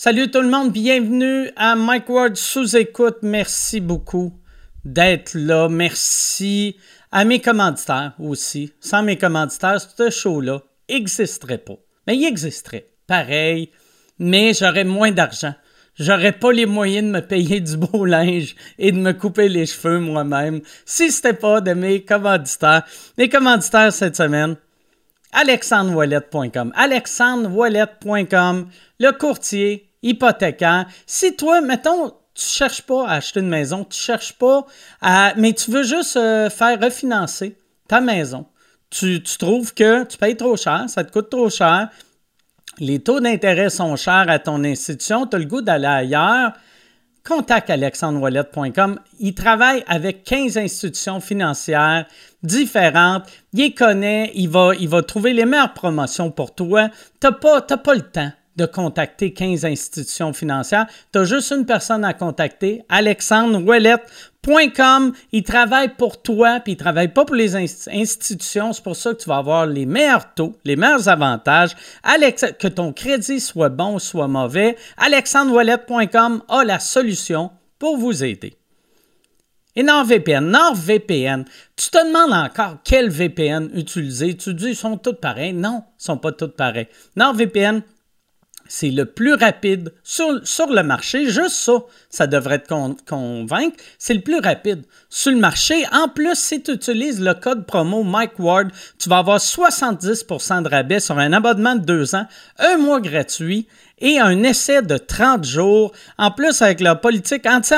Salut tout le monde, bienvenue à Mike Ward sous écoute. Merci beaucoup d'être là. Merci à mes commanditaires aussi. Sans mes commanditaires, ce show-là n'existerait pas. Mais il existerait, pareil, mais j'aurais moins d'argent. J'aurais pas les moyens de me payer du beau linge et de me couper les cheveux moi-même si c'était pas de mes commanditaires. Mes commanditaires cette semaine, alexandrewallet.com. alexandrewallet.com, le courtier hypothécaire. Si toi, mettons, tu cherches pas à acheter une maison, tu cherches pas à. Mais tu veux juste euh, faire refinancer ta maison. Tu, trouves que tu payes trop cher, ça te coûte trop cher, les taux d'intérêt sont chers à ton institution, tu as le goût d'aller ailleurs. Contacte alexandrewallet.com. Il travaille avec 15 institutions financières différentes. Il connaît. Il va, trouver les meilleures promotions pour toi. Tu n'as pas le temps de contacter 15 institutions financières. Tu as juste une personne à contacter, alexandrewallet.com. Il travaille pour toi, puis il travaille pas pour les institutions. C'est pour ça que tu vas avoir les meilleurs taux, les meilleurs avantages. Alex, que ton crédit soit bon ou soit mauvais, alexandrewallet.com a la solution pour vous aider. Et NordVPN, NordVPN, tu te demandes encore quel VPN utiliser? Tu dis, ils sont tous pareils. Non, ils ne sont pas tous pareils. NordVPN, c'est le plus rapide sur, le marché. Juste ça, ça devrait te convaincre. C'est le plus rapide sur le marché. En plus, si tu utilises le code promo Mike Ward, tu vas avoir 70% de rabais sur un abonnement de deux ans, un mois gratuit et un essai de 30 jours. En plus, avec leur politique anti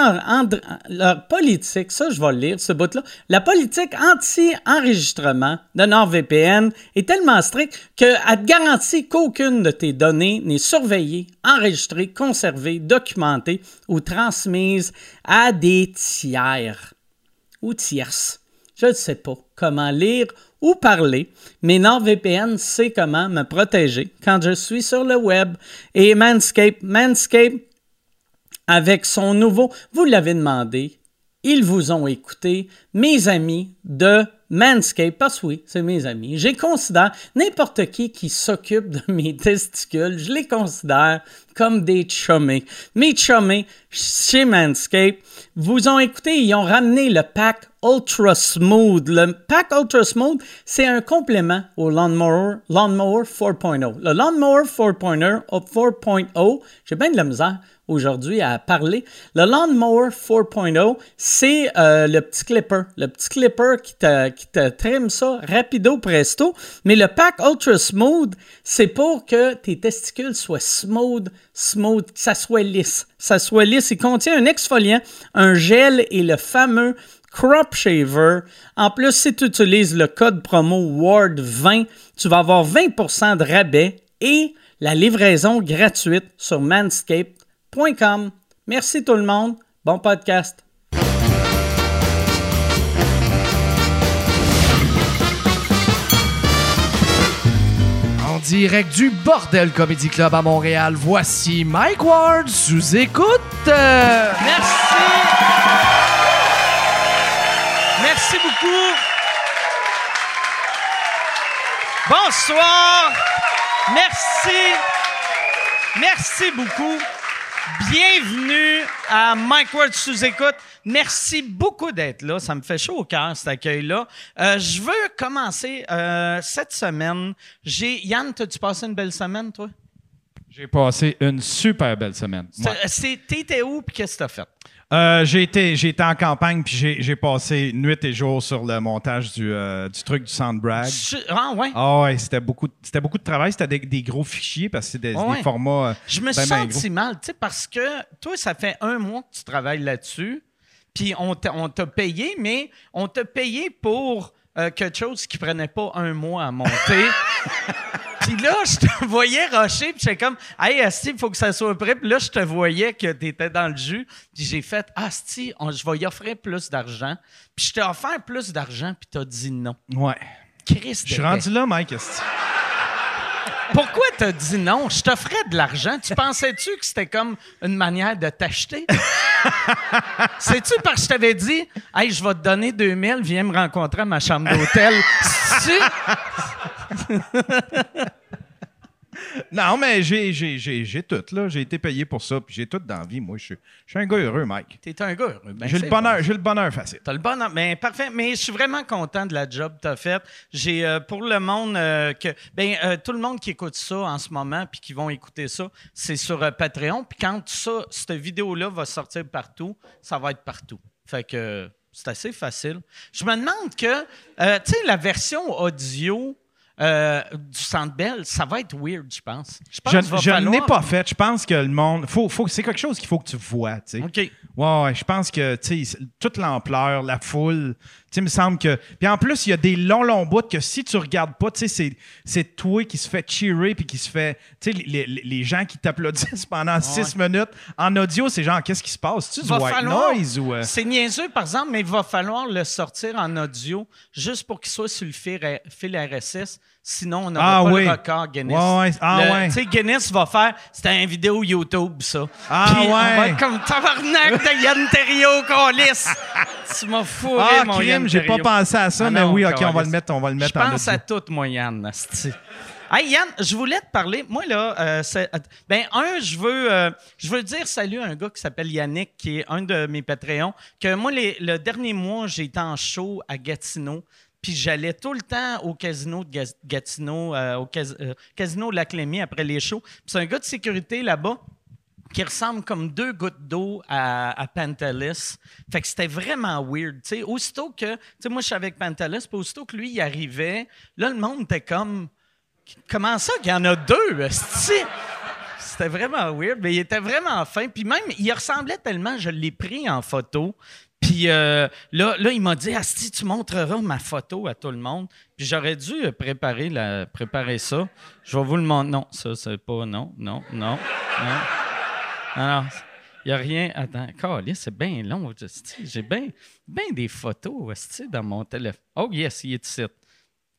leur politique, ça je vais le lire, ce bout-là, la politique anti-enregistrement de NordVPN est tellement stricte qu'elle te garantit qu'aucune de tes données n'est surveillée, enregistrée, conservée, documentée ou transmise à des tiers ou tierces. Je ne sais pas comment lire ou parler, mais NordVPN sait comment me protéger quand je suis sur le web. Et Manscape, Manscape, avec son nouveau, vous l'avez demandé, ils vous ont écouté, mes amis de Manscape, parce oui, c'est mes amis. Je considère, n'importe qui qui s'occupe de mes testicules, je les considère comme des chummés. Mes chummés chez Manscape vous ont écouté, ils ont ramené le pack Ultra Smooth. Le pack Ultra Smooth, c'est un complément au Lawnmower, Lawnmower 4.0. Le Lawnmower 4.0, j'ai bien de la misère aujourd'hui à parler. Le Lawnmower 4.0, c'est euh, le petit clipper. Le petit clipper qui te, qui te trime ça rapido presto. Mais le pack Ultra Smooth, c'est pour que tes testicules soient smooth, smooth, que ça soit lisse. Ça soit lisse. Il contient un exfoliant, un gel et le fameux Crop Shaver. En plus, si tu utilises le code promo WARD20, tu vas avoir 20% de rabais et la livraison gratuite sur Merci tout le monde. Bon podcast. En direct du Bordel Comedy Club à Montréal, voici Mike Ward sous écoute. Merci. Merci beaucoup. Bonsoir. Merci. Merci beaucoup. Bienvenue à Mike Ward sous écoute. Merci beaucoup d'être là. Ça me fait chaud au cœur, cet accueil-là. Euh, je veux commencer euh, cette semaine. J'ai Yann, as-tu passé une belle semaine, toi? J'ai passé une super belle semaine. T'étais où et qu'est-ce que tu as fait? Euh, j'ai été, été en campagne puis j'ai passé nuit et jour sur le montage du, euh, du truc du Soundbrag. Ah ouais? Ah ouais, c'était beaucoup, c'était beaucoup de travail. C'était des, gros fichiers parce que c'est des, formats. Euh, Je me suis senti mal, tu sais, parce que toi, ça fait un mois que tu travailles là-dessus, puis on t'a payé, mais on t'a payé pour quelque chose qui prenait pas un mois à monter. Puis là, je te voyais rocher, puis j'étais comme, hey, Asti, il faut que ça soit prêt. Puis là, je te voyais que tu étais dans le jus. Puis j'ai fait, Asti, je vais y offrir plus d'argent. Puis je t'ai offert plus d'argent, puis t'as dit non. Ouais. Christ Je suis rendu là, Mike, Asti. Pourquoi t'as dit non? Je t'offrais de l'argent. Tu pensais-tu que c'était comme une manière de t'acheter? C'est-tu parce que je t'avais dit, hey, je vais te donner 2000, viens me rencontrer à ma chambre d'hôtel? Non, mais j'ai, j'ai, j'ai, j'ai tout, là. J'ai été payé pour ça, puis j'ai tout dans la vie. Moi, je suis, je suis un gars heureux, Mike. T'es un gars heureux. Ben, j'ai le bonheur, bon. j'ai le bonheur facile. T'as le bonheur. Mais parfait. Mais je suis vraiment content de la job que t'as faite. J'ai euh, pour le monde euh, que ben euh, tout le monde qui écoute ça en ce moment puis qui vont écouter ça, c'est sur Patreon. Puis quand ça, cette vidéo-là va sortir partout, ça va être partout. Fait que c'est assez facile. Je me demande que tu sais la version audio. Euh, du Centre Bell, ça va être weird, je pense. Je pense Je, falloir- l'ai pas fait. Je pense que le monde. Faut, faut, c'est quelque chose qu'il faut que tu vois, tu sais. OK. Ouais, ouais, je pense que, tu sais, toute l'ampleur, la foule, tu sais, il me semble que. Puis en plus, il y a des longs, longs bouts que si tu regardes pas, tu sais, c'est, c'est toi qui se fait cheerer puis qui se fait. Tu sais, les, les- les gens qui t'applaudissent pendant six minutes. En audio, c'est genre, qu'est-ce qui se passe? Tu du white falloir- noise ou. euh, C'est niaiseux, par exemple, mais il va falloir le sortir en audio juste pour qu'il soit sur le fil, fil RSS. Sinon, on n'aura Ah pas oui. le record Guinness. Ouais, ouais. Ah Le- ouais. Tu sais, Guinness va faire... C'était une vidéo YouTube, ça. Ah Puis on ouais. va être comme tabarnak de Yann Terriot qu'on lisse. Tu m'as fourré, Ah, mon Yann crime, j'ai pas pensé à ça, Ah mais non, oui, ok, on va le mettre, on va le mettre Je en pense à tout, moi, Yann. Hey, Yann, je voulais te parler. Moi, là, euh, c'est- ben, un, je veux, euh, je veux dire salut à un gars qui s'appelle Yannick, qui est un de mes Patreons, que moi, les- le dernier mois, j'ai été en show à Gatineau. Puis j'allais tout le temps au casino de Ga- Gatineau, euh, au cas- euh, casino de la Clémie après les shows. C'est un gars de sécurité là-bas qui ressemble comme deux gouttes d'eau à, à. Fait que c'était vraiment weird. tu sais. Aussitôt que, tu sais, moi, je suis avec Pantelis, puis aussitôt que lui, il arrivait, là, le monde était comme, comment ça qu'il y en a deux? C'était vraiment weird, mais il était vraiment fin. Puis même, il ressemblait tellement, je l'ai pris en photo. Puis euh, là, là, il m'a dit, Asti, tu montreras ma photo à tout le monde. Puis j'aurais dû préparer, la, préparer ça. Je vais vous le montrer. Non, ça, c'est pas. Non, non, non, non. Alors, il n'y a rien. Attends, câlisse, c'est bien long. J'ai bien des photos esti, dans mon téléphone. Oh, yes, il est ici.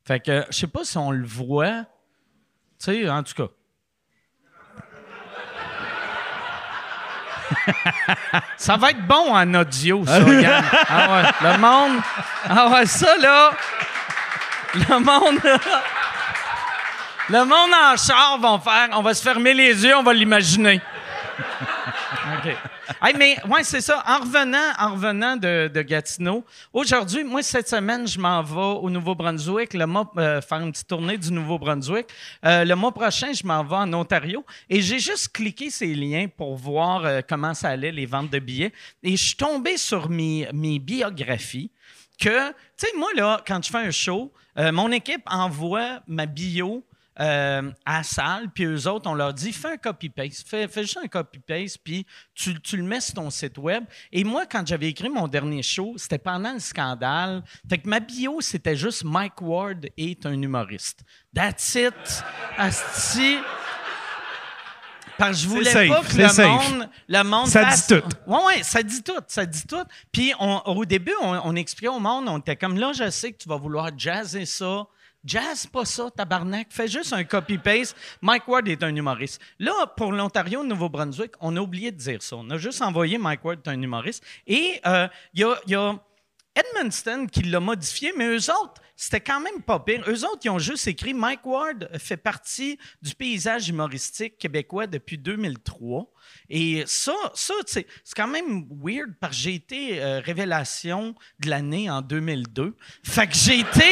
Fait que, je sais pas si on le voit. Tu sais, en tout cas. ça va être bon en audio, ça, Yann. Ah ouais, le monde. Ah ouais, ça, là. Le monde. Le monde en char vont faire. On va se fermer les yeux, on va l'imaginer. OK. Hey, mais ouais, c'est ça. En revenant, en revenant de, Gatineau, aujourd'hui, moi, cette semaine, je m'en vais au Nouveau-Brunswick, le mois, euh, faire une petite tournée du Nouveau-Brunswick. Euh, le mois prochain, je m'en vais en Ontario. Et j'ai juste cliqué ces liens pour voir euh, comment ça allait, les ventes de billets. Et je suis tombé sur mes, mes biographies que, tu sais, moi, là, quand je fais un show, mon équipe envoie ma bio euh, à la salle, puis eux autres, on leur dit fais un copy-paste, fais, fais juste un copy-paste, puis tu, tu le mets sur ton site web. Et moi, quand j'avais écrit mon dernier show, c'était pendant le scandale. Fait que ma bio, c'était juste Mike Ward est un humoriste. That's it. Asti. Parce que je voulais safe, pas que le safe. monde, le monde Ça fasse- dit tout. Oui, oui, ça dit tout, ça dit tout. Puis on- au début, on, on expliquait au monde, on était comme là, je sais que tu vas vouloir jazzer ça. Jazz pas ça, tabarnak. Fais juste un copy-paste. Mike Ward est un humoriste. Là, pour l'Ontario, Nouveau-Brunswick, on a oublié de dire ça. On a juste envoyé Mike Ward est un humoriste. Et euh, il y a- il y a Edmundston qui l'a modifié, mais eux autres, c'était quand même pas pire. Eux autres, ils ont juste écrit Mike Ward fait partie du paysage humoristique québécois depuis 2003. Et ça, ça c'est quand même weird parce que j'ai été euh, révélation de l'année en 2002. Fait que j'ai été.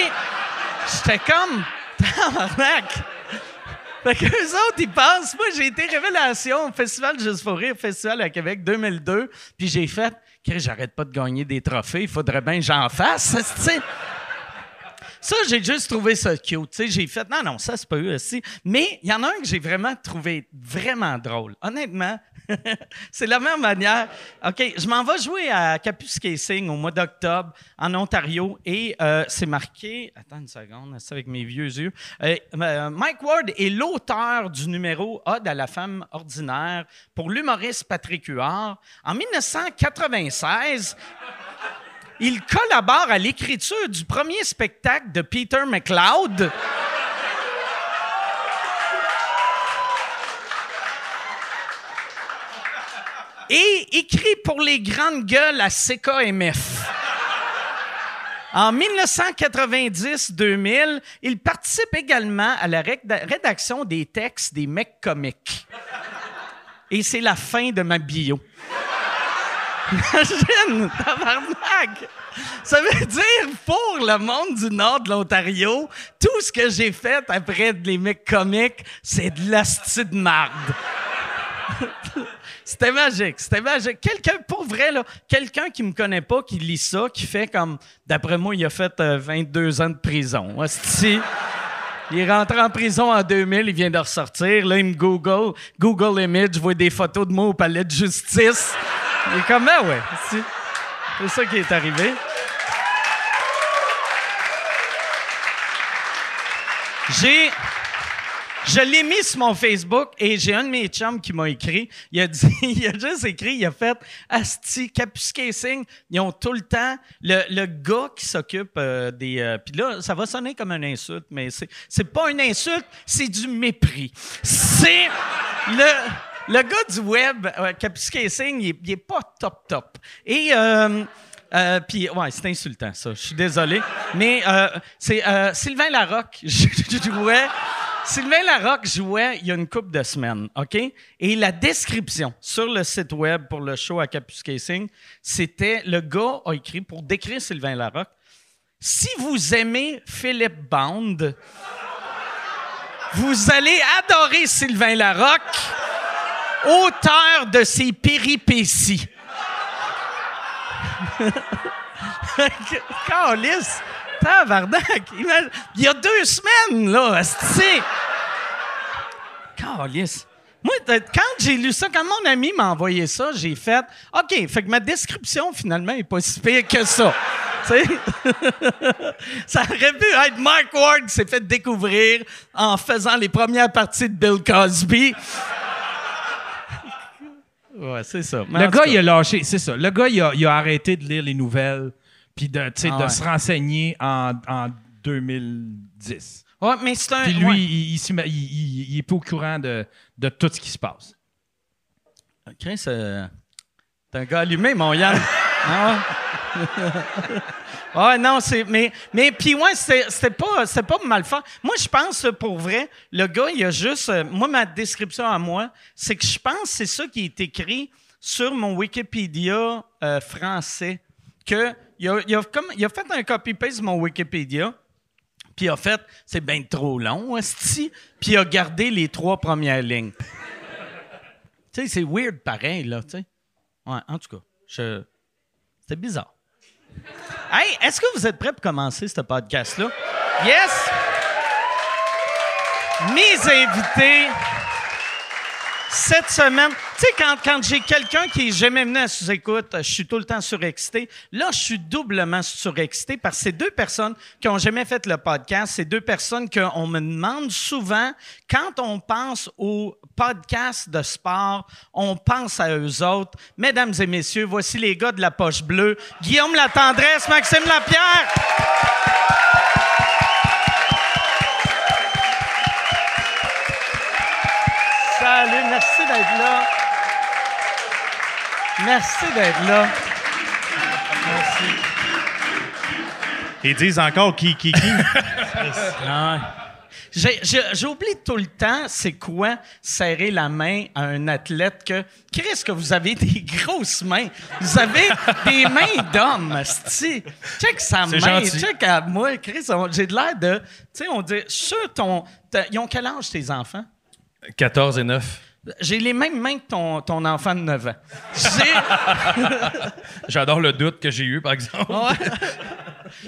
J'étais comme. Tabarnak! Fait qu'eux autres, ils pensent, moi, j'ai été révélation au Festival Juste pour rire, Festival à Québec 2002, puis j'ai fait, j'arrête pas de gagner des trophées, il faudrait bien que j'en fasse, tu sais. Ça, j'ai juste trouvé ça cute. J'ai fait, non, non, ça, c'est pas eux aussi. Mais il y en a un que j'ai vraiment trouvé vraiment drôle. Honnêtement, c'est la même manière. OK, je m'en vais jouer à Capus Casing au mois d'octobre en Ontario et euh, c'est marqué. Attends une seconde, c'est avec mes vieux yeux. Euh, euh, Mike Ward est l'auteur du numéro Ode à la femme ordinaire pour l'humoriste Patrick Huard. En 1996, il collabore à l'écriture du premier spectacle de Peter McLeod. Et écrit pour les grandes gueules à CKMF. En 1990-2000, il participe également à la ré- rédaction des textes des mecs comiques. Et c'est la fin de ma bio. Imagine, tabarnak! Ça veut dire, pour le monde du nord de l'Ontario, tout ce que j'ai fait après les mecs comiques, c'est de l'asti de marde. C'était magique, c'était magique. Quelqu'un, pour vrai, là, quelqu'un qui me connaît pas, qui lit ça, qui fait comme, d'après moi, il a fait euh, 22 ans de prison. Hostie. Il est rentré en prison en 2000, il vient de ressortir. Là, il me Google, Google Image, je vois des photos de moi au palais de justice. Il est comme, ah ouais, c'est ça qui est arrivé. J'ai... Je l'ai mis sur mon Facebook et j'ai un de mes chums qui m'a écrit. Il a dit, il a juste écrit, il a fait Asti, Capus Casing, ils ont tout le temps le, le gars qui s'occupe euh, des. euh, Puis là, ça va sonner comme une insulte, mais c'est c'est pas une insulte, c'est du mépris. C'est le. Le gars du web, euh, Capus Casing, il il est pas top top. Et euh, puis, ouais, c'est insultant, ça. Je suis désolé. Mais c'est Sylvain Larocque. Je. Sylvain Larocque jouait il y a une couple de semaines, OK? Et la description sur le site web pour le show à Capus Casing, c'était le gars a écrit pour décrire Sylvain Larocque. Si vous aimez Philippe Bond, vous allez adorer Sylvain Larocque, auteur de ses péripéties. Calice! Tabarnak! Il y a deux semaines, là, c'est. Calice! Moi, quand j'ai lu ça, quand mon ami m'a envoyé ça, j'ai fait OK, fait que ma description, finalement, est pas si pire que ça. Ça aurait pu être Mark Ward qui s'est fait découvrir en faisant les premières parties de Bill Cosby. Ouais, c'est ça. Mais Le gars, cas. il a lâché, c'est ça. Le gars, il a, il a arrêté de lire les nouvelles puis de, tu sais, Ah de se renseigner en, en 2010. Ouais, mais c'est un. Puis lui, ouais. il, il il- il- il est pas au courant de, de tout ce qui se passe. Chris, euh, t'es un gars allumé, mon Yann. Ah ouais. non, c'est. Mais, mais puis, ouais, c'était pas, pas mal fait. Moi, je pense, pour vrai, le gars, il a juste. euh, moi, ma description à moi, c'est que je pense que c'est ça qui est écrit sur mon Wikipédia euh, français. Que il a, fait un copy-paste de mon Wikipédia. Puis il a fait, c'est bien trop long, esti. Puis il a gardé les trois premières lignes. Tu sais, c'est weird pareil, là, tu sais. Ouais, en tout cas, je... c'était bizarre. Hey, est-ce que vous êtes prêts pour commencer ce podcast-là? Yes! Mes invités cette semaine, tu sais, quand, quand j'ai quelqu'un qui est jamais venu à sous-écoute, je suis tout le temps surexcité. Là, je suis doublement surexcité parce que c'est deux personnes qui ont jamais fait le podcast. C'est deux personnes qu'on me demande souvent, quand on pense au podcast de sport, on pense à eux autres. Mesdames et messieurs, voici les gars de la poche bleue. Guillaume Latendresse, Maxime Lapierre. Merci d'être là. Merci d'être là. Ils disent encore qui, qui, qui. J'ai- j'ai- J'oublie tout le temps c'est quoi serrer la main à un athlète que Chris que vous avez des grosses mains. Vous avez des mains d'homme, sti. Check sa main, gentil. check à moi, Chris, on- j'ai de l'air de tu sais on dit sur ton ils ont quel âge tes enfants? 14 et 9. J'ai les mêmes mains que ton, ton enfant de 9 ans. J'ai J'adore le doute que j'ai eu, par exemple. Ouais.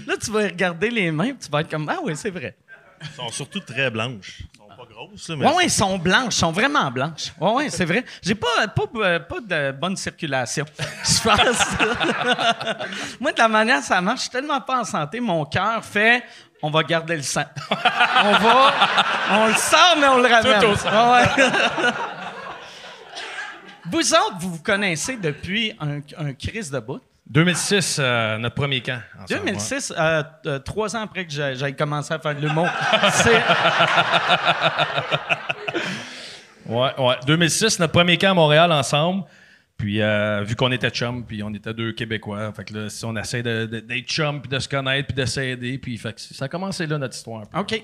Là, tu vas regarder les mains, puis tu vas être comme Ah oui, c'est vrai. Ils sont surtout très blanches. Ils sont pas grosses, là, mais Oui, oui, ils sont blanches, ils sont vraiment blanches. Oui, oui, c'est vrai. J'ai pas, pas, euh, pas de bonne circulation. Je pense. Moi, de la manière que ça marche, je suis tellement pas en santé, mon cœur fait on va garder le sang. on va. On le sort, mais on le ramène. Tout au Ouais, ouais. Vous autres, vous vous connaissez depuis un, un crise de bout? 2006, euh, notre premier camp. ensemble, 2006, euh, euh, trois ans après que j'ai j'ai commencé à faire de l'humour. Ouais, ouais. ouais. 2006, notre premier camp à Montréal ensemble. Puis vu qu'on était chum, puis on était deux Québécois, fait que là, si on essaie d'être chum, puis de se connaître, puis de s'aider, puis fait que ça a commencé là notre histoire. OK.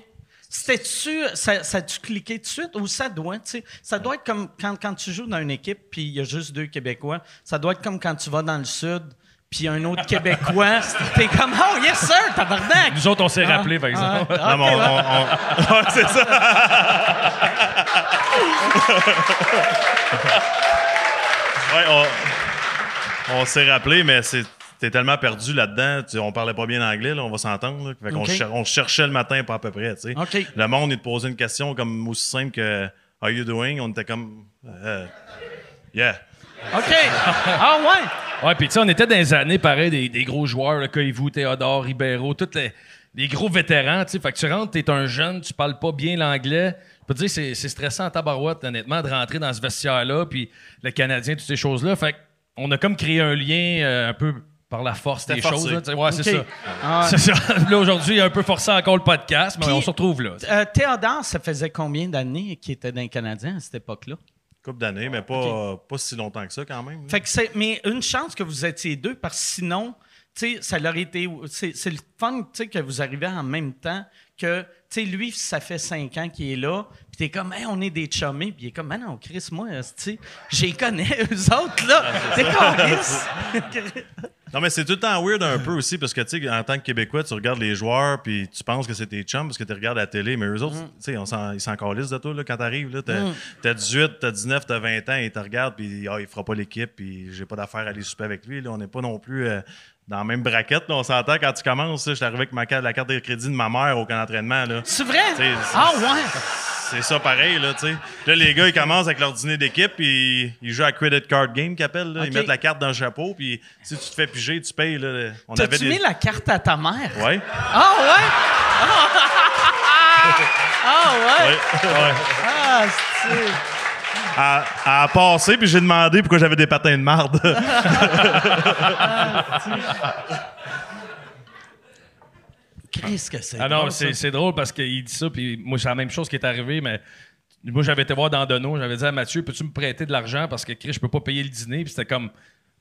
C'était-tu, ça, ça a-tu cliqué tout de suite ou ça doit, tu sais, ça doit être comme quand, quand tu joues dans une équipe puis il y a juste deux Québécois, ça doit être comme quand tu vas dans le sud puis il y a un autre Québécois, t'es comme, oh yes sir, tabarnak! Nous autres, on s'est Ah, rappelé, par exemple. ah, Non, mais on- on- on- c'est ça. ouais, on, on s'est rappelé, mais c'est. T'es tellement perdu là-dedans, tu- on parlait pas bien anglais, là, on va s'entendre. là. Fait qu'on cher- on se cherchait le matin, pas à peu près. tu sais. Ok. Le monde, il te posait une question comme aussi simple que How you doing? On était comme euh, Yeah. OK. Ah ouais. Ouais, puis tu sais, on était dans les années, pareil, des, des gros joueurs, le Coyvou, Théodore, Ribeiro, tous les, les gros vétérans, tu sais. Fait que tu rentres, t'es un jeune, tu parles pas bien l'anglais. Je peux te dire, c'est, c'est stressant en tabarouette, honnêtement, de rentrer dans ce vestiaire-là, puis le Canadien, toutes ces choses-là. Fait qu'on a comme créé un lien euh, un peu par la force des forcé. choses. là, ouais, c'est ça. Ah. C'est ça. Là, aujourd'hui, un peu forcé encore le podcast, mais Puis- on se retrouve là. Euh, Théodore, ça faisait combien d'années qu'il était dans les Canadiens à cette époque-là? Couple d'années, mais pas, pas si longtemps que ça quand même. Fait que c'est, mais une chance que vous étiez deux, parce que sinon, tu sais, ça leur été. C'est, c'est le fun, tu sais, que vous arrivez en même temps que, tu sais, lui, ça fait cinq ans qu'il est là, puis t'es comme, hey, on est des chummés, puis il est comme, non, Chris, moi, tu sais, j'y connais, eux autres, là. T'es Chris. Non, mais c'est tout le temps weird un peu aussi parce que, tu sais, en tant que Québécois, tu regardes les joueurs puis tu penses que c'est tes chums parce que tu regardes la télé, mais eux autres, tu sais, ils s'en calissent de toi là, quand t'arrives. là. T'as t'as 18, t'as 19, t'as 20 ans et ils te regardent puis ah, il fera pas l'équipe puis j'ai pas d'affaire à aller souper avec lui. Là. On n'est pas non plus euh, dans la même braquette. là. On s'entend quand tu commences. là. J'étais arrivé avec ma carte, la carte de crédit de ma mère au camp d'entraînement. C'est vrai? Ah ouais? C'est ça pareil, là, tu sais. Là, les gars, ils commencent avec leur dîner d'équipe, puis ils jouent à Credit Card Game, qu'ils appellent. là. Ils mettent la carte dans le chapeau, puis si tu te fais piger, tu payes. Là. On avait T'as-tu des... mis la carte à ta mère? Ouais. Ah ouais? Ah ouais? ouais. Ah, c'est. À, à passer, puis j'ai demandé pourquoi j'avais des patins de marde. Qu'est-ce que c'est? Ah non, c'est, drôle parce qu'il dit ça, puis moi, c'est la même chose qui est arrivée, mais moi, j'avais été voir dans Dono, j'avais dit à Mathieu, peux-tu me prêter de l'argent parce que Chris, je peux pas payer le dîner, puis c'était comme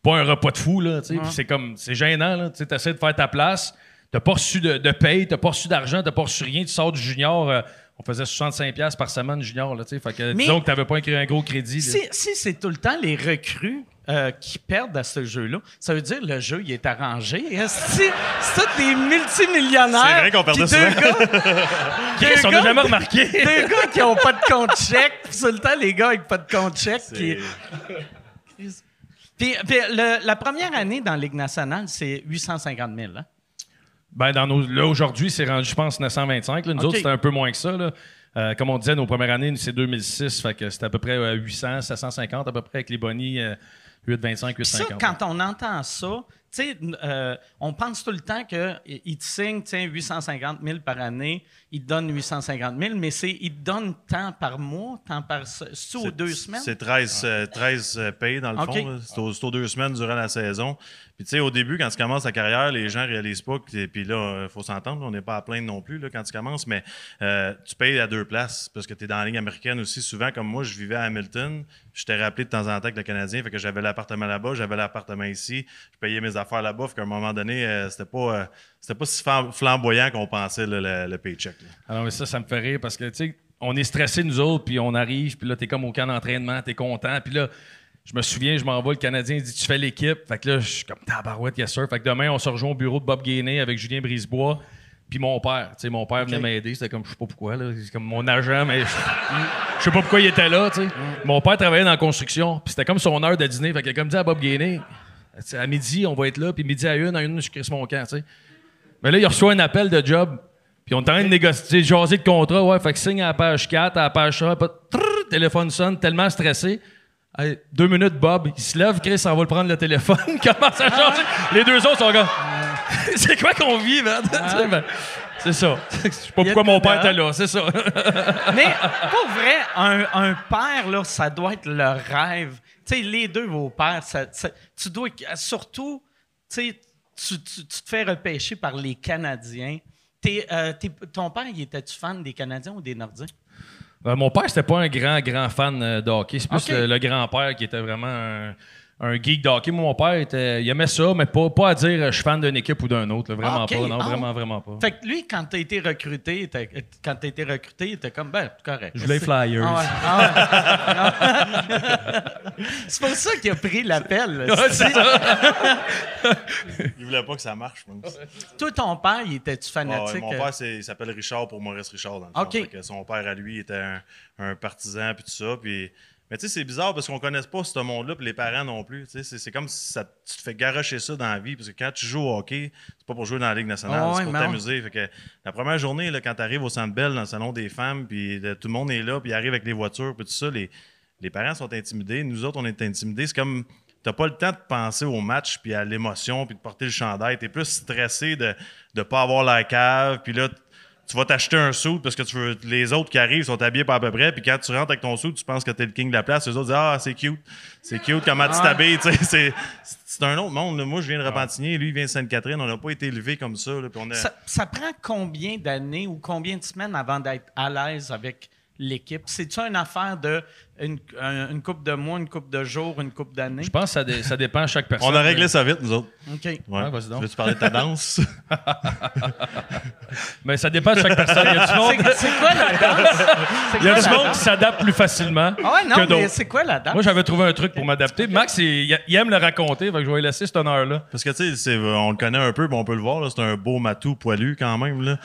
pas un repas de fou, là, tu sais, puis c'est comme, c'est gênant, là, tu sais, t'essaies de faire ta place, t'as pas reçu de, de paye, t'as pas reçu d'argent, t'as pas reçu rien, tu sors du junior, euh, on faisait 65$ par semaine junior, là, tu sais, fait que Mais- disons que t'avais pas écrit un gros crédit. Si, si c'est tout le temps les recrues euh, qui perdent à ce jeu-là, ça veut dire que le jeu il est arrangé. C'est tous des multimillionnaires. C'est vrai qu'on perdait gars- Chris, on jamais remarqué. Deux gars qui ont pas de compte chèque. tout le temps, les gars avec pas de compte chèque. Qui... Puis, puis le- la première année dans la Ligue nationale, c'est 850 000. Hein? Ben, dans nos, là, aujourd'hui, c'est rendu, je pense, 925. Là. Nous autres, c'était un peu moins que ça. Là. Euh, comme on disait, nos premières années, c'est 2006. Fait que c'était à peu près euh, 800, 750 à peu près avec les bonnies. euh, 8,25, Puis ça, 8,50. quand on entend ça, tu sais, euh, on pense tout le temps qu'il te signe tiens, 850 000 par année, il te donne 850 000, mais c'est il te donne tant par mois, tant par c'est aux deux semaines? C'est 13, euh, 13 euh, payes, dans le fond. C'est aux, c'est aux deux semaines durant la saison. Puis, tu sais, au début, quand tu commences ta carrière, les gens réalisent pas que. Puis là, il faut s'entendre, on n'est pas à plaindre non plus là, quand tu commences, mais euh, tu payes à deux places parce que tu es dans la ligne américaine aussi. Souvent, comme moi, je vivais à Hamilton. Je t'ai rappelé de temps en temps avec le Canadien, fait que j'avais l'appartement là-bas, j'avais l'appartement ici, je payais mes affaires là-bas, fait qu'à un moment donné, euh, c'était pas, euh, c'était pas si flam- flamboyant qu'on pensait là, le, le paycheck. là. Alors, mais ça, ça me fait rire parce que, tu sais, on est stressé, nous autres, puis on arrive, puis là, t'es comme au camp d'entraînement, t'es content, puis là, je me souviens, je m'envoie, le Canadien il dit Tu fais l'équipe. Fait que là, je suis comme Tabarouette, yes sir. Fait que demain, on se rejoint au bureau de Bob Gainé avec Julien Brisebois, puis mon père. Tu sais, mon père venait m'aider. C'était comme, je sais pas pourquoi, là. C'est comme mon agent, mais je sais pas pourquoi il était là, tu sais. Mon père travaillait dans la construction, puis c'était comme son heure de dîner. Fait a comme dit à Bob Gainé À midi, on va être là, puis midi à une, à une, je crisse mon camp, tu sais. Mais là, il reçoit un appel de job. Puis on est en train de négocier, jaser de contrat. Ouais, fait que signe à la page 4, à la page 3. pas- téléphone sonne, tellement stressé. Hey, deux minutes, Bob, il se lève, Chris, on va le prendre le téléphone, il commence à jaser. Les deux autres sont comme. c'est quoi qu'on vit, man? Ben, c'est ça. Je sais pas pourquoi mon père était là, c'est ça. Mais pour vrai, un, un père, là, ça doit être le rêve. Tu sais, les deux, vos pères, ça, ça- tu dois. Surtout, tu te fais repêcher par les Canadiens. T'es, euh, t'es- ton père, il était-tu fan des Canadiens ou des Nordiques? Euh, mon père, c'était pas un grand, grand fan euh, de hockey. C'est plus le, le grand-père qui était vraiment un, un geek de hockey. Moi, mon père, était, il aimait ça, mais pas, pas à dire euh, je suis fan d'une équipe ou d'un autre. là. Vraiment Ah, ok. pas. Non, Ah. vraiment, vraiment pas. Fait que lui, quand t'as été recruté, il était- quand t'as été recruté, il était comme, ben, correct. Je voulais les Flyers. Ah ouais. Ah ouais. C'est pour ça qu'il a pris l'appel. là. Ouais, c'est ça. Il voulait pas que ça marche, pense. Toi, ton père, il était-tu Ah ouais, fanatique? mon euh? père, c'est- il s'appelle Richard pour Maurice Richard. Dans le fond. OK. Fait que son père, à lui, était un, un partisan, puis tout ça. Puis... Mais tu sais, c'est bizarre parce qu'on ne connaisse pas ce monde-là, puis les parents non plus. Tu C'est, c'est comme si ça, tu te fais garocher ça dans la vie, parce que quand tu joues au hockey, c'est pas pour jouer dans la Ligue nationale, Ah c'est pour t'amuser. Fait que la première journée, là, quand tu arrives au Centre Bell, dans le salon des femmes, puis là, tout le monde est là, puis ils arrivent avec les voitures, puis tout ça, les, les parents sont intimidés. Nous autres, on est intimidés. C'est comme... T'as pas le temps de penser au match, puis à l'émotion, puis de porter le chandail. T'es plus stressé de ne pas avoir la cave, puis là, tu vas t'acheter un suit parce que tu veux, les autres qui arrivent sont habillés pas à peu près. Puis quand tu rentres avec ton suit, tu penses que t'es le king de la place. Les autres disent Ah, c'est cute. C'est cute comment tu t'habilles. C'est, c'est un autre monde. là. Moi, je viens de Repentigny. Lui, il vient de Sainte-Catherine. On n'a pas été élevé comme ça. là. On a- Ça, ça prend combien d'années ou combien de semaines avant d'être à l'aise avec l'équipe? C'est-tu une affaire de une, un- une coupe de mois, une coupe de jours, une coupe d'années? Je pense que ça, dé- ça dépend de chaque personne. on a réglé ça vite, nous autres. OK. Ouais. Ouais, vas-y donc. Veux-tu parler de ta danse? Mais ça dépend de chaque personne. Il y a du monde, C'est c'est quoi la danse? C'est il y a quoi du la monde danse? qui s'adapte plus facilement Ah ouais, que non, mais d'autres. c'est quoi la danse? Moi, j'avais trouvé un truc pour m'adapter. Max, il, il aime le raconter, je vais lui laisser cet honneur-là. Parce que, tu sais, c'est- on le connaît un peu, puis on peut le voir. là. C'est un beau matou poilu quand même. Là.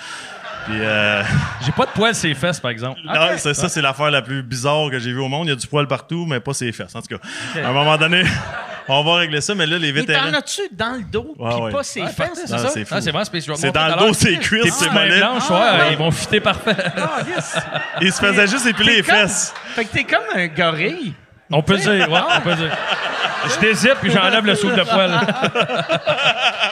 Puis, euh, J'ai pas de poils sur les fesses, par exemple. non, c'est ça, c'est l'affaire la plus bizarre que j'ai vue au monde. Il y a du poil partout, mais pas ses fesses. En tout cas, à un moment donné, on va régler ça, mais là, les Mais vétérans. t'en as-tu dans le dos, puis ouais. pas ses Ouais, fesses? c'est ça? c'est fou. Ah, c'est vraiment Space Rock. C'est dans le dos, ses cuisses, ses mollets. blanches, ouais, ils vont fitter parfait. Ah, yes. Il se faisait juste épiler les fesses. Fait que t'es comme un gorille. On peut dire, ouais, on peut dire. Je dézippe puis j'enlève le soude de poil.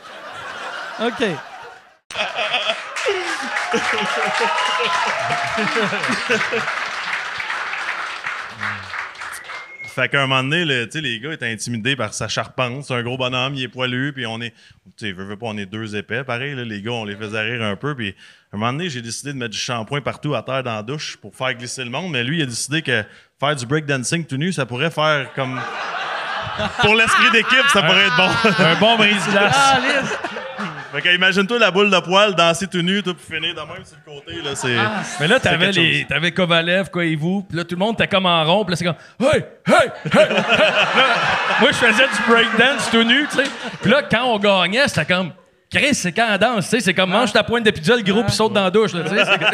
OK. Fait qu'à un moment donné, le- tu sais, les gars étaient intimidés par sa charpente. C'est un gros bonhomme, il est poilu, puis on est. Tu sais, veux, veux pas, on est deux épais. Pareil, là, les gars, on les faisait rire un peu. Puis à un moment donné, j'ai décidé de mettre du shampoing partout à terre dans la douche pour faire glisser le monde. Mais lui, il a décidé que faire du breakdancing tout nu, ça pourrait faire comme. Pour l'esprit d'équipe, ça pourrait être bon. Un bon brise-glace. Fait que imagine-toi la boule de poil danser tout nu, tout pour finir de même sur le côté. Là, c'est, Mais là, t'avais, les, t'avais Kovalev, quoi, et vous. Puis là, tout le monde était comme en rond. Puis là, c'est comme Hey, hey, hey, hey. Là, moi, je faisais du breakdance tout nu, tu sais. Puis là, quand on gagnait, c'était comme Chris, c'est quand on danse, tu sais. C'est comme mange ta pointe de pizza, le gros, puis saute dans la douche, là, tu sais. C'est que-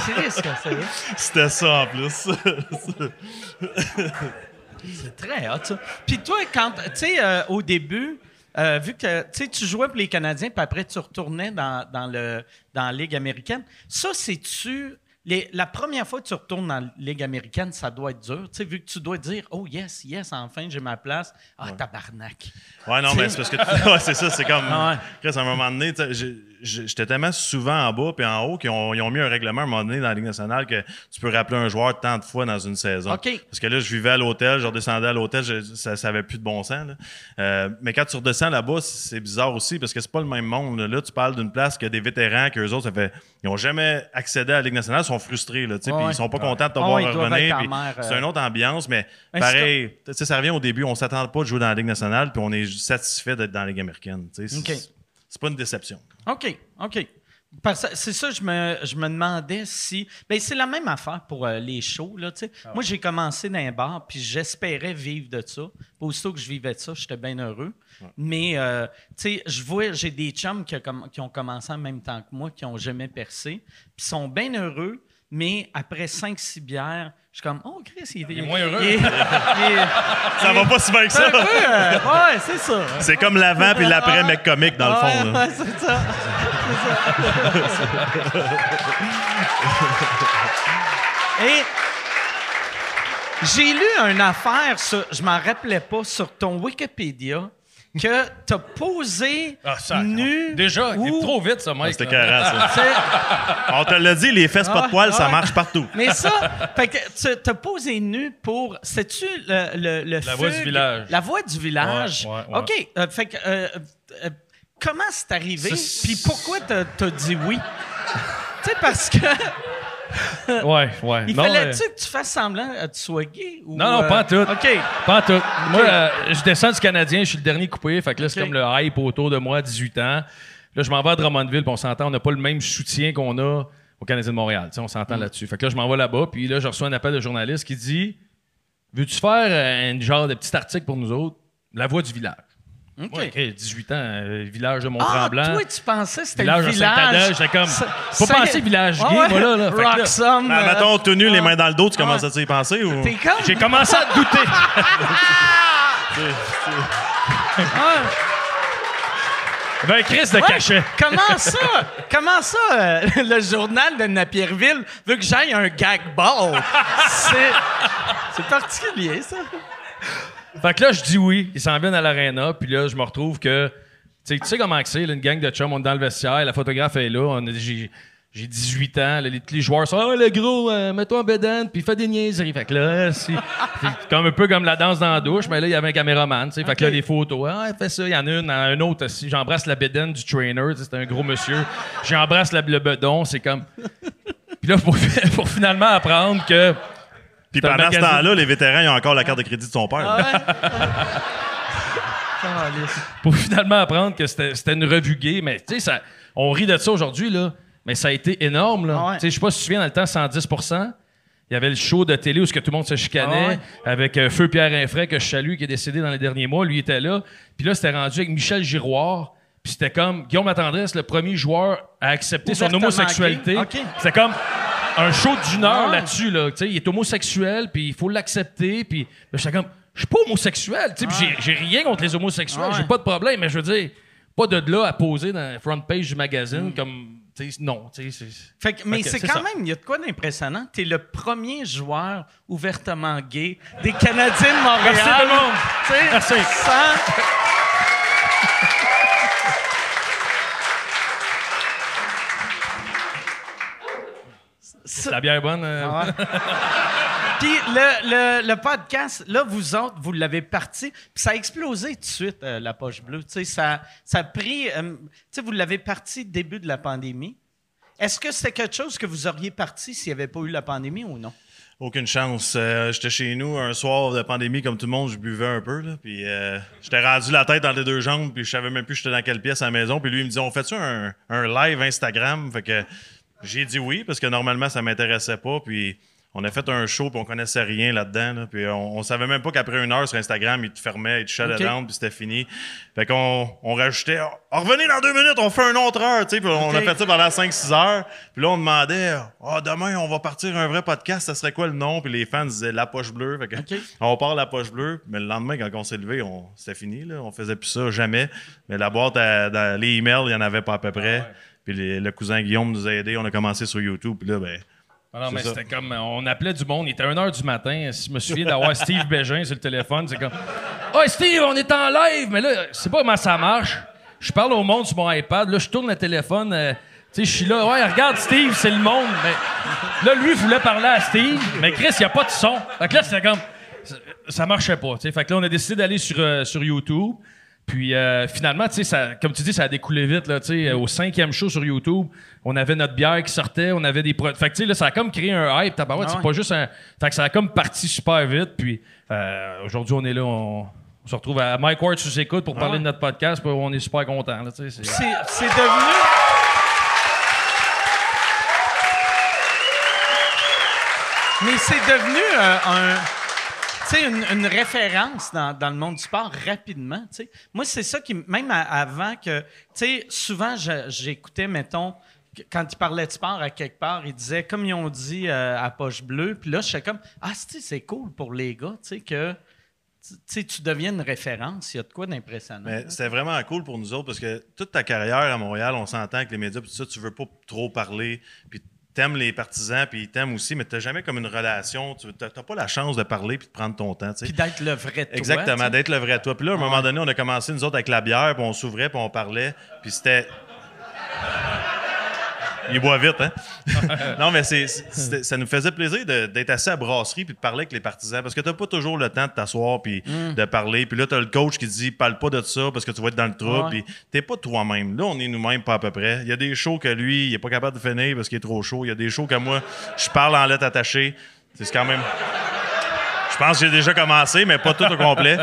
C'est risque, c'est risque. C'était ça en plus. C'est très hot, ça. Puis toi, quand, tu sais, euh, au début, euh, vu que tu jouais pour les Canadiens, puis après tu retournais dans, dans, le, dans la Ligue américaine, ça, c'est-tu. les- la première fois que tu retournes dans la Ligue américaine, ça doit être dur. Tu sais, vu que tu dois dire, oh yes, yes, enfin, j'ai ma place. Ah, tabarnak. Ouais, non, mais c'est parce que. ouais, c'est ça, c'est comme. Ah ouais. Chris, à un moment donné, j'ai- j'étais tellement souvent en bas puis en haut qu'ils ont, ils ont mis un règlement à un moment donné dans la Ligue nationale que tu peux rappeler un joueur tant de fois dans une saison. Parce que là, je vivais à l'hôtel, je redescendais à l'hôtel, ça n'avait plus de bon sens. là. Euh, mais quand tu redescends là-bas, c'est bizarre aussi parce que c'est pas le même monde. Là, tu parles d'une place que des vétérans, qu'eux autres, ça fait. Ils n'ont jamais accédé à la Ligue nationale, ils sont frustrés. Là, Ouais, ils sont pas contents de te Ouais, voir revenir. mer, C'est euh. une autre ambiance, mais pareil, ça revient au début, on s'attend pas de jouer dans la Ligue nationale, puis on est satisfait d'être dans la Ligue américaine. tu sais. C'est OK. c'est pas une déception. OK, OK. C'est ça, je me, je me demandais si. Ben, c'est la même affaire pour euh, les shows. Là, sais. Moi, j'ai commencé dans un bar, puis j'espérais vivre de ça. Puis Aussitôt que je vivais de ça, j'étais bien heureux. Mais, euh, tu sais, je vois, j'ai des chums qui, qui ont commencé en même temps que moi, qui n'ont jamais percé, puis sont bien heureux. Mais après 5-6 bières, je suis comme, oh, Chris, il, Il est moins heureux. il est- il est- Ça va pas si bien que ça. peu, euh, ouais, c'est ça. C'est comme l'avant puis l'après mec comique dans le fond. Ouais, c'est ça. C'est ça. Et J'ai lu une affaire, sur, je m'en rappelais pas, sur ton Wikipédia, que t'as posé Ah, ça, nu. Déjà, il est trop vite, ça, Mike. C'était carré, ça. On te l'a dit, les fesses pas de poils, ça Ah, marche partout. Mais ça, fait que t'as posé nu pour. C'est-tu le, le, le La voix du village. La voix du village? Ouais, ouais, ouais. OK. euh, fait que. euh, euh, comment c'est arrivé? Puis pourquoi t'as t'as dit oui? tu sais, parce que. Ouais, ouais. Il fallait-tu euh, que tu fasses semblant? Que tu sois gay? Ou, Non, non, euh, pas en tout. OK. Pas en tout. Moi, euh, je descends du Canadien, je suis le dernier coupé, fait que là, c'est comme le hype autour de moi, 18 ans. Là, je m'en vais à Drummondville, puis on s'entend, on n'a pas le même soutien qu'on a au Canadien de Montréal. Tu sais, on s'entend Mm. là-dessus. Fait que là, je m'en vais là-bas, puis là, je reçois un appel de journaliste qui dit Veux-tu faire euh, un genre de petit article pour nous autres La voix du village. OK. Moi, ok, 18 ans, euh, village de Ah, Mont-Tremblant. toi, tu pensais que c'était village le Saint-Adèle, village. j'étais comme, ça- penser village Ah gay, ouais, moi, là, là. Roxham, Ben, euh, mettons, tenu, les mains dans le dos, tu Ah. commences à t'y penser ou? T'es comme. J'ai commencé à te douter. ben, Chris de Ouais, cachet. Comment ça? Comment ça, euh, le journal de Napierville veut que j'aille un gag ball? C'est, c'est particulier, ça. Fait que là, je dis oui. Ils s'en viennent à l'aréna. Puis là, je me retrouve que. Tu sais- tu sais comment c'est, une gang de chums, on est dans le vestiaire, la photographe est là. J'ai j'ai 18 ans, là, les, les joueurs sont Ah, le gros, euh, mets-toi en bédane, puis fais des niaiseries. Fait que là, c'est comme un peu comme la danse dans la douche, mais là, il y avait un caméraman. tu sais. Fait que là, les photos, ah, fais ça. Il y en a une, un autre aussi. J'embrasse la bédane du trainer, c'est un gros monsieur. J'embrasse le bedon, c'est comme. Puis là, pour, pour finalement apprendre que. Puis pendant ce temps-là, les vétérans, ils ont encore la carte de crédit de son père. là. pour finalement apprendre que c'était une revue gay. Mais tu sais, ça- on rit de ça aujourd'hui, là. Mais ça a été énorme, là. Ah ouais. Tu sais, Je sais pas si tu te souviens, dans le temps, 110% Il y avait le show de télé où ce que tout le monde se chicanait Ah ouais. avec euh, Feu Pierre Infray, que je salue, qui est décédé dans les derniers mois. Lui était là. Puis là, c'était rendu avec Michel Giroir. Puis c'était comme Guillaume Latendresse, le premier joueur à accepter son homosexualité. gay. OK. C'était comme un show d'une heure là-dessus. Là. Tu sais, Il est homosexuel, puis il faut l'accepter. Puis là, j'étais comme, je suis pas homosexuel. tu sais, j'ai- rien contre les homosexuels, j'ai pas de problème, mais je veux dire, pas de là à poser dans la front page du magazine comme. tu sais, Non, tu sais, c'est- Fait que- mais c'est quand ça. même, il y a de quoi d'impressionnant. T'es le premier joueur ouvertement gay des Canadiens de Montréal. Merci tout le monde. Tu Merci. sans- c'est la bière bonne. euh, Ah Puis le, le, le podcast, là, vous autres, vous l'avez parti, puis ça a explosé tout de suite, euh, la poche bleue. Tu sais, ça, ça a pris. euh, tu sais, vous l'avez parti début de la pandémie. Est-ce que c'était quelque chose que vous auriez parti s'il n'y avait pas eu la pandémie ou non? Aucune chance. Euh, j'étais chez nous un soir de pandémie, comme tout le monde, je buvais un peu. Là, puis euh, j'étais rendu la tête dans les deux jambes, puis je savais même plus j'étais dans quelle pièce à la maison. Puis lui, il me dit On fait-tu un, un live Instagram? Fait que j'ai dit oui, parce que normalement, ça m'intéressait pas. Puis on a fait un show, puis on connaissait rien là-dedans. là. puis on, on savait même pas qu'après une heure sur Instagram, il te fermait, il te shut Ok. down, puis c'était fini. Fait qu'on on rajoutait oh, revenez dans deux minutes, on fait une autre heure. tu sais. Puis on a fait ça pendant 5-6 heures. Puis là, on demandait Ah, demain, on va partir un vrai podcast, ça serait quoi le nom Puis les fans disaient La Poche Bleue. Fait que. On part La Poche Bleue. Mais le lendemain, quand on s'est levé, on, c'était fini. Là. On faisait plus ça, jamais. Mais la boîte, à- dans les emails, il n'y en avait pas à peu près. Puis les- le cousin Guillaume nous a aidés. On a commencé sur YouTube. Puis là, ben. Ah non, mais C'est c'était comme. On appelait du monde. Il était 1h du matin. Si je me souviens d'avoir Steve Bégin sur le téléphone, c'est comme. Oh, Steve, on est en live! Mais là, je sais pas comment ça marche. Je parle au monde sur mon iPad. Là, je tourne le téléphone. euh, tu sais, je suis là. Ouais, regarde, Steve, c'est le monde. Mais là, lui voulait parler à Steve. Mais Chris, il n'y a pas de son. Fait que là, c'était comme. ça- marchait pas. tu sais. Fait que là, on a décidé d'aller sur, euh, sur YouTube. Puis euh, finalement, tu sais, ça- comme tu dis, ça a découlé vite. Là, tu sais. Au cinquième show sur YouTube, on avait notre bière qui sortait, on avait des produits. Fait que tu sais, là, ça a comme créé un hype. tabarouette, Ah c'est ouais. pas juste un. Fait que ça a comme parti super vite. Puis euh, aujourd'hui, on est là, on, on se retrouve à Mike Ward sous écoute pour parler ouais. de notre podcast. Puis on est super c'est- C'est, c'est devenu. Mais c'est devenu euh, un. Sais, une, une référence dans, dans le monde du sport rapidement. tu sais. Moi, c'est ça qui. Même avant que. Tu sais, souvent, j'écoutais, mettons, que- quand ils parlaient de sport à quelque part, ils disaient, comme ils ont dit euh, à Poche Bleue, puis là, je suis comme, ah, c'est c'est cool pour les gars, tu sais, que. Tu deviens une référence. Il y a de quoi d'impressionnant. C'était vraiment cool pour nous autres parce que toute ta carrière à Montréal, on s'entend avec les médias, puis tout ça, tu veux pas trop parler. Puis t'aimes les partisans, puis ils t'aiment aussi, mais t'as jamais comme une relation. Tu t'as t'as pas la chance de parler puis de prendre ton temps. Puis d'être le vrai toi. Exactement, d'être le vrai toi. Puis là, à un moment donné, on a commencé, nous autres, avec la bière, puis on s'ouvrait, puis on parlait, puis c'était... Il boit vite, hein? non, mais c'est, ça nous faisait plaisir d'être assis à brasserie puis de parler avec les partisans parce que t'as pas toujours le temps de t'asseoir puis Mm. de parler. Puis là, t'as le coach qui dit parle pas de ça parce que tu vas être dans le trouble. Ouais. Puis t'es pas toi-même. Là, on est nous-mêmes pas à peu près. Il y a des shows que lui, il est pas capable de finir parce qu'il est trop chaud. Il y a des shows que moi, je parle en lettres attachées. C'est quand même. Je pense que j'ai déjà commencé, mais pas tout au complet.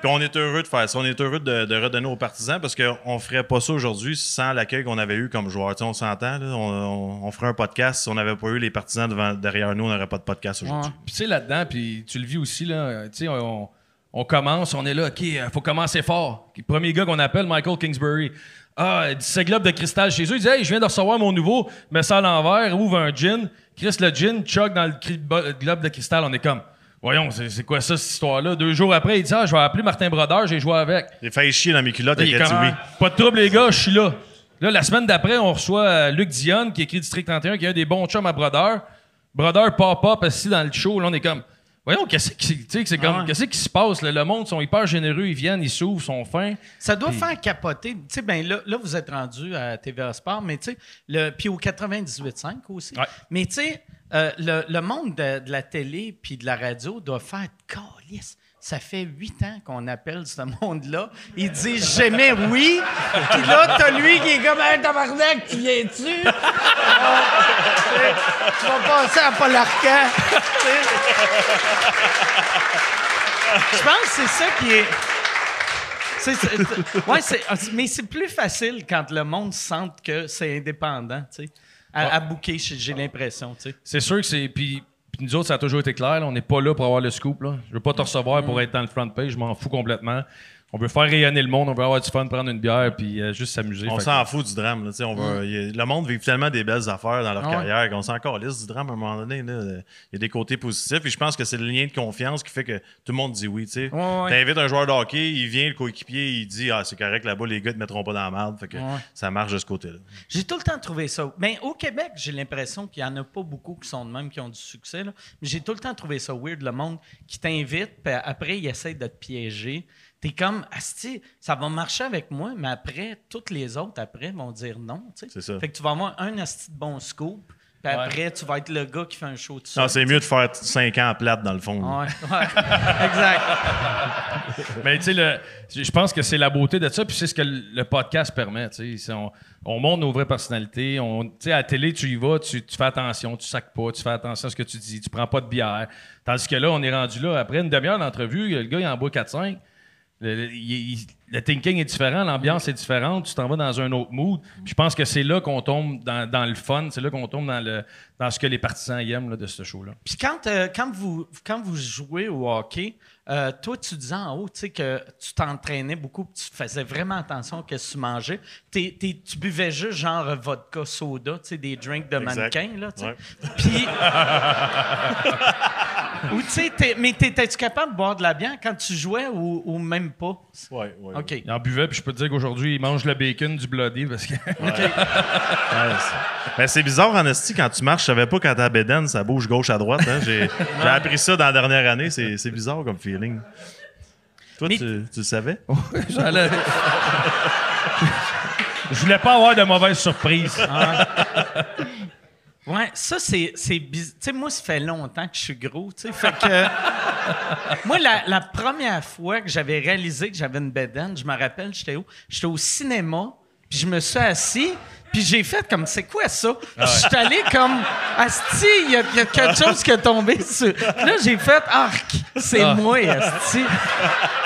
Puis on est heureux de faire ça. On est heureux de, redonner aux partisans parce qu'on ferait pas ça aujourd'hui sans l'accueil qu'on avait eu comme joueur. Tu on s'entend, on, ferait un podcast. Si on n'avait pas eu les partisans derrière nous, on n'aurait pas de podcast aujourd'hui. Tu sais, là-dedans, puis tu le vis aussi, là, euh, tu sais, on, commence, on est là, OK, il faut commencer fort. Le premier gars qu'on appelle, Michael Kingsbury. Ah, c'est globe de cristal chez eux. Il dit, hey, je viens de recevoir mon nouveau, mets ça à l'envers, ouvre un gin. Chris, le gin, chug dans le globe de cristal. On est comme, voyons, c'est c'est quoi ça, cette histoire-là? Deux jours après, il dit, ah, je vais appeler Martin Brodeur, j'ai joué avec. J'ai failli chier dans mes culottes il est dit comme, oui. Pas de trouble, les gars, je suis là. Là, la semaine d'après, on reçoit euh, Luc Dionne, qui écrit District 31, qui est un des bons chums à Brodeur. Brodeur pop-up assis dans le show. Là, on est comme, voyons, qu'est-ce qui, c'est comme, Ah ouais. qu'est-ce qui se passe? là? Le monde sont hyper généreux, ils viennent, ils s'ouvrent, sont fins. Ça doit faire capoter. Tu sais, ben là, là, vous êtes rendu à TVA Sport, mais tu sais, le- puis au 98.5 aussi. Ouais. Mais tu sais, euh, le, monde de, la télé puis de la radio doit faire calice. Ça fait huit ans qu'on appelle ce monde-là. Il dit j'aimais oui. Puis là, t'as lui qui est comme un tabarnak, tu viens-tu? Ah, tu vas passer à Paul Arcand. Je pense que c'est ça qui est. Ouais, ah, mais c'est plus facile quand le monde sent que c'est indépendant, tu sais. À, à booker, j'ai l'impression, tu sais. C'est sûr que c'est. Puis, puis nous autres, ça a toujours été clair. là, on n'est pas là pour avoir le scoop. Là. Je veux pas te recevoir pour être dans le front page. Je m'en fous complètement. On veut faire rayonner le monde. On veut avoir du fun, prendre une bière, puis euh, juste s'amuser. On que- s'en fout du drame. là, tu sais, on a- le monde vit tellement des belles affaires dans leur Ah ouais. carrière qu'on s'en calisse du drame à un moment donné. Il y a des côtés positifs. Et je pense que c'est le lien de confiance qui fait que tout le monde dit oui. tu. Ouais, ouais. T'invites un joueur de hockey, il vient, le coéquipier, il dit Ah, c'est correct là-bas, les gars ne te mettront pas dans la merde. Fait que Ouais. ça marche de ce côté-là. J'ai tout le temps trouvé ça. Mais au Québec, j'ai l'impression qu'il n'y en a pas beaucoup qui sont de même, qui ont du succès. là. Mais j'ai tout le temps trouvé ça weird, le monde qui t'invite, puis après, il essaie de te piéger. T'es comme, Asti, ça va marcher avec moi, mais après, toutes les autres, après, vont dire non. tu sais. C'est ça. Fait que tu vas avoir un Asti de bon scoop, puis après, tu vas être le gars qui fait un show de ça. Non, c'est mieux de faire 5 ans plate dans le fond. Ouais, ouais. exact. Mais tu sais, le- je pense que c'est la beauté de ça, puis c'est ce que le podcast permet. tu sais. C'est- On, on montre nos vraies personnalités. On, tu sais, à la télé, tu y vas, tu, tu fais attention, tu sacs pas, tu fais attention à ce que tu dis, tu prends pas de bière. Tandis que là, on est rendu là, après une demi-heure d'entrevue, le gars, il en boit 4-5. Le, le- le thinking est différent, l'ambiance est différente, tu t'en vas dans un autre mood. Je pense que c'est là qu'on tombe dans, dans le fun, c'est là qu'on tombe dans, le, dans ce que les partisans aiment là, de ce show-là. Puis quand, euh, quand, vous, quand vous jouez au hockey, euh, toi, tu disais en haut tu sais, que tu t'entraînais beaucoup, tu faisais vraiment attention à ce que tu mangeais. T'es- t'es- tu buvais juste genre vodka, soda, tu sais, des drinks de mannequin. Là, tu sais. Ouais. Puis. ou tu sais, t'es- mais t'étais-tu capable de boire de la bière quand tu jouais ou, ou même pas? Ouais, ouais, OK. Il en buvait, puis je peux te dire qu'aujourd'hui, il mange le bacon du bloody parce que. Ouais, c'est- Ben, c'est bizarre en esti quand tu marches, je savais pas quand t'as bédaine, ça bouge gauche à droite. hein. J'ai j'ai appris ça dans la dernière année, c'est c'est bizarre comme feeling. Toi, Mais- tu, tu le savais? J'allais- Je voulais pas avoir de mauvaises surprises. Ouais, ça, c'est, c'est bizarre. Tu sais, moi, ça fait longtemps que je suis gros, tu sais. Fait que. moi, la, la première fois que j'avais réalisé que j'avais une bedaine, je me rappelle, j'étais où? J'étais au cinéma, puis je me suis assis, puis j'ai fait comme, c'est quoi ça? Ah Je suis allé comme, Asti, il y, a- il y a quelque chose qui est tombé sur. Puis Là, j'ai fait, arc, c'est Ah. moi, Asti.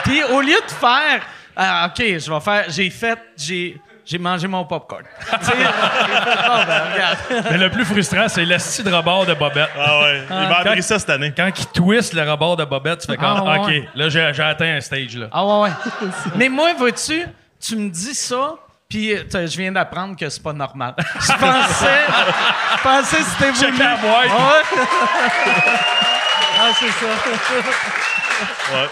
Puis au lieu de faire, ah, OK, je vais faire, j'ai fait, j'ai. J'ai mangé mon popcorn. Bon, ben, regarde. Mais le plus frustrant, c'est l'asti de rebord de Bobette. Ah ouais, il m'a appris ça cette année. Quand il twist le rebord de Bobette, tu fais comme, Ah, OK, ouais. là, j'ai j'ai atteint un stage, là. Ah ouais, ouais. Mais moi, vois-tu, tu me dis ça, puis euh, je viens d'apprendre que c'est pas normal. Je pensais, je pensais que c'était voulu. La boîte. Ah ouais? ah, c'est ça. Ouais.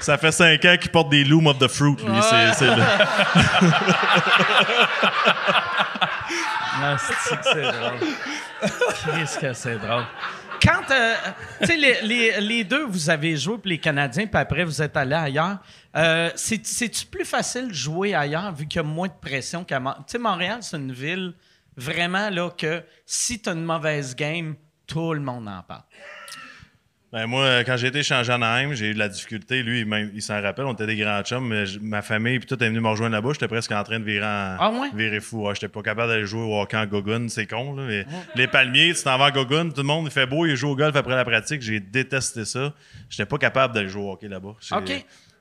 Ça fait cinq ans qu'il porte des Loom of the Fruit, lui. C'est, c'est le- Ah, c'est que c'est drôle? Qu'est-ce que c'est drôle? Quand, euh, les, les- les deux, vous avez joué pour les Canadiens, puis après, vous êtes allés ailleurs. Euh, c'est- C'est-tu plus facile de jouer ailleurs, vu qu'il y a moins de pression qu'à Montréal? Tu sais, Montréal, c'est une ville vraiment là que si tu as une mauvaise game, tout le monde en parle. Ben moi, quand j'ai été échangé à Anaheim, j'ai eu de la difficulté. Lui, il, s'en rappelle, on était des grands chums, mais je- ma famille puis tout est venu me rejoindre là-bas. J'étais presque en train de virer, en- Ah ouais? virer fou. Ouais, J'étais pas capable d'aller jouer au hockey en Gogun, c'est con. Là, mais Les palmiers, tu t'en vas à Gogun, tout le monde il fait beau, il joue au golf après la pratique. J'ai détesté ça. J'étais pas capable d'aller jouer au hockey là-bas.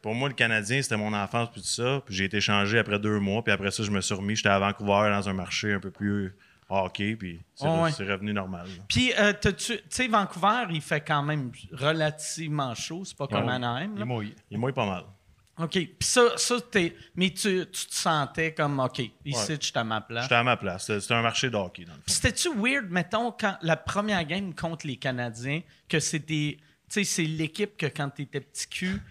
Pour moi, le Canadien, c'était mon enfance puis tout ça. Puis j'ai été changé après deux mois. Puis après ça, je me suis remis. J'étais à Vancouver dans un marché un peu plus hockey. Puis c'est ouais. revenu normal. Puis, euh, tu sais, Vancouver, il fait quand même relativement chaud. C'est pas comme Ouais. Anaheim. là. Il mouille. Il mouille pas mal. OK. Puis ça, ça t'es- mais tu, tu te sentais comme, OK, ici, Ouais. je suis à ma place. J'étais à ma place. C'était un marché de hockey, dans le c'était-tu weird, mettons, quand la première game contre les Canadiens, que c'était. Tu sais, c'est l'équipe que quand t'étais petit cul,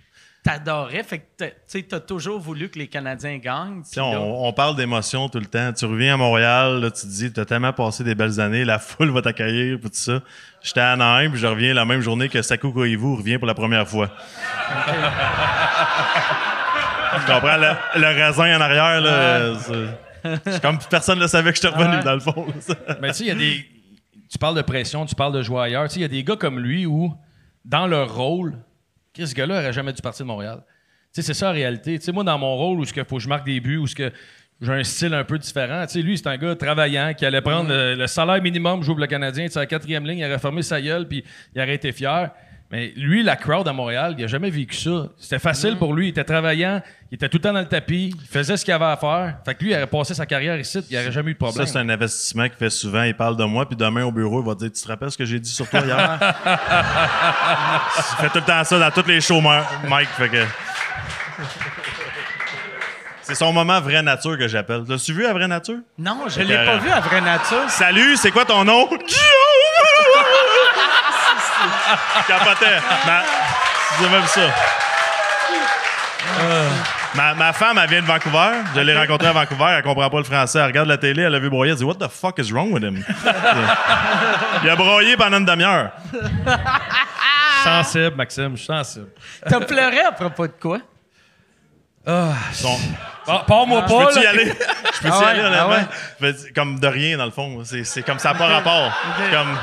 t'adorais. Fait que t'as- tu t'as toujours voulu que les Canadiens gagnent. Là- on, on parle d'émotion tout le temps. Tu reviens à Montréal, là, tu te dis, t'as tellement passé des belles années, la foule va t'accueillir, tout ça. J'étais à Anaheim, puis je reviens la même journée que Saku Koivu revient pour la première fois. tu comprends? Le, le raisin en arrière, là, c'est- c'est comme personne ne savait que j'étais revenu, Ouais. dans le fond. Mais tu sais, il y a des. Tu parles de pression, tu parles de jouer ailleurs. Tu sais, il y a des gars comme lui où, dans leur rôle, Chris, ce gars-là aurait jamais dû partir de Montréal. Tu sais, c'est ça la réalité. Tu sais, moi, dans mon rôle, où il faut que je marque des buts, où que j'ai un style un peu différent. Tu sais, lui, c'est un gars travaillant qui allait prendre le, le salaire minimum, pour le Canadien, tu sais, à la quatrième ligne, il aurait fermé sa gueule, puis il aurait été fier. Mais lui, la crowd à Montréal, il a jamais vécu ça. C'était facile pour lui. Il était travaillant, il était tout le temps dans le tapis, il faisait ce qu'il avait à faire. Fait que lui, il aurait passé sa carrière ici, il aurait jamais eu de problème. Ça, c'est un investissement qu'il fait souvent. Il parle de moi, puis demain au bureau, il va dire Tu te rappelles ce que j'ai dit sur toi hier? Il fait tout le temps ça dans tous les shows, Mike. Fait que. C'est son moment vraie nature que j'appelle. L'as-tu vu à vraie nature? Non, je l'ai pas vu à vraie nature. Salut, c'est quoi ton nom? Capotais. Ma... J'ai même ça. Ma, ma femme, elle vient de Vancouver. Je l'ai rencontrée à Vancouver. Elle comprend pas le français. Elle regarde la télé. Elle a vu broyer. Elle dit What the fuck is wrong with him? Il a broyé pendant une demi-heure. sensible, Maxime, je suis sensible. T'as pleuré à propos de quoi? Son- Ah, Je pas, peux-tu y aller? Je peux-tu Ah y ouais, aller, ah honnêtement? ouais. Je dire, Comme de rien, dans le fond. C'est, c'est comme ça n'a pas rapport. Comme,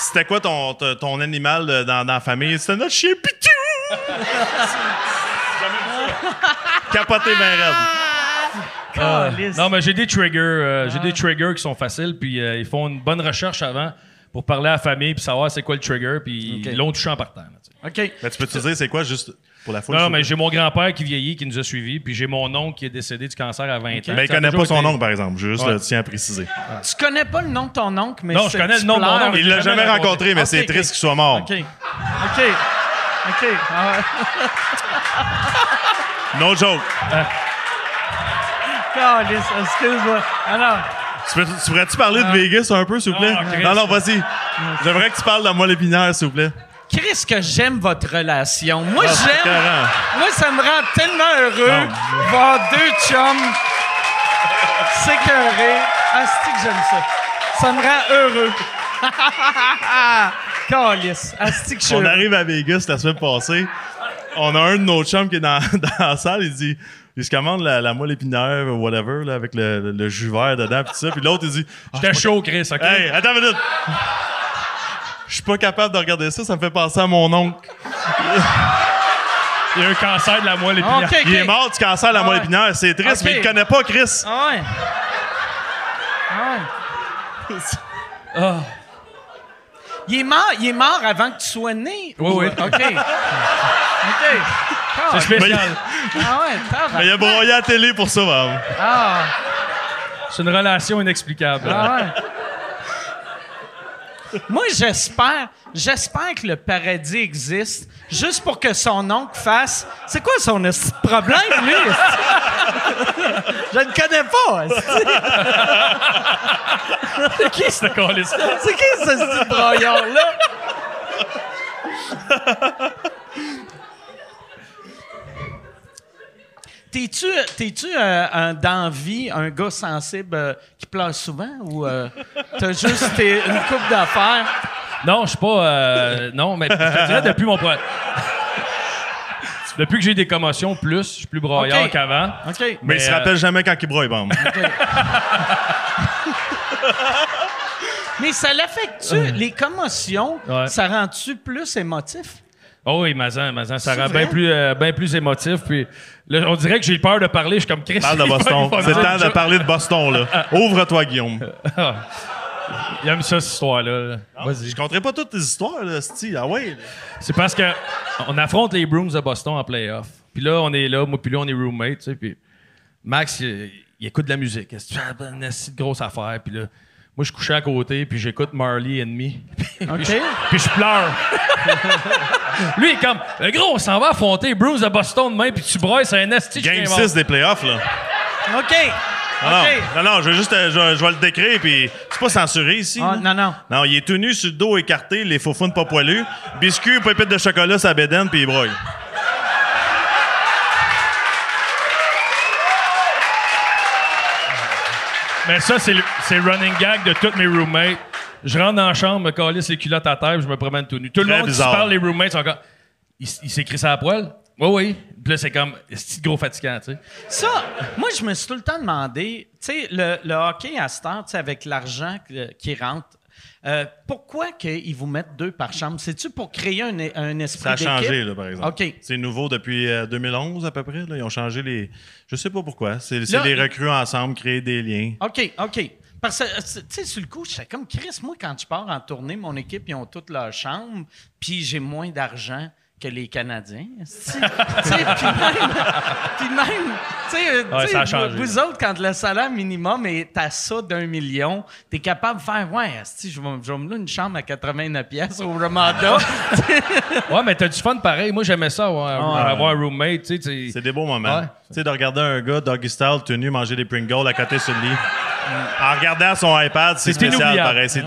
c'était quoi ton, ton, ton animal dans, dans la famille? C'était notre chien Pitou! Capoté bien raide. Calisse. Non, mais j'ai des triggers. euh, J'ai des triggers qui sont faciles, puis euh, ils font une bonne recherche avant pour parler à la famille, puis savoir c'est quoi le trigger, puis ils l'ont touché en partant. là, tu sais. OK. Mais tu peux-tu dire c'est quoi juste pour la foule? Non, mais j'ai mon grand-père qui vieillit, qui nous a suivis, puis j'ai mon oncle qui est décédé du cancer à 20 ans. Mais il Ça a connaît toujours pas son été- oncle, par exemple. Juste Ouais. tiens à préciser. Tu connais pas le nom de ton oncle, mais Non, je c'est- connais le tu nom de mon pleures. oncle. Il l'a jamais jamais rencontré, mais Ok, c'est ok. triste qu'il soit mort. OK. OK. OK. Ah ouais. No joke. Calisse, excuse-moi. Alors, Tu, peux- tu pourrais-tu parler de Vegas un peu, s'il vous plaît? Ah, non, non, vas-y. J'aimerais que tu parles de moi l'épinaire, s'il vous plaît. Chris, que j'aime votre relation. Moi, Ah, c'est j'aime. Moi, ça me rend tellement heureux voir deux chums s'écœurer. Asti que j'aime ça? Ça me rend heureux. Calice. Asti que je On arrive à Vegas la semaine passée. On a un de nos chums qui est dans, dans la salle. Il dit il se commande la, la moelle épinière, whatever, là, avec le, le- le jus vert dedans, pis tout ça. Puis l'autre, il dit Ah, J'étais chaud, Chris, OK? Hey, attends une minute. Je suis pas capable de regarder ça, ça me fait penser à mon oncle. Il y a un cancer de la moelle épinière. Il est mort du cancer de la Ah moelle épinière. C'est triste, mais il le connaît pas, Chris. Ah ouais. Ah ouais. Il est mort, il est mort avant que tu sois né. Oui, Ou- oui. OK. OK. C'est spécial. Ah ouais. Mais il a broyé à la télé pour ça, vraiment. Ah, C'est une relation inexplicable. ah ouais. Moi, j'espère, j'espère que le paradis existe juste pour que son oncle fasse. C'est quoi son problème, lui? Je ne connais pas. C'est qui, ce? C'est qui ce petit T'es-tu, t'es-tu euh, un, dans la vie un gars sensible euh, qui pleure souvent ou euh, t'as juste tes- une coupe d'affaires? Non, je suis pas. euh, non, mais je te dirais depuis mon. pro- Depuis que j'ai des commotions, plus, je suis plus broyard Ok. qu'avant. OK. Mais il se rappelle jamais quand il broye, bon. Mais ça l'affecte-tu? Les commotions, Ouais. ça rend-tu plus émotif? Oh oui, Mazan, Mazan, ça C'est rend bien plus, euh, bien plus émotif. Puis là, on dirait que j'ai peur de parler. Je suis comme Chris. Parle de Boston. C'est le temps de parler de Boston, là. Ouvre-toi, Guillaume. Il aime ça, cette histoire-là. là. Vas-y. Je compterai pas toutes tes histoires, là, Steve. Ah ouais. C'est parce que on affronte les Bruins de Boston en playoff. Puis là, on est là, moi puis là, on est roommates, tu sais. Puis Max, il, il écoute de la musique. As une grosse affaire? Puis là, moi, je couchais à côté, puis j'écoute Marley and Me. OK. Puis je pleure. Lui, il est comme, le gros, on s'en va affronter les Bruins de Boston demain, puis tu broyes, c'est un esti. Game 6 des playoffs, là. OK. Non, non, OK. non, non, je vais juste, euh, je, vais- je vais le décrire, puis c'est pas censuré ici. Ah, non, non. Non, il est tout nu sur le dos écarté, les faux pas poilus. Biscuit, pépite de chocolat, sa bédaine, puis il broye. Mais ça, c'est le, c'est le running gag de tous mes roommates. Je rentre dans la chambre, me calisse les culottes à terre, puis je me promène tout nu. Tout le Très monde qui se bizarre. parle, les roommates sont comme. Il, s- il s'écrit ça à poil? Oui, oui. Puis là, c'est comme. C'est gros fatigant, tu sais? Ça, moi, je me suis tout le temps demandé, tu sais, le, le hockey à cette heure, tu sais, avec l'argent que- qui rentre, euh, pourquoi qu'ils vous mettent deux par chambre? C'est-tu pour créer un, un esprit Ça a changé, là, par exemple. C'est nouveau depuis euh, 2011, à peu près. Là. Ils ont changé les. Je sais pas pourquoi. C'est les recrues ensemble, créer des liens. OK, OK. Parce que, euh, tu sais, sur le coup, j'étais comme Chris. Moi, quand je pars en tournée, mon équipe, ils ont toute leur chambre, puis j'ai moins d'argent que les Canadiens. Tu puis même, puis même, tu Ouais, tu vous- autres, quand le salaire minimum est à ça d'un million, t'es capable de faire, ouais, esti, je vais, me louer une chambre à 89 pièces au Ramada. Ouais, mais t'as du fun pareil. Moi, j'aimais ça, avoir, Ouais. avoir un roommate, tu tu. C'est des beaux moments. Ouais. Tu sais, de regarder un gars, doggy style, tenu, manger des Pringles à côté sur le lit. En regardant son iPad, c'est spécial, pareil. C'est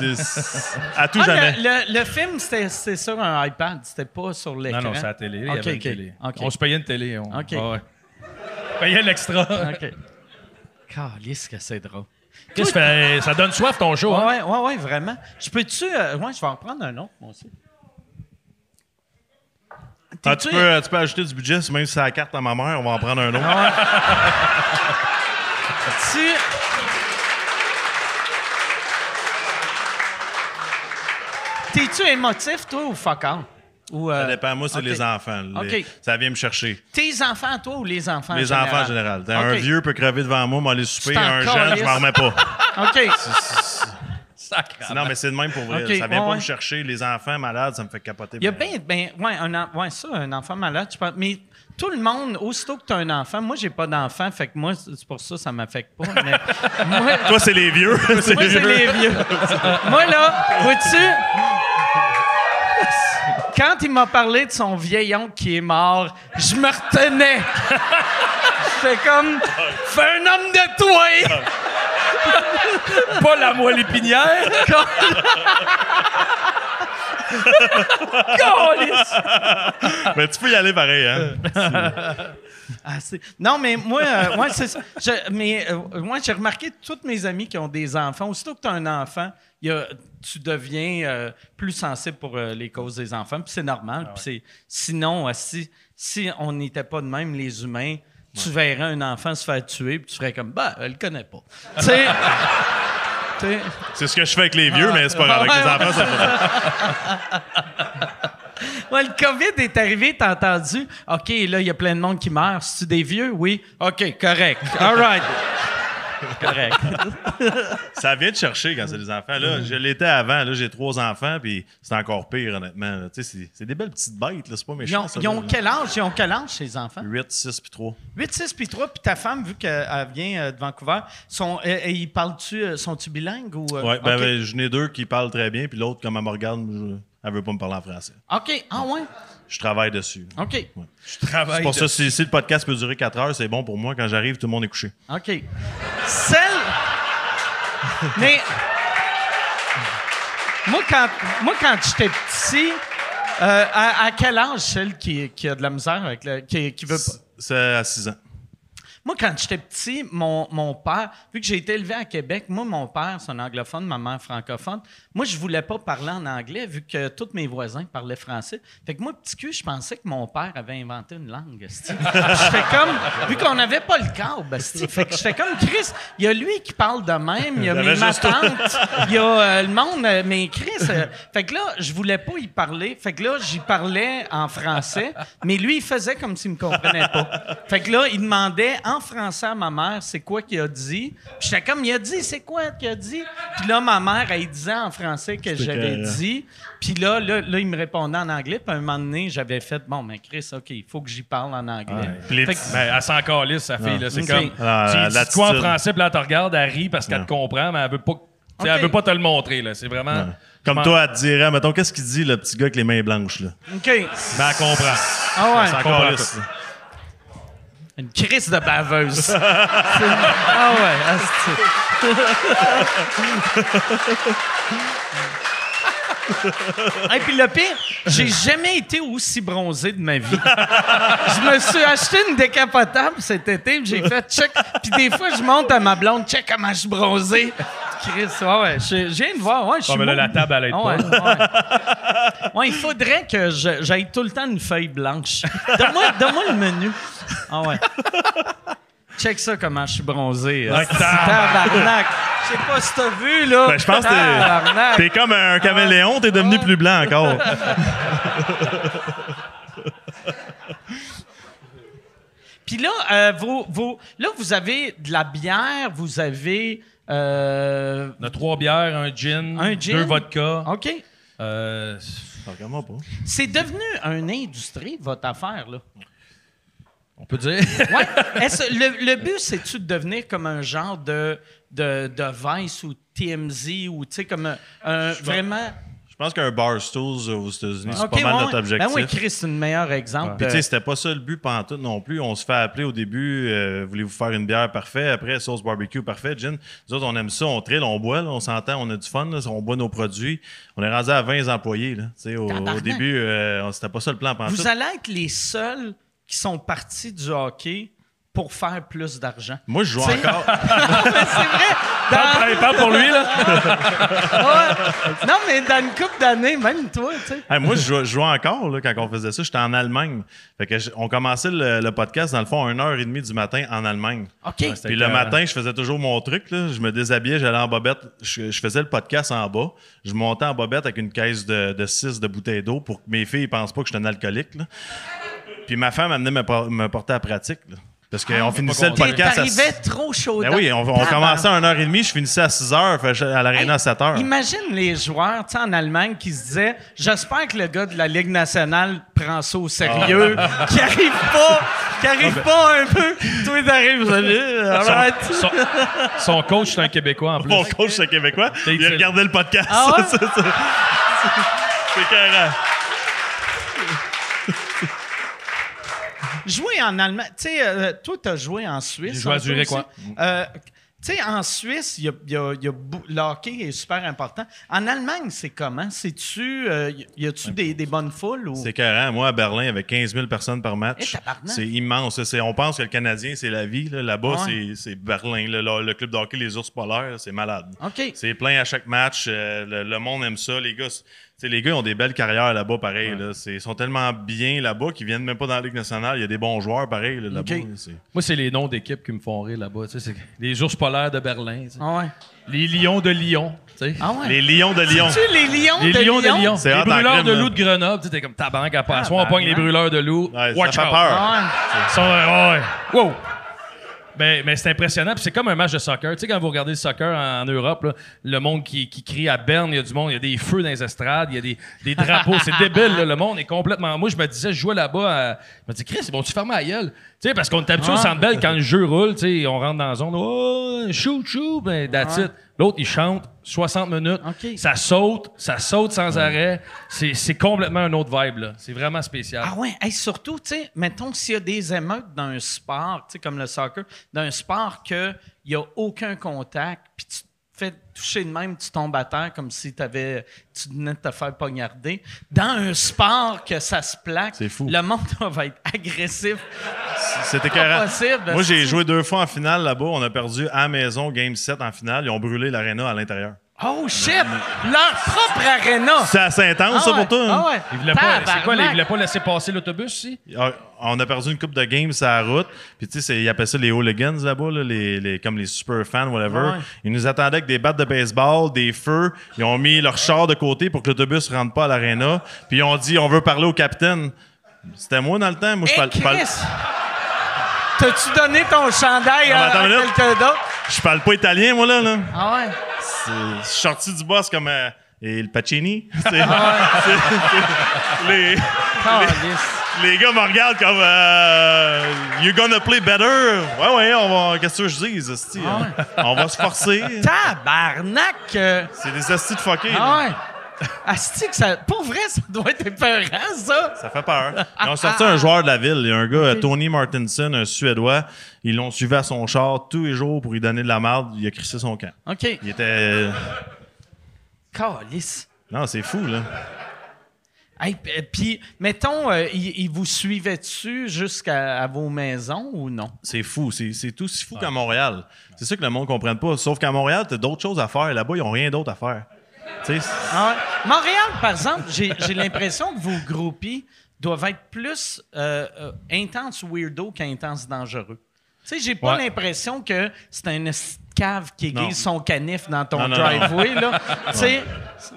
à tout Ah, jamais. le, le- le film, c'était sur un iPad, c'était pas sur l'écran. Non, non, c'est à la télé. Il y OK, avait une OK, télé. On se payait une télé. On. Ouais, ouais. Payait l'extra. OK. Calisse que c'est drôle. Qu'est-ce que fait- ça donne soif ton show, hein? Ouais, ouais, ouais, vraiment. Je peux-tu. euh, ouais, je vais en prendre un autre, moi aussi. Ah, tu, peux, tu peux ajouter du budget, même si c'est la carte à ma mère, on va en prendre un autre. tu- T'es-tu émotif, toi, ou fuck all? Ou, euh, Ça dépend. Moi, c'est les enfants. Les-. Ça vient me chercher. Tes enfants, toi, ou les enfants? Les en enfants en général? Un vieux peut crever devant moi, m'aller souper. Un jeune, je m'en remets pas. OK. non, mais c'est de même pour vrai. OK, Ça vient ouais, pas ouais. me chercher. Les enfants malades, ça me fait capoter. Il y a bien, ben, ouais, un, ouais, ça, un enfant malade, je pense. Mais tout le monde, aussitôt que tu as un enfant, moi, j'ai pas d'enfant, fait que moi, c'est pour ça, ça m'affecte pas. Mais moi, Toi, c'est les vieux. C'est moi, les c'est vieux. les vieux. moi, là, vois-tu, quand il m'a parlé de son vieil oncle qui est mort, je me retenais. Fais comme, fais un homme de toi! Pas la moelle épinière. Mais tu peux y aller pareil, hein? Ah, non, mais moi, euh, ouais, c'est ça. Je- mais euh, moi, j'ai remarqué tous mes amis qui ont des enfants, aussitôt que tu as un enfant, il y a- tu deviens euh, plus sensible pour euh, les causes des enfants. Puis c'est normal. Puis c'est- sinon, euh, si, si on n'était pas de même, les humains, tu verrais un enfant se faire tuer, puis tu ferais comme, bah, elle le connaît pas. tu sais? sais, C'est ce que je fais avec les vieux, mais c'est pas grave. Avec les enfants, ça ça. Ouais, le COVID est arrivé, t'as entendu? OK, là, il y a plein de monde qui meurt. C'est-tu des vieux? Oui. OK, correct. All right. Correct. Ça vient de chercher quand c'est des enfants. Là, je l'étais avant. Là, j'ai trois enfants, puis c'est encore pire, honnêtement. là. Tu sais, c'est- c'est des belles petites bêtes. là. C'est pas Ils méchant. ont, ça, ils ont là. quel âge? Ils ont quel âge, ces enfants? 8, 6 puis 3. 8, 6 puis 3. Puis ta femme, vu qu'elle vient euh, de Vancouver, sont, euh, euh, ils parlent-tu, euh, sont-tu bilingues ou. euh, Ouais, ben, OK. ben, j'en ai deux qui parlent très bien, puis l'autre, comme elle me regarde, je- elle veut pas me parler en français. OK. Ah, ouais. Je travaille dessus. OK. Je travaille. C'est pour de- ça, si, si le podcast peut durer 4 heures, c'est bon pour moi. Quand j'arrive, tout le monde est couché. OK. Celle. Mais. Moi, quand, moi, quand j'étais petit, euh, à, à quel âge celle qui, qui a de la misère avec le. qui, qui veut pas? C'est à 6 ans. Moi, quand j'étais petit, mon, mon père, vu que j'ai été élevé à Québec, moi, mon père, c'est un anglophone, ma mère francophone. Moi, je voulais pas parler en anglais, vu que tous mes voisins parlaient français. Fait que moi, petit cul, je pensais que mon père avait inventé une langue. J'étais comme, vu qu'on n'avait pas le câble, fait que j'étais comme Chris. Il y a lui qui parle de même, il y a mes, ma tante, il y a euh, le monde, euh, mais Chris. euh, fait que là, je voulais pas y parler. Fait que là, j'y parlais en français, mais lui, il faisait comme s'il me comprenait pas. Fait que là, il demandait en français à ma mère c'est quoi qu'il a dit? Puis j'étais comme, il a dit, c'est quoi qu'il a dit? Puis là, ma mère, elle disait en français que j'avais dit. Puis là, là, là, il me répondait en anglais. Puis à un moment donné, j'avais fait, bon, mais Chris, OK, il faut que j'y parle en anglais. Fait que- petits- Ben, elle s'en calisse, sa fille. là. C'est comme. Tu dis l'attitude. quoi en français, puis là, elle te regarde, elle rit parce qu'elle te comprend, mais elle veut pas. Elle veut pas te le montrer, là. C'est vraiment. Comme toi, elle te dirait, mettons, qu'est-ce qu'il dit, le petit gars avec les mains blanches, là? OK. Ben, elle comprend. Ah ouais. Comprend encore tout. lisse, là. Une crise de baveuse. Ah ouais. Et puis le pire, j'ai jamais été aussi bronzé de ma vie. Je me suis acheté une décapotable cet été, puis j'ai fait check. Puis des fois, je monte à ma blonde, check comment je suis bronzé. Chris, ouais, ouais, je, je viens de voir, ouais, je suis Ah, mais là, la table, elle aide ouais, pas. ouais. Ouais, il faudrait que j'aille tout le temps une feuille blanche. Donne-moi donne-moi le menu. Ah ouais. Check ça comment je suis bronzé. Ouais, esti. Tabarnak. Je sais pas si t'as vu, là. Ben, je pense que t'es- comme un caméléon, t'es devenu plus blanc encore. Puis là, euh, vos- vos- là, vous avez de la bière, vous avez... euh, On a trois bières, un gin, Un gin? deux vodka. OK. Euh, Regarde-moi pas. C'est devenu une industrie, votre affaire, là. on peut dire. Ouais. Est-ce- le, le but, c'est-tu de devenir comme un genre de, de, de Vice ou TMZ ou, tu sais, comme un, un- vraiment... Je pense qu'un Barstools aux États-Unis, c'est pas mal ouais, notre ouais. objectif. Ben oui, Chris, c'est le meilleur exemple. Puis, tu sais, c'était pas ça le but pantoute non plus. On se fait appeler au début, euh, voulez-vous faire une bière parfait, après sauce barbecue parfait, gin. Nous autres, on aime ça, on trille, on boit, là, on s'entend, on a du fun, là, on boit nos produits. On est rendu à 20 employés, là. Tu sais, au, au début, euh, c'était pas ça le plan pantoute. Vous allez être les seuls qui sont partis du hockey pour faire plus d'argent. Moi, je joue T'sais- encore. Non, mais c'est vrai. Parle, Dans- parle pour lui, là? Ouais. Non, mais dans une couple d'années, même toi, tu sais. Hey, moi, je jouais, je jouais encore là, quand on faisait ça. J'étais en Allemagne. Fait que je- on commençait le, le podcast, dans le fond, à 1h30 du matin en Allemagne. OK. c'était Puis le écœurant. matin, je faisais toujours mon truc. Là. Je me déshabillais, j'allais en bobette. Je, je faisais le podcast en bas. Je montais en bobette avec une caisse de 6 de, bouteilles d'eau pour que mes filles ne pensent pas que je suis un alcoolique. là. Puis ma femme amenait me, por- me porter à la pratique. là. Parce qu'on finissait le podcast à T'arrivais trop chaud. Ben oui, on, on commençait à 1h30, je finissais à 6h, fait que j'allais à l'aréna à 7h. Imagine les joueurs en Allemagne qui se disaient J'espère que le gars de la Ligue nationale prend ça au sérieux, Ah. qui arrive pas, qui arrive ben. pas un peu. Toi, t'arrives, salut, alright. Son, son coach, c'est un Québécois en plus. Mon coach, c'est québécois. T'as Il regardé le podcast. Ah ouais? C'est carré. Jouer en Allemagne, tu sais, euh, toi, t'as joué en Suisse. J'ai joué à Zurich, ouais. Euh, tu sais, en Suisse, y a, y a- y le hockey est super important. En Allemagne, c'est comment? C'est-tu, euh, y- a-tu des, des bonnes foules? Ou... C'est carré. Moi, à Berlin, avec 15 000 personnes par Eh, match, tabarnak. c'est immense. C'est- on pense que le Canadien, c'est la vie. là. Là-bas, Ouais. c'est- Berlin. là. Le, le club de hockey, les ours polaires, c'est malade. OK. C'est plein à chaque match. euh, le, le monde aime ça. Les gars, les gars ils ont des belles carrières là-bas, pareil. là. C'est- Ils sont tellement bien là-bas qu'ils viennent même pas dans la Ligue nationale. Il y a des bons joueurs, pareil, là, là-bas. OK. là. C'est- Moi, c'est les noms d'équipes qui me font rire là-bas. tu sais, c'est Les ours polaires de Berlin. Ah ouais. Les lions de Lyon. Ah ouais. Les Lions de Lyon. Les lions Les de lions de Lyon? Les brûleurs de loups de Grenoble. Tu sais, T'es comme tabarnak à part. Ah, Soit on pogne les brûleurs de loups. Ouais, ça Watch fait out. peur. Ah Ils sont, euh, ouais. Wow. Ben, mais c'est impressionnant. Puis c'est comme un match de soccer. Tu sais, quand vous regardez le soccer en, en Europe, là, le monde qui, qui crie à Berne, il y a du monde, il y a des feux dans les estrades, il y a des, des drapeaux. c'est débile, là, le monde est complètement. Moi, je me disais, je jouais là-bas. à- Je me dis, Chris, ils vont-tu fermer la gueule? Tu sais, parce qu'on est habitué au centre belle quand le jeu roule, tu sais, on rentre dans la zone, oh, shoot, shoot, ben, that's it. L'autre, il chante 60 minutes. Ça saute, ça saute sans arrêt. C'est c'est complètement un autre vibe, là. C'est vraiment spécial. Ah ouais, hey, surtout, tu sais, mettons s'il y a des émeutes dans un sport, tu sais, comme le soccer, dans un sport qu'il n'y a aucun contact, puis tu toucher de même, tu tombes à terre comme si t'avais, tu venais de te faire poignarder. Dans un sport que ça se plaque, fou. le monde va être agressif. C'était possible, Moi, j'ai joué deux fois en finale là-bas. On a perdu à la maison, game 7 en finale. Ils ont brûlé l'aréna à l'intérieur. Oh shit! Leur propre arena! C'est assez intense, ça, Ah ouais, pour toi? hein? Ah ouais. Il voulait pas, c'est quoi, Tabarnak. il voulait pas laisser passer l'autobus, ici? Ah, On a perdu une coupe de games sur la route. Puis, tu sais, c'est- ils appellent ça les hooligans là-bas, là, les, les- comme les super fans, whatever. Ouais. Ils nous attendaient avec des battes de baseball, des feux. Ils ont mis leur char de côté pour que l'autobus ne rentre pas à l'aréna. Puis, ils ont dit on veut parler au capitaine. C'était moi dans le temps. Moi, je Hey, parle. je parle- Chris! T'as-tu donné ton chandail Non, mais à, attends à une minute. quelqu'un d'autre? Je parle pas italien, moi, là. là. Ah ouais? C'est- Je suis sorti du boss comme euh, et le Pacini. C'est- Ah c'est- les, Calisse. les gars me regardent comme euh, You gonna play better? Ouais, ouais, on va. Qu'est-ce que je dis, esti, hein? On va se forcer. Tabarnak! euh, C'est des estis de fuckés. Ah ouais? Asti que ça... Pour vrai, ça doit être épeurant, ça! Ça fait peur. Ils ont sorti un joueur de la ville. Il y a un gars, euh, Tony Martinson, un Suédois. Ils l'ont suivi à son char tous les jours pour lui donner de la merde. Il a crissé son camp. OK. Il était. Calisse. Non, c'est fou, là. Hey, p- puis, mettons, euh, ils ils vous suivaient dessus jusqu'à vos maisons ou non? C'est fou. C'est tout si fou qu'à Montréal. C'est ça que le monde ne comprenne pas. Sauf qu'à Montréal, tu as d'autres choses à faire. Là-bas, ils n'ont rien d'autre à faire. Ah ouais. Montréal, par exemple, j'ai l'impression que vos groupies doivent être plus euh, euh, intense weirdo qu'intense dangereux. Tu sais, j'ai pas Ouais. l'impression que c'est un cave qui aiguise son canif dans ton Non, non, driveway.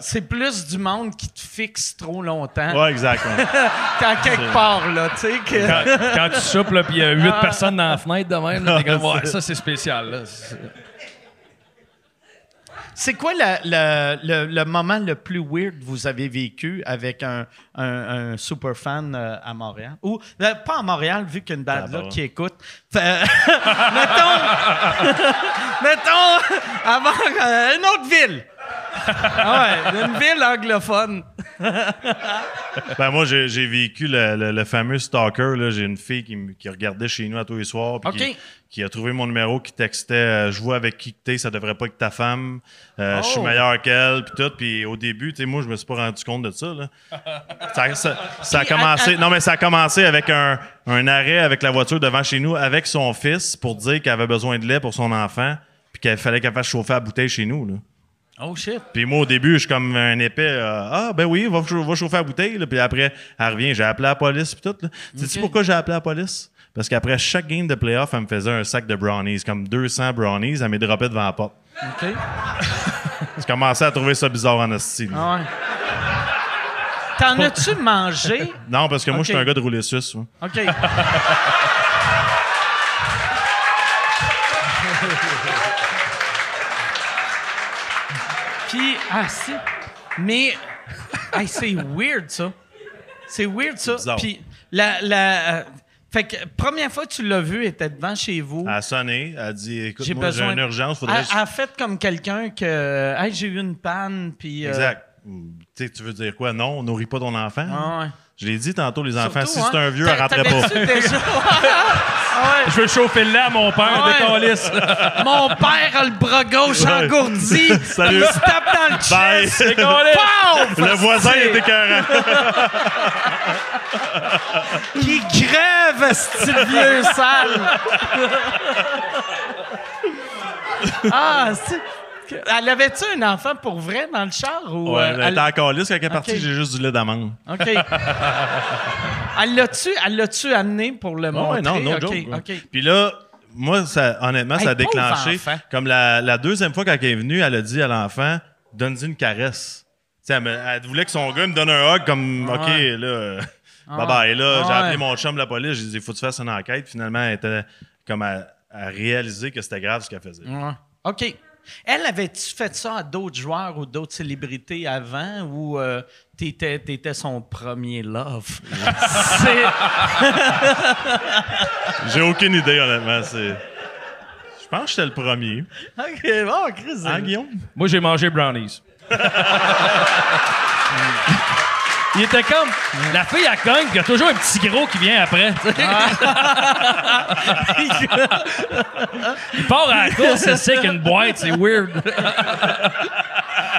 c'est plus du monde qui te fixe trop longtemps. Ouais, exactement. Quand quelque part, là, tu sais, que... Quand, quand tu soupes, là, puis il y a huit Ah. personnes dans la fenêtre de même, là, t'es comme, ouais, ça, c'est spécial. Là. C'est- quoi le, le- le- le moment le plus weird que vous avez vécu avec un, un, un super fan euh, à Montréal? Ou, euh, pas à Montréal, vu qu'il y a une bande là qui écoute. Fait- mettons, mettons, avant euh, une autre ville. Ah ouais, une ville anglophone. ben, moi, j'ai vécu le, le- le fameux stalker. J'ai une fille qui, regardait chez nous à tous les soirs. puis. Qui, qui a trouvé mon numéro, qui textait euh, Je vois avec qui que t'es, ça devrait pas être ta femme. Euh, Je suis Oh. meilleur qu'elle. Puis tout. Puis au début, tu sais, moi, je me suis pas rendu compte de ça. Là. ça, ça- ça a commencé. à- à- Non, mais ça a commencé avec un, un arrêt avec la voiture devant chez nous avec son fils pour dire qu'elle avait besoin de lait pour son enfant. Puis qu'il fallait qu'elle fasse chauffer la bouteille chez nous. Là. Oh shit. Puis moi, au début, je suis comme un épais. euh, ah, ben oui, va, va chauffer la bouteille. là. Puis après, elle revient. J'ai appelé la police. Puis tout. là. Sais-tu Ok. pourquoi j'ai appelé la police? Parce qu'après chaque game de playoff, elle me faisait un sac de brownies, comme 200 brownies. Elle m'est droppé devant la porte. OK. J'ai commencé à trouver ça bizarre en hostie. Ah ouais. T'en as-tu mangé? Non, parce que moi, je suis un gars de rouler suisse. moi. OK. ah, si. Mais, hey, c'est weird, ça. C'est weird, ça. Puis, la. la euh, fait que, première fois que tu l'as vu, elle était devant chez vous. Elle a sonné. Elle a dit Écoute, J'ai moi, j'ai besoin. une urgence. Faudrait. Elle, elle a fait comme quelqu'un que. Hey, j'ai eu une panne, puis. euh, Exact. Tu veux dire quoi? Non, on nourrit pas ton enfant. Ah ouais. Je l'ai dit tantôt, les enfants, Surtout, si c'est hein, un vieux, elle rentrait pas. déjà- ouais. Je veux chauffer le lait à mon père, ouais. décalisse. Mon père a le bras gauche engourdi. Salut. Il se tape dans le chest. Le voisin était écœurant. Qui crève, ce vieux sale. ah, c'est... Elle avait-tu un enfant pour vrai dans le char? Ou, Ouais, euh, elle elle- était encore lisse quand elle est partie, Ok. j'ai juste du lait d'amande. OK. Elle l'a-tu, elle l'a-tu amené pour le Ah montrer? non, no OK, joke. Puis là, moi, ça, honnêtement, Hey, ça a déclenché. Comme la, la deuxième fois quand elle est venue, elle a dit à l'enfant Donne-y une caresse. Elle, elle voulait que son gars me donne un hug comme OK, Ouais. là. Bye bye. Là, j'ai Ouais. appelé mon chum de la police. J'ai dit Faut que tu fasses une enquête. Finalement, elle était comme à, à réaliser que c'était grave ce qu'elle faisait. Ouais. OK. Elle, avait-tu fait ça à d'autres joueurs ou d'autres célébrités avant ou euh, t'étais, t'étais son premier love? C'est... J'ai aucune idée, honnêtement. C'est. Je pense que j'étais le premier. OK, bon, Chris. Hein, Guillaume? Moi, j'ai mangé brownies. Il était comme. La fille, elle cogne, puis il y a toujours un petit gros qui vient après. sais. il part à la course, c'est sec, une boîte, c'est weird.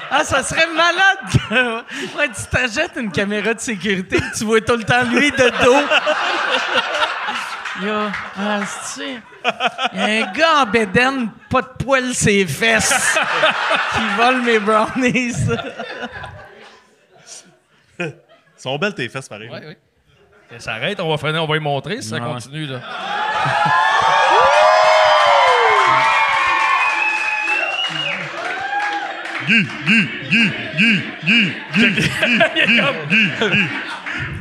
Ah, ça serait malade que ouais, tu t'achètes une caméra de sécurité que tu vois tout le temps lui de dos. Il y a, ah, il y a un gars en bédaine, pas de poils ses fesses, qui vole mes brownies. sont belles tes fesses, pareil. Ouais, oui. Ça s'arrête, on va freiner, on va y montrer si ça continue. Là.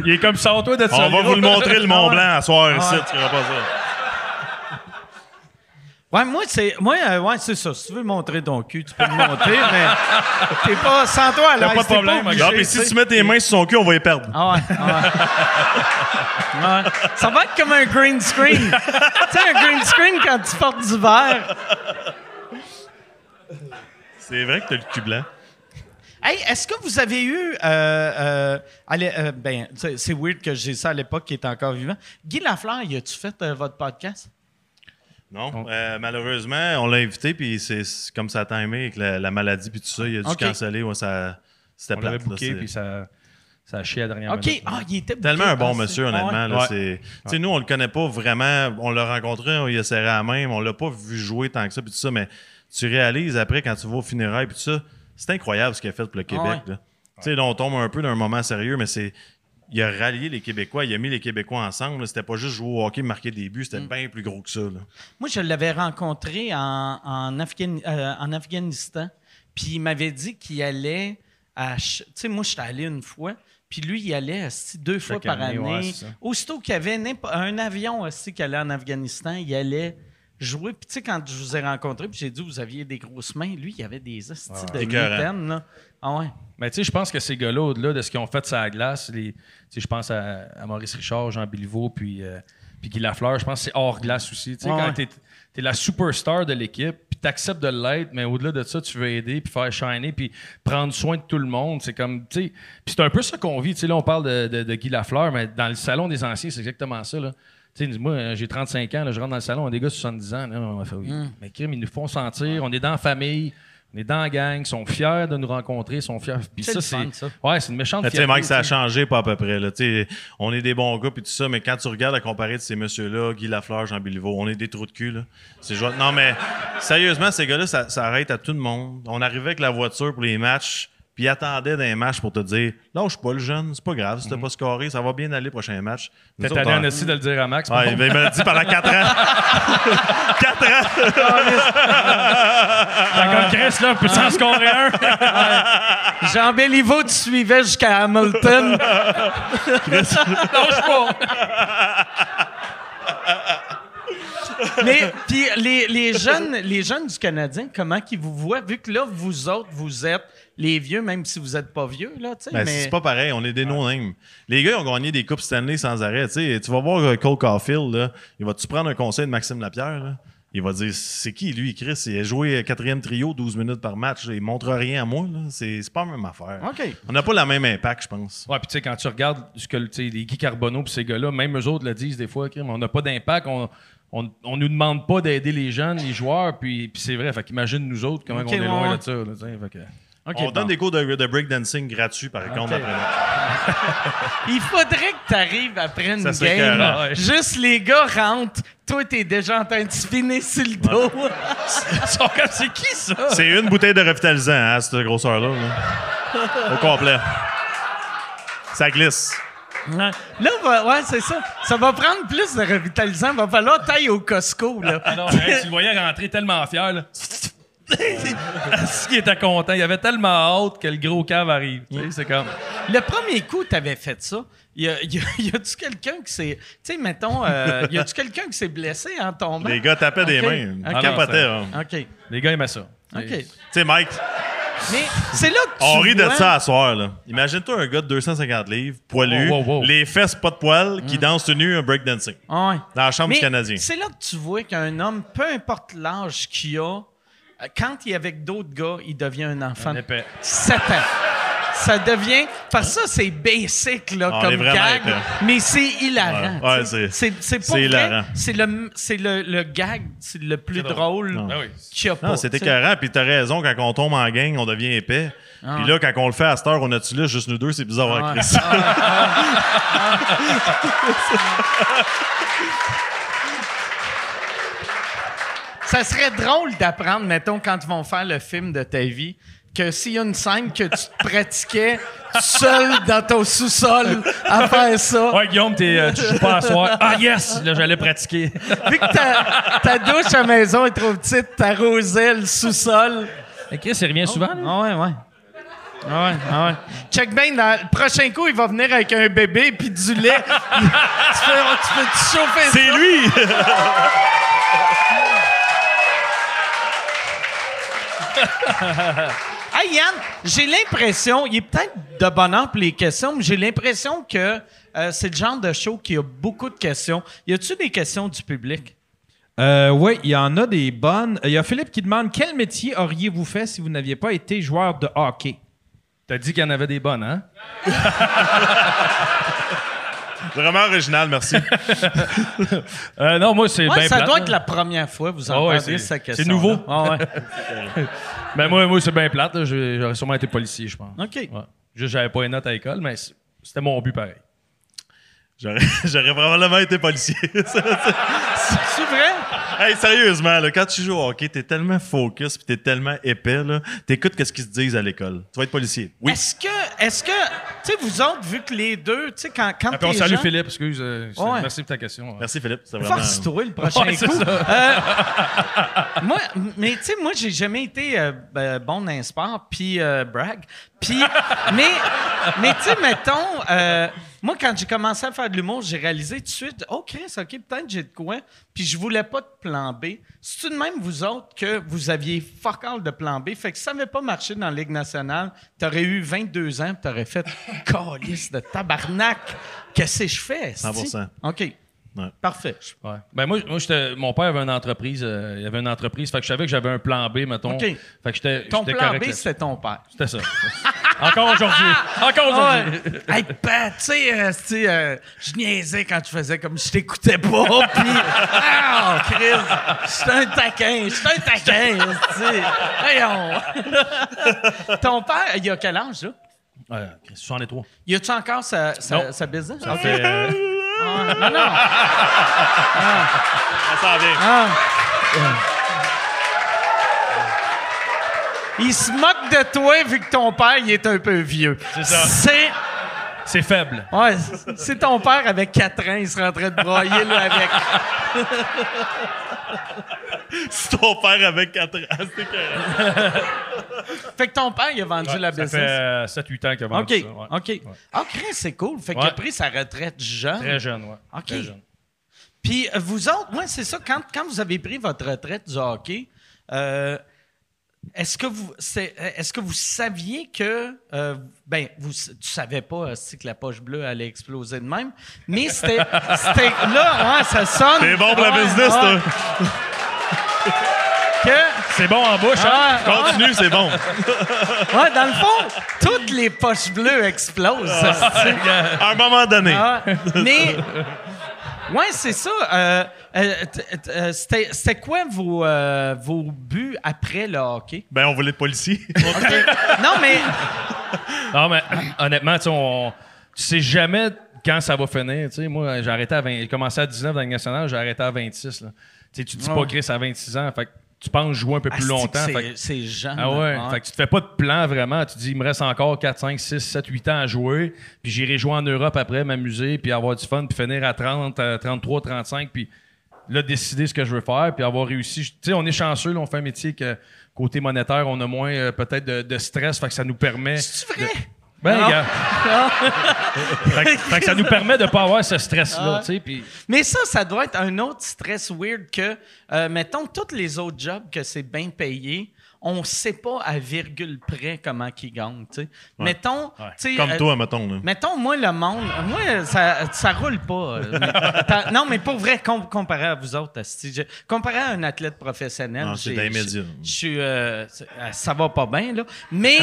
Il est comme ça, toi, de On va vous le montrer, le Mont Blanc, à soir, ici, tu pas ça. Ouais, moi, c'est, moi, euh, ouais, c'est ça. Si tu veux montrer ton cul, tu peux le montrer, mais t'es pas, sans toi à l'aise. pas de problème, obligé, Non, mais si tu mets tes mains sur son cul, on va y perdre. Ah ouais, ah ouais. Ouais. Ça va être comme un green screen. tu sais, un green screen quand tu portes du verre. C'est vrai que t'as le cul blanc. Hey, est-ce que vous avez eu. Euh, euh, allez, euh, ben, c'est weird que j'ai ça à l'époque qui était encore vivant. Guy Lafleur, y a-tu fait euh, votre podcast? Non, euh, malheureusement, on l'a invité, puis c'est c'est comme ça a timé avec la, la maladie, puis tout ça, il a dû canceller. Ouais, ça, c'était plate. c'est- puis ça, ça a chié à la dernière OK. minute. Ah, il était. Tellement un bon monsieur, ouais. honnêtement. là, Ouais. c'est- Tu sais, nous, on le connaît pas vraiment. On l'a rencontré, on y a serré la main, mais on l'a pas vu jouer tant que ça, puis tout ça. Mais tu réalises après, quand tu vas au funérailles, puis tout ça, c'est incroyable ce qu'il a fait pour le Québec. ouais. là. Tu sais, là, on tombe un peu d'un moment sérieux, mais c'est. Il a rallié les Québécois, il a mis les Québécois ensemble. C'était pas juste jouer au hockey, marquer des buts, c'était bien plus gros que ça. là. Moi, je l'avais rencontré en, euh, en Afghanistan. Puis il m'avait dit qu'il allait à. Tu sais, moi, j'étais allé une fois. Puis lui, il allait deux fois par année, ouais. Aussitôt qu'il y avait un avion aussi qui allait en Afghanistan, il allait jouer. Puis tu sais, quand je vous ai rencontré, puis j'ai dit vous aviez des grosses mains, lui, il avait des asti de Écœurant. mitaines, là. Ah ouais. Mais tu sais, je pense que ces gars-là, au-delà de ce qu'ils ont fait sur la glace, les, tu sais, je pense à, à Maurice Richard, Jean Béliveau, puis, euh, puis Guy Lafleur, je pense que c'est hors glace aussi. Tu sais, Ouais, quand ouais. t'es es la superstar de l'équipe, puis t'acceptes de l'être, mais au-delà de ça, tu veux aider, puis faire shiner, puis prendre soin de tout le monde. C'est comme, tu sais, puis c'est un peu ça qu'on vit. Tu sais, là, on parle de, de, de Guy Lafleur, mais dans le salon des anciens, c'est exactement ça, là. Tu sais, moi, euh, j'ai 35 ans, là, je rentre dans le salon, on a des gars de 70 ans. Là, on va faire, oui. Mm. Mais crime, ils nous font sentir, on est dans la famille, on est dans la gang, ils sont fiers de nous rencontrer, ils sont fiers. Puis C'est ça, c'est. Ouais, c'est une méchante Mais tu sais, fierté, Mike, ça a changé pas à peu près. Là. On est des bons gars puis tout ça, mais quand tu regardes à comparer de ces messieurs-là, Guy Lafleur, Jean Béliveau, on est des trous de cul. Là. Non, mais sérieusement, ces gars-là, ça, ça arrête à tout le monde. On arrivait avec la voiture pour les matchs, puis ils attendaient d'un match pour te dire Lâche pas le jeune, c'est pas grave, si t'as pas scoré, ça va bien aller prochain match. T'es allé en de le dire à Max. Il me l'a dit pendant 4 ans. 4 ans! T'as comme Chris, là, peut s'en scorer un? Jean Béliveau, tu suivais jusqu'à Hamilton. Lâche pas! Mais puis les, les jeunes, les jeunes du Canadien, comment qu'ils vous voient vu que là vous autres vous êtes les vieux même si vous êtes pas vieux là, tu sais. Ben, mais C'est pas pareil, on est des no-names. Les gars, ils ont gagné des Coupes Stanley sans arrêt. Tu sais, tu vas voir euh, Cole Caulfield, là, il va-tu prendre un conseil de Maxime Lapierre? Là? Il va dire c'est qui lui, Chris? Il a joué quatrième trio, 12 minutes par match. Il montre rien à moi. là. C'est pas la même affaire. OK. On n'a pas la même impact, je pense. Ouais, puis tu sais, quand tu regardes ce que les Guy Carbonneau puis ces gars-là, même eux autres le disent des fois, on n'a pas d'impact, on, on, on nous demande pas d'aider les jeunes, les joueurs, puis, puis c'est vrai. Fait qu'imagine nous autres comment on est loin ouais. de ça. Là, on bon. donne des cours de, de breakdancing gratuits, par contre, après. Il faudrait que tu arrives après une Ça game. ouais. Juste les gars rentrent, toi t'es déjà en train de spinner sur le dos. Ils sont comme, c'est qui ça? C'est une bouteille de revitalisant, hein, cette grosseur-là. là. Au complet. Ça glisse. Ouais. Là, va- ouais, c'est ça. Ça va prendre plus de revitalisant. Va falloir tailler au Costco. Là. Ah non, hey, tu le voyais rentrer tellement fier, là. Ce qui était content. Il avait tellement hâte que le gros cave arrive. C'est comme. Le premier coup, tu avais fait ça. Y, a, y, a, y a-tu quelqu'un qui s'est. Tu sais, mettons, euh, y a-tu quelqu'un qui s'est blessé en tombant? Les gars tapaient des mains. Ils capotaient. Ah hein. OK. Les gars aimaient ça. OK. Tu sais, Mike, Mais c'est là que tu. On rit de ça à soir, là. Imagine-toi un gars de 250 livres, poilu, Wow, wow, wow. les fesses pas de poils, qui danse tout nu un breakdancing. Ah ouais. Dans la chambre Mais du Canadien. C'est là que tu vois qu'un homme, peu importe l'âge qu'il a, quand il est avec d'autres gars, il devient un enfant Un épais. 7 ans. Ça devient. Parce que ça, c'est basic là, On comme gag, épais. mais c'est hilarant. Ouais, ouais, c'est- c'est c'est pour c'est vrai, hilarant. C'est le, c'est le, le gag c'est le plus drôle Non. Ah oui. qu'il y a pas. Non, c'est écœurant. Puis t'as raison, quand on tombe en gang, on devient épais. Ah. Puis là, quand on le fait à cette heure, on a-tu là, juste nous deux, c'est bizarre, Ah ouais. Chris? Ça serait drôle d'apprendre, mettons, quand ils vont faire le film de ta vie, que s'il y a une scène que tu te pratiquais seul dans ton sous-sol à faire ça, Ouais, Guillaume, t'es, euh, tu joues pas à soir. Ah, yes! Là, j'allais pratiquer. vu que ta, ta douche à maison est trop petite, t'arrosais le sous-sol. Et Chris, il revient souvent. Ah ouais, ouais. Ah ouais, ah ouais. Check bien, le prochain coup, il va venir avec un bébé puis du lait. tu peux, tu peux te chauffer C'est ça? lui! Hey Yann, j'ai l'impression, il est peut-être de bonheur pour les questions, mais j'ai l'impression que euh, c'est le genre de show qui a beaucoup de questions. Y a-tu des questions du public? Euh, oui, il y en a des bonnes. Il y a Philippe qui demande quel métier auriez-vous fait si vous n'aviez pas été joueur de hockey? T'as dit qu'il y en avait des bonnes, hein? Vraiment original, merci. Euh, non, moi, c'est Ouais, bien ça plate, doit être la première fois que vous Ah ouais, entendez c'est- cette question. c'est nouveau. Ah ouais. Ben, moi, moi c'est bien plate. J'aurais sûrement été policier, je pense. OK. Ouais. Juste, j'avais pas les notes à l'école, mais c'était mon but pareil. J'aurais j'aurais probablement été policier. C'est vrai? hey, sérieusement, là, quand tu joues au hockey, t'es tellement focus puis t'es tellement épais, là, t'écoutes ce qu'ils se disent à l'école. Tu vas être policier. Oui. Est-ce que, est-ce que, tu sais, vous autres, vu que les deux, tu sais, quand, quand Après, on salue jeune- Philippe, excuse. euh, Ouais. Merci pour ta question. ouais. Merci, Philippe. C'est vraiment... Force-toi le prochain Ouais, c'est coup. ça. Euh, moi, mais tu sais, moi, j'ai jamais été euh, ben, bon dans un sport, puis euh, brag. Puis, mais, mais tu sais, mettons, euh, moi, quand j'ai commencé à faire de l'humour, j'ai réalisé tout de suite, oh, Chris, OK, peut-être j'ai de quoi. Puis je voulais pas de plan B. C'est tout de même, vous autres, que vous aviez fuck all de plan B. Fait que si ça n'avait pas marché dans la Ligue nationale, t'aurais eu 22 ans, t'aurais fait calice de tabarnak. Qu'est-ce que je fais? esti? 100%. OK. Ouais. Parfait. Ouais. Ben moi, moi j'étais- mon père avait une entreprise. euh, il avait une entreprise. Fait que je savais que j'avais un plan B, mettons. OK. Fait que j'étais Ton plan correct B, c'était ton père. C'était ça. Encore aujourd'hui. Encore aujourd'hui. Ouais. hey, Pat, tu sais, euh, tu sais, euh, je niaisais quand tu faisais comme je t'écoutais pas, puis ah, Chris, j'étais un taquin, j'étais un taquin, tu sais. Voyons. Ton père, il a quel âge, là? Ouais, Chris, 63. Y a-tu encore sa, sa, business? Ça Ok. fait, euh, Ah, non, non. Ça s'en vient. Ah. Il se moque de toi vu que ton père, il est un peu vieux. C'est ça. C'est... c'est faible. Ouais, c'est ton père avec 4 ans, il serait en train de broyer là, avec. C'est ton père avec 4 ans. C'est correct. Fait que ton père, il a vendu la Ça business. fait euh, 7-8 ans qu'il a vendu OK, ça. ouais. OK. Ouais. Ah, Chris, c'est cool. Fait qu'il a pris sa retraite jeune. Très jeune, ouais. OK. Très jeune. Puis euh, vous autres, moi, c'est ça, quand, quand vous avez pris votre retraite du hockey, euh, est-ce que vous c'est- euh, est-ce que vous saviez que euh, ben vous tu savais pas euh, c'est que la poche bleue allait exploser de même mais c'était c'était là ouais, ça sonne T'es bon pour la business, ouais. toi. que? C'est bon en bouche, hein? Continue, c'est bon. ouais, dans le fond toutes les poches bleues explosent c'est- À un moment donné. Ah, mais. Ouais, c'est ça. Euh, euh, euh, C'était c'était quoi vos, euh, vos buts après le hockey? Ben, on voulait être policier. Non, mais. Non, mais honnêtement, tu sais, on- tu sais jamais quand ça va finir. Tu sais, moi, j'ai arrêté à 20, j'ai commencé à 19 dans le national, j'ai arrêté à 26. Là. Tu sais, tu dis Ouais. pas Chris à 26 ans, fait que tu penses jouer un peu plus Asti que longtemps. c'est- jeune. Ah ouais, hein. fait que tu te fais pas de plan vraiment. Tu te dis, il me reste encore 4, 5, 6, 7, 8 ans à jouer. Puis j'irai jouer en Europe après, m'amuser, puis avoir du fun, puis finir à 30, à 33, 35, puis là, décider ce que je veux faire, puis avoir réussi. Tu sais, on est chanceux, là, on fait un métier que côté monétaire, on a moins euh, peut-être de, de stress, fait que ça nous permet. C'est vrai? Ben, Non. gars. fait, que- fait que ça nous permet de pas avoir ce stress-là, puis. Mais ça, ça doit être un autre stress weird que, euh, mettons, tous les autres jobs que c'est bien payé, on sait pas à virgule près comment tu sais. Mettons, Comme euh, toi, mettons. Là. Mettons, moi, le monde, moi, ça, ça roule pas. euh, mais- non, mais pour vrai, com- comparé à vous autres, je- comparé à un athlète professionnel, je suis, euh, ça va pas bien, là. Mais,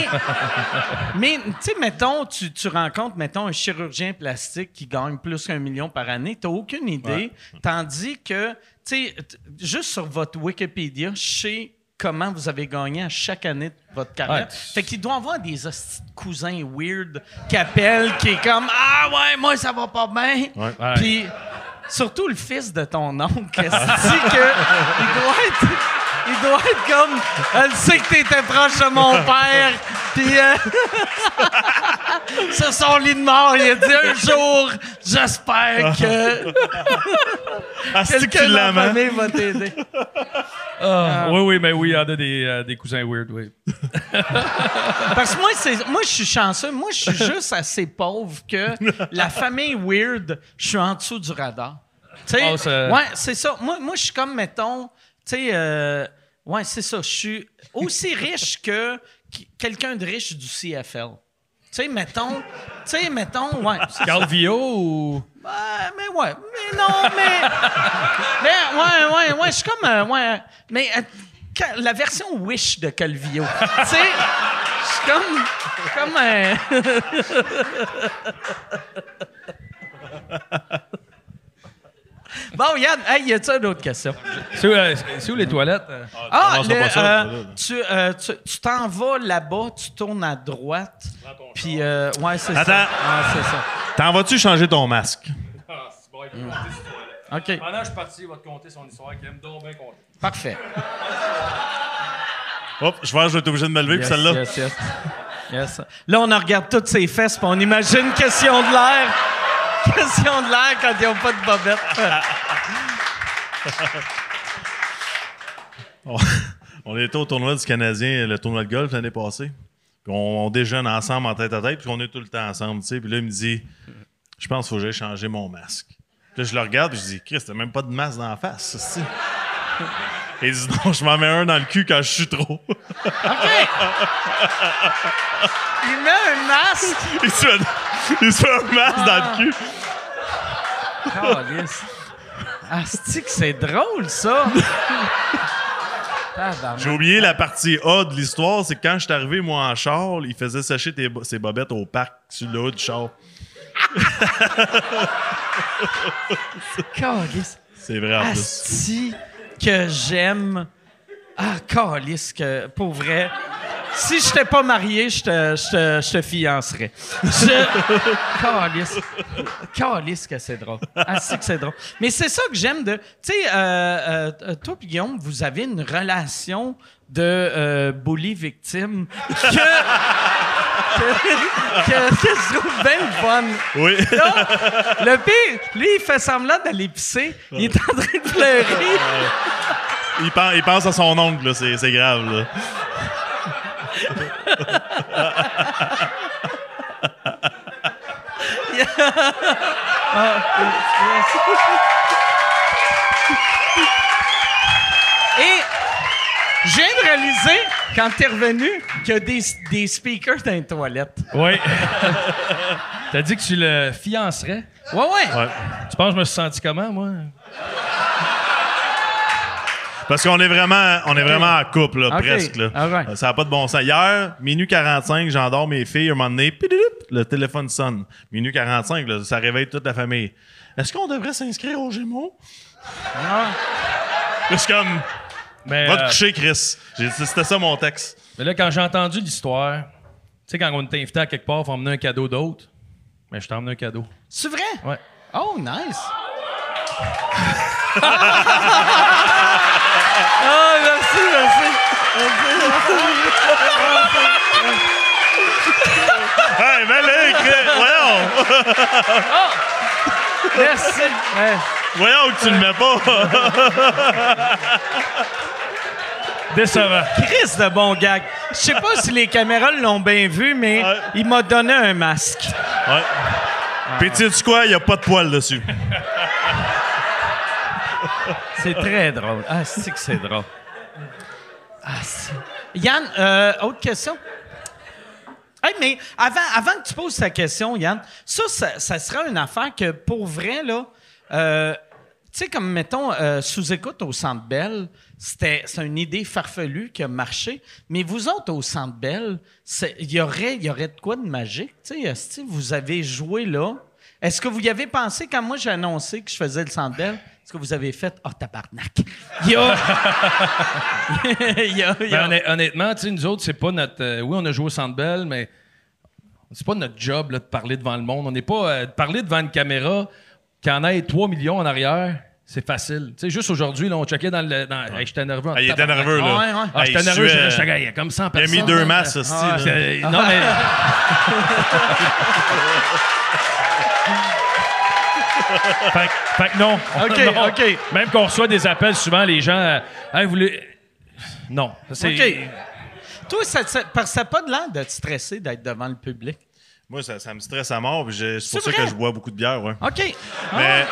mais tu sais, mettons, tu, tu rencontres, mettons, un chirurgien plastique qui gagne plus qu'un million par année, t'as aucune idée. Tandis que, tu sais, juste sur votre Wikipédia, sais comment vous avez gagné à chaque année de votre carrière. Ouais. Fait qu'il doit y avoir des hosties de cousins weird qui appellent, qui est comme « Ah ouais, moi, ça va pas bien. Ouais. Ouais. Puis, surtout le fils de ton oncle, que il doit être. Il doit être comme. Elle sait que t'étais proche de mon père. Puis. euh, sur son lit de mort, il a dit un jour, j'espère que Ah, que quelqu'un tu de la hein? famille va t'aider. Ah, Oui, oui, mais oui, il y en a des, euh, des cousins weird, oui. Parce que moi, c'est, moi, je suis chanceux. Moi, je suis juste assez pauvre que la famille weird, je suis en dessous du radar. Tu sais, Oh, ça- ouais, c'est ça. Moi, moi, je suis comme, mettons, tu sais, euh, ouais, c'est ça. Je suis aussi riche que quelqu'un de riche du CFL. Tu sais, mettons, tu sais, mettons, ouais. c'est Carl Vio ou? Ouais, mais ouais, mais non, mais. mais ouais, ouais, ouais, je suis comme. euh, ouais, mais euh, la version Wish de Calvio. tu sais, je suis comme. Comme. euh, bon, Yann, hey, y a-tu une autre question? C'est où, euh, c'est où les toilettes? Ah, commencera le, pas ça, euh, tu euh, tu- tu t'en vas là-bas, tu tournes à droite. Puis, euh, ouais, c'est ça. Attends. Ouais, c'est ça. T'en vas-tu changer ton masque? OK, Pendant que je suis parti, il va te conter son histoire qu'il aime donc bien compter. parfait. Hop, je pense que je vais être obligé de me lever, puis celle-là. Yes, yes. Yes. Là, on en regarde toutes ses fesses, puis on imagine question de l'air. Question de l'air quand ils n'ont pas de bobette. On était au tournoi du Canadien, le tournoi de golf l'année passée. On, déjeune ensemble en tête à tête, puis on est tout le temps ensemble, tu. Puis là, il me dit, je pense qu'il faut que j'aille changer mon masque. Puis là, je le regarde, puis je dis, Chris, t'as même pas de masque dans la face, ça? Et il dit, non, je m'en mets un dans le cul quand je suis trop. OK. Il met un masque. il, se fait, il se fait un masque dans le cul. Calisse. Ah, c'est que c'est drôle, ça. J'ai oublié la partie A de l'histoire, c'est que quand je suis arrivé, moi, en char, il faisait sécher tes ses bobettes au parc, sur le haut du char. C'est vrai, en plus. Asti que j'aime. Ah, calice que, pour vrai. Si je t'étais pas marié, je te, je te, fiancerais. Je... C'est drôle. C'est drôle. Mais c'est ça que j'aime de... Tu sais, euh, euh, et Guillaume, vous avez une relation de euh, bully victime que... que, que, que je trouve bien le fun. Oui. Là, le pire, lui, il fait semblant d'aller pisser. Il est en train de pleurer. il, pense, il pense à son oncle, là, c'est grave. Là. Et de réaliser, quand t'es revenu, qu'il y a des, des speakers dans les toilettes. Oui. T'as dit que tu le fiancerais? Ouais, ouais. Ouais. Tu penses que je me suis senti comment, moi? Parce qu'on est vraiment, on est vraiment en couple, là, presque. Là. Alright. Euh, Ça n'a pas de bon sens. Hier, minuit 45, j'endors mes filles. Un moment donné, pididup, le téléphone sonne. Minuit 45, là, ça réveille toute la famille. Est-ce qu'on devrait s'inscrire au Gémeaux? Là, Je suis comme, Mais, va te euh, coucher, Chris. J'ai- C'était ça mon texte. mais là, quand j'ai entendu l'histoire, tu sais, quand on était invité à quelque part, il faut emmener un cadeau d'autre. Mais je t'ai emmené un cadeau. C'est vrai? Ouais. Oh, nice. Ah, merci, merci. Hey, mais là, Chris, voyons! Merci. Ouais. Voyons que tu le mets pas. Décevant. Chris de bon gag. Je sais pas si les caméras l'ont bien vu, mais Ouais. il m'a donné un masque. ouais. Puis tu sais quoi? Il n'y a pas de poils dessus. C'est très drôle. Ah, c'est que c'est drôle. Ah, c'est- Yann, euh, autre question? Hey, mais avant, avant que tu poses ta question, Yann, ça, ça, ça sera une affaire que, pour vrai, là, euh, tu sais, comme, mettons, euh, sous-écoute au Centre Bell, c'était une idée farfelue qui a marché, mais vous autres, au Centre Bell, il y aurait, y aurait de quoi de magique? Tu sais, vous avez joué là? Est-ce que vous y avez pensé? Quand moi j'ai annoncé que je faisais le Centre? Est-ce que vous avez fait « Ah, tabarnak! » Ben, honn- honnêtement, nous autres, c'est pas notre. euh, oui, on a joué au Centre mais c'est pas notre job de parler devant le monde. On n'est pas. de parler devant une caméra, qu'il y en ait 3 millions en arrière, c'est facile. Tu sais, juste aujourd'hui, là, on checkait dans le. Dans, Hey, j'étais nerveux. en Ah, il était nerveux, là. Ouais, ouais. Ah, Ah, j'étais nerveux, j'étais gars, il y a comme 100 Il a personnes. mis deux là. masses, Ah, là. c'est- Non, mais. fait, que- fait que non. OK, Non. OK. Même qu'on reçoit des appels, souvent, les gens. euh, Hey, vous voulez- Non. OK. Toi, ça, n'a pas de l'air de te stresser d'être devant le public. Moi, ça, ça me stresse à mort. C'est pour ça que je bois beaucoup de bière, ouais. OK. Mais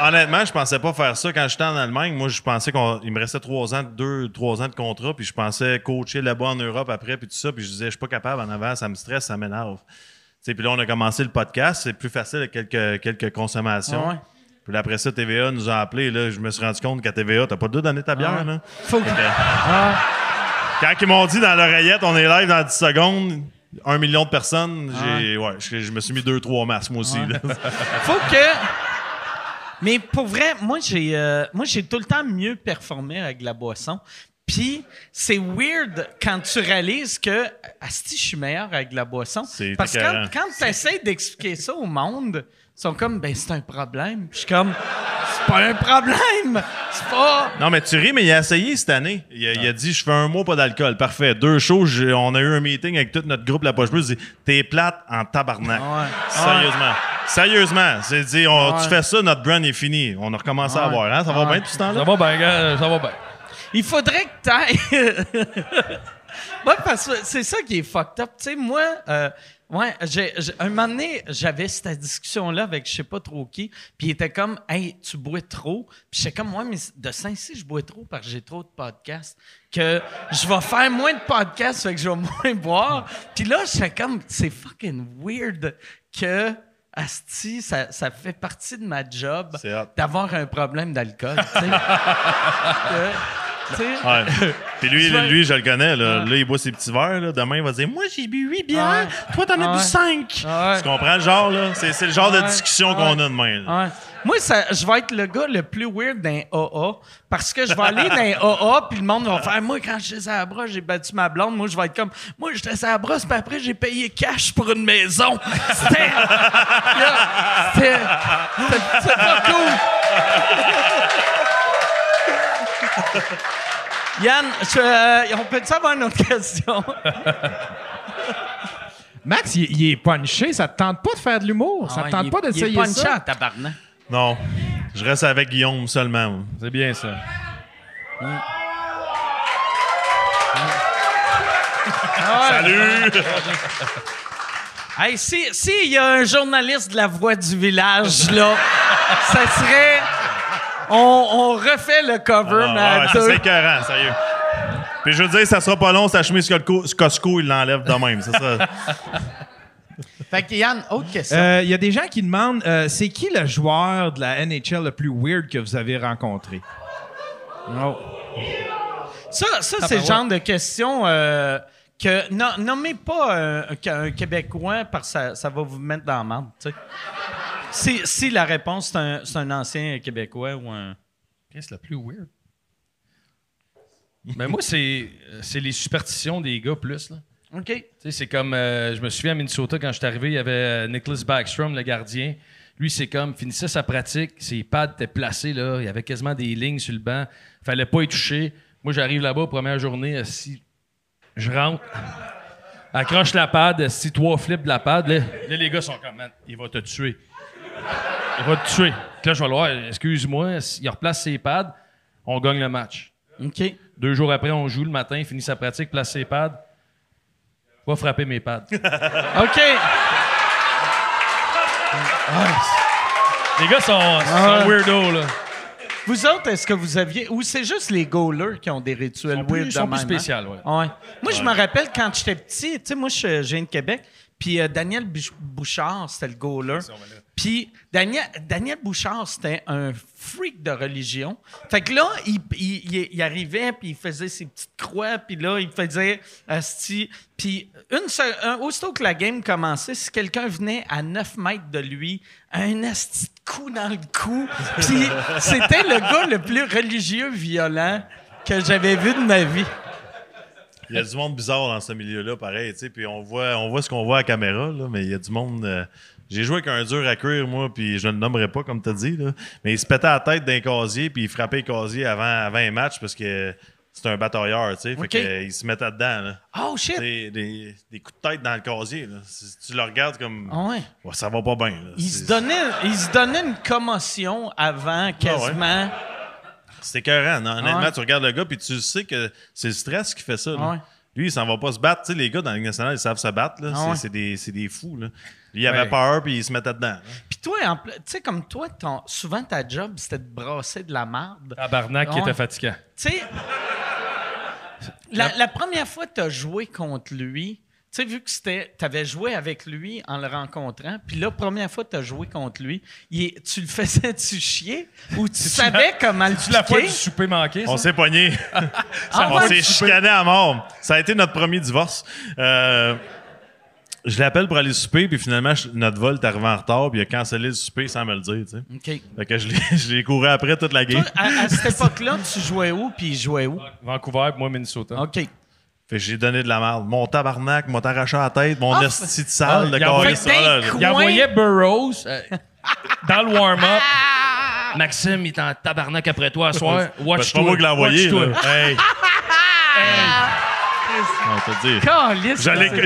honnêtement, je pensais pas faire ça quand j'étais en Allemagne. Moi, je pensais qu'il me restait trois ans, deux, trois ans de contrat, puis je pensais coacher là-bas en Europe après, puis tout ça, puis je disais, je suis pas capable en avant, ça me stresse, ça m'énerve. Tu sais, Puis là, on a commencé le podcast, c'est plus facile avec quelques, quelques consommations. Ah ouais. Puis après ça, TVA nous a appelés. Là, je me suis rendu compte qu'à TVA, t'as pas le droit de donner ta bière. Ah. Là. Faut que- que- Quand ils m'ont dit dans l'oreillette, on est live dans 10 secondes, un million de personnes, j'ai, ouais, je, je me suis mis deux, trois masques, moi aussi. là. Faut que. Mais pour vrai, moi j'ai euh, moi j'ai tout le temps mieux performé avec la boisson. Puis c'est weird quand tu réalises que asti je suis meilleur avec la boisson C'est parce que écœurant. quand, quand tu essaies d'expliquer ça au monde, sont comme ben c'est un problème. Puis je suis comme c'est pas un problème. C'est pas Non, mais tu ris, mais il a essayé cette année. Il a, il a dit Je fais un mois pas d'alcool. Parfait. Deux shows. j'ai- on a eu un meeting avec tout notre groupe La Poche Bleue. Il dit T'es plate en tabarnak. Ouais. Sérieusement. Sérieusement. C'est dit on- Ouais. Tu fais ça, notre brand est fini. On a recommencé à Ouais. voir. Hein? Ça va Ouais. bien tout ce temps-là? Ça va bien, gars, ça va bien. Il faudrait que t'ailles. ouais, parce que c'est ça qui est fucked up. Tu sais, moi, euh, ouais, j'ai, j'ai- un moment donné, j'avais cette discussion-là avec je sais pas trop qui, puis il était comme, hey, tu bois trop? Puis j'étais comme, ouais, mais de Saint-Cy, je bois trop parce que j'ai trop de podcasts. Que je vais faire moins de podcasts, fait que je vais moins boire. Puis là, j'étais comme, c'est fucking weird que. Asti, ça, ça fait partie de ma job d'avoir un problème d'alcool. Ouais. Puis lui, lui, je le connais. Là, Là, il boit ses petits verres. Là. Demain, il va dire Moi, j'ai bu 8 bières. Ouais. Toi, t'en as Ouais. bu 5. Ouais. Tu comprends le genre? là? C'est, le genre de discussion qu'on a demain. là. Moi, ça, je vais être le gars le plus weird d'un AA parce que je vais aller dans un AA puis le monde va faire Moi, quand j'étais à la brosse, j'ai battu ma blonde. Moi, je vais être comme Moi, j'étais à la brosse, puis après, j'ai payé cash pour une maison. C'était. C'était. pas cool. Yann, je, euh, on peut-tu avoir une autre question? Max, il, il est punché. Ça te tente pas de faire de l'humour? ça Ah te tente il est- pas Il est d'essayer ça? tabarnak. Non. Je reste avec Guillaume seulement. C'est bien ça. Salut! Hey, si s'il y a un journaliste de la voix du village, là, ça serait. On, on refait le cover, mais ah ouais, à ça, deux. c'est écœurant, sérieux. Puis je veux dire, ça sera pas long, sa chemise Costco, il l'enlève de même. Ça sera- Fait que Yann, autre question. Euh, Il y a des gens qui demandent euh, c'est qui le joueur de la NHL le plus weird que vous avez rencontré? ça, ça c'est le genre de question euh, que. Non, nommez pas euh, un, un Québécois parce que ça, ça va vous mettre dans la merde, tu sais. Si, si la réponse c'est un, ancien Québécois ou un. Qu'est-ce le plus weird? Mais moi, c'est les superstitions des gars plus. Là. OK. Tu sais, c'est comme, euh, je me souviens à Minnesota, quand je suis arrivé, il y avait euh, Nicholas Backstrom, le gardien. Lui, c'est comme, finissait sa pratique, ses pads étaient placés, là, il y avait quasiment des lignes sur le banc, fallait pas y toucher. Moi, j'arrive là-bas, première journée, si je rentre, accroche la pad, si trois flips de la pad, là, là, les gars sont comme, man, il va te tuer. Il va te tuer. Puis Là, je vais le voir, excuse-moi, il replace ses pads, on gagne le match. OK. Deux jours après, on joue le matin, il finit sa pratique, place ses pads. Va frapper mes pads. OK. Les gars sont, sont weirdos, là. Vous autres, est-ce que vous aviez. Ou c'est juste les goalers qui ont des rituels Ils sont plus- weird de sont plus même, hein? spéciaux, ouais. Ouais. Moi, je me rappelle quand j'étais petit, tu sais, moi, je je viens de Québec, puis euh, Daniel Bouch- Bouchard, c'était le goaler. Puis Daniel, Bouchard, c'était un freak de religion. Fait que là, il, arrivait, puis il faisait ses petites croix, puis là, il faisait asti. Puis une un- aussitôt que la game commençait, si quelqu'un venait à 9 mètres de lui, un asti coup dans le cou. Puis c'était le gars le plus religieux violent que j'avais vu de ma vie. Il y a du monde bizarre dans ce milieu-là, pareil, tu sais. Puis on voit, on voit ce qu'on voit à la caméra, là, mais il y a du monde. euh, J'ai joué avec un dur à cuire, moi, puis je ne le nommerai pas, comme tu as dit, là. mais il se pétait la tête d'un casier, puis il frappait le casier avant, avant un match parce que c'est un batailleur, tu sais. Fait Ok. que, euh, il se mettait dedans, là. Oh shit! Des, des, des coups de tête dans le casier, là. Tu le regardes comme. Ah ouais. Ouais, ça va pas bien, là. Il se, donnait, il se donnait une commotion avant, quasiment. C'est écœurant. non? Honnêtement, Ah ouais. tu regardes le gars, puis tu sais que c'est le stress qui fait ça. là. Ah ouais. Lui, il s'en va pas se battre. Tu sais, les gars dans la Ligue nationale, ils savent se battre. Ah c'est, ouais. c'est des, des fous. Là. Il avait Ouais. peur, puis il se mettait dedans. là. Puis toi, en tu sais, comme toi, ton- souvent ta job, c'était de brasser de la marde. Tabarnak qui était fatigant. Tu sais, la, la première fois que tu as joué contre lui, tu sais, vu que c'était, tu avais joué avec lui en le rencontrant, puis la première fois que tu as joué contre lui, il tu le faisais-tu chier ou tu savais comment le la fois du souper manqué, ça? On s'est pogné. Ah on s'est chicané à mort. Ça a été notre premier divorce. Euh, je l'appelle pour aller souper, puis finalement, je- notre vol est arrivé en retard, puis il a cancellé le souper sans me le dire. Tu sais. OK. Fait que je l'ai, je l'ai couru après toute la game. Toi, à, à cette époque-là, tu jouais où, puis il jouait où? Vancouver, puis moi, Minnesota. OK. Fait que j'ai donné de la merde. Mon tabarnak, m'a arraché la tête, mon Ah, esti de il a. Fait que Ah, là, là. coup- Il envoyait Burroughs euh, dans le warm-up. Ah! Maxime, il est en tabarnak après toi ce soir. Ben, Watch c'est pas moi qui l'ai envoyé. Watch-toi. là. Hey. On te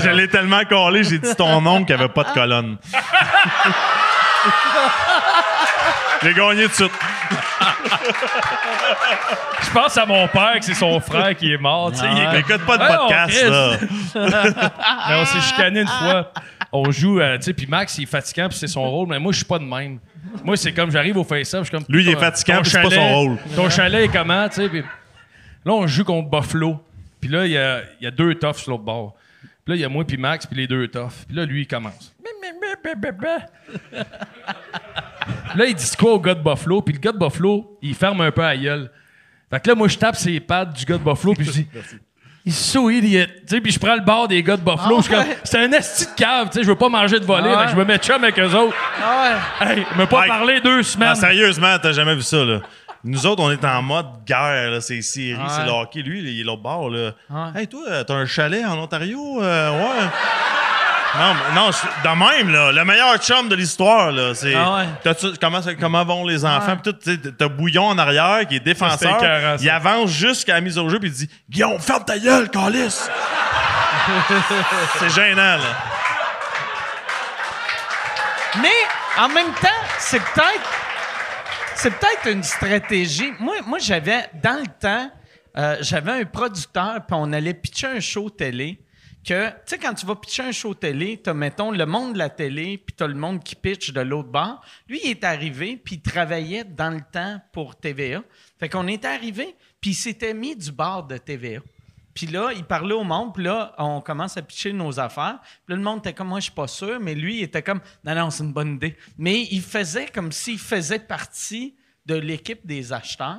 J'allais, tellement coller, j'ai dit ton nom qui avait pas de colonne. j'ai gagné tout de suite. Je pense à mon père, que c'est son frère qui est mort. tu sais, il écoute pas de podcast, on là. Mais on s'est chicané une fois. On joue, euh, tu sais, puis Max, il est fatigant, puis c'est son rôle, mais moi, je suis pas de même. Moi, c'est comme, j'arrive au face-up, je suis comme... Lui, il est fatigant, puis c'est pas son rôle. Ton chalet est comment, tu sais, puis là, on joue contre Buffalo. Puis là, il y a, il y a deux toughs sur l'autre bord. Puis là, il y a moi puis Max, puis les deux toughs. Puis là, lui, il commence. là, il dit quoi au gars de Buffalo, puis le gars de Buffalo, il ferme un peu la gueule. Fait que là, moi, je tape ses pattes du gars de Buffalo, puis je dis... He's so idiot. Tu sais, puis je prends le bord des gars de Buffalo. Ah je suis comme, ouais? c'est un esti de cave. Tu sais, je veux pas manger de voler. Ah fait que je me mets chum avec eux autres. Ah ouais. Hey, me pas Hey. parler deux Non, semaines. sérieusement, t'as jamais vu ça, là. Nous autres, on est en mode guerre. C'est série, Ouais. c'est le hockey. Lui, il est l'autre bord, là. Ouais. Hey, toi, t'as un chalet en Ontario? Euh, ouais. Non, non, de même, là. Le meilleur chum de l'histoire, là. C'est. Ah ouais. Comment, vont les enfants? Tout, t'as Bouillon en arrière qui est défenseur. Il avance jusqu'à la mise au jeu, puis il dit Guillaume, ferme ta gueule, calice! c'est gênant, là. Mais en même temps, c'est peut-être c'est peut-être une stratégie. Moi, moi j'avais dans le temps, euh, j'avais un producteur puis on allait pitcher un show télé que tu sais quand tu vas pitcher un show télé, tu mettons le monde de la télé puis tu as le monde qui pitch de l'autre bord. Lui, il est arrivé puis il travaillait dans le temps pour TVA. Fait qu'on est arrivé puis il s'était mis du bord de TVA. Puis là, il parlait au monde, puis là, on commence à pitcher nos affaires. Puis là, le monde était comme, moi, je suis pas sûr, mais lui, il était comme, non, non, c'est une bonne idée. Mais il faisait comme s'il faisait partie de l'équipe des acheteurs.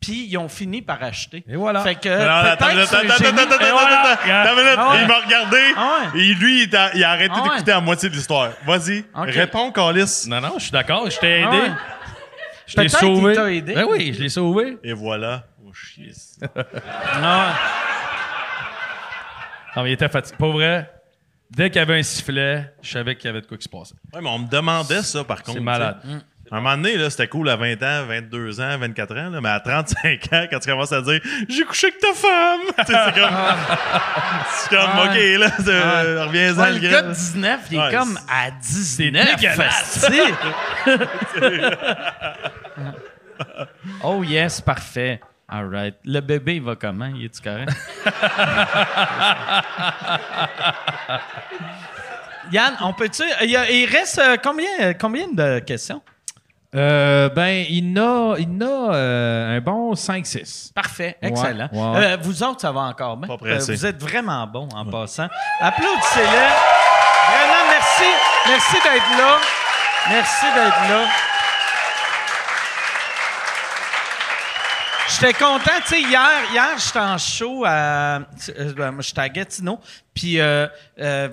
Puis ils ont fini par acheter. Et voilà. Fait que attends, attends, attends, attends. Il m'a regardé. Ah. Et lui, il a, il a arrêté Ah ouais. d'écouter à moitié de l'histoire. Vas-y, réponds, Calice. Non, non, je suis d'accord. Je t'ai aidé. Ah ouais. Je t'ai sauvé. aidé. Ben oui, je l'ai sauvé. Et voilà. Oh, chier. Ah Non, mais il était fatigué. Pas vrai. Dès qu'il y avait un sifflet, je savais qu'il y avait de quoi qui se passait. Ouais, mais on me demandait ça, par contre. C'est malade. À un moment donné, là, c'était cool à 20 ans, 22 ans, 24 ans, là, mais à 35 ans, quand tu commences à dire J'ai couché avec ta femme, c'est comme. c'est comme, Ah. OK, là, c'est- euh, reviens-en, Ouais, le gars. gars de 19, il est Ouais, comme c'est- à 19. dégueulasse. esti. oh yes, parfait. All right. Le bébé, il va comment? Il est-tu correct? Yann, on peut-tu... Il, a- il reste euh, combien, combien de questions? Euh, ben, il a, il a euh, un bon 5-6. Parfait, excellent. Ouais, ouais. Euh, vous autres, ça va encore bien? Euh, vous êtes vraiment bons en passant. Applaudissez-le. Vraiment, merci. Merci d'être là. Merci d'être là. J'étais content, tu sais, hier, hier j'étais en show à. euh, ben, moi, j'étais à Gatineau, puis euh, euh,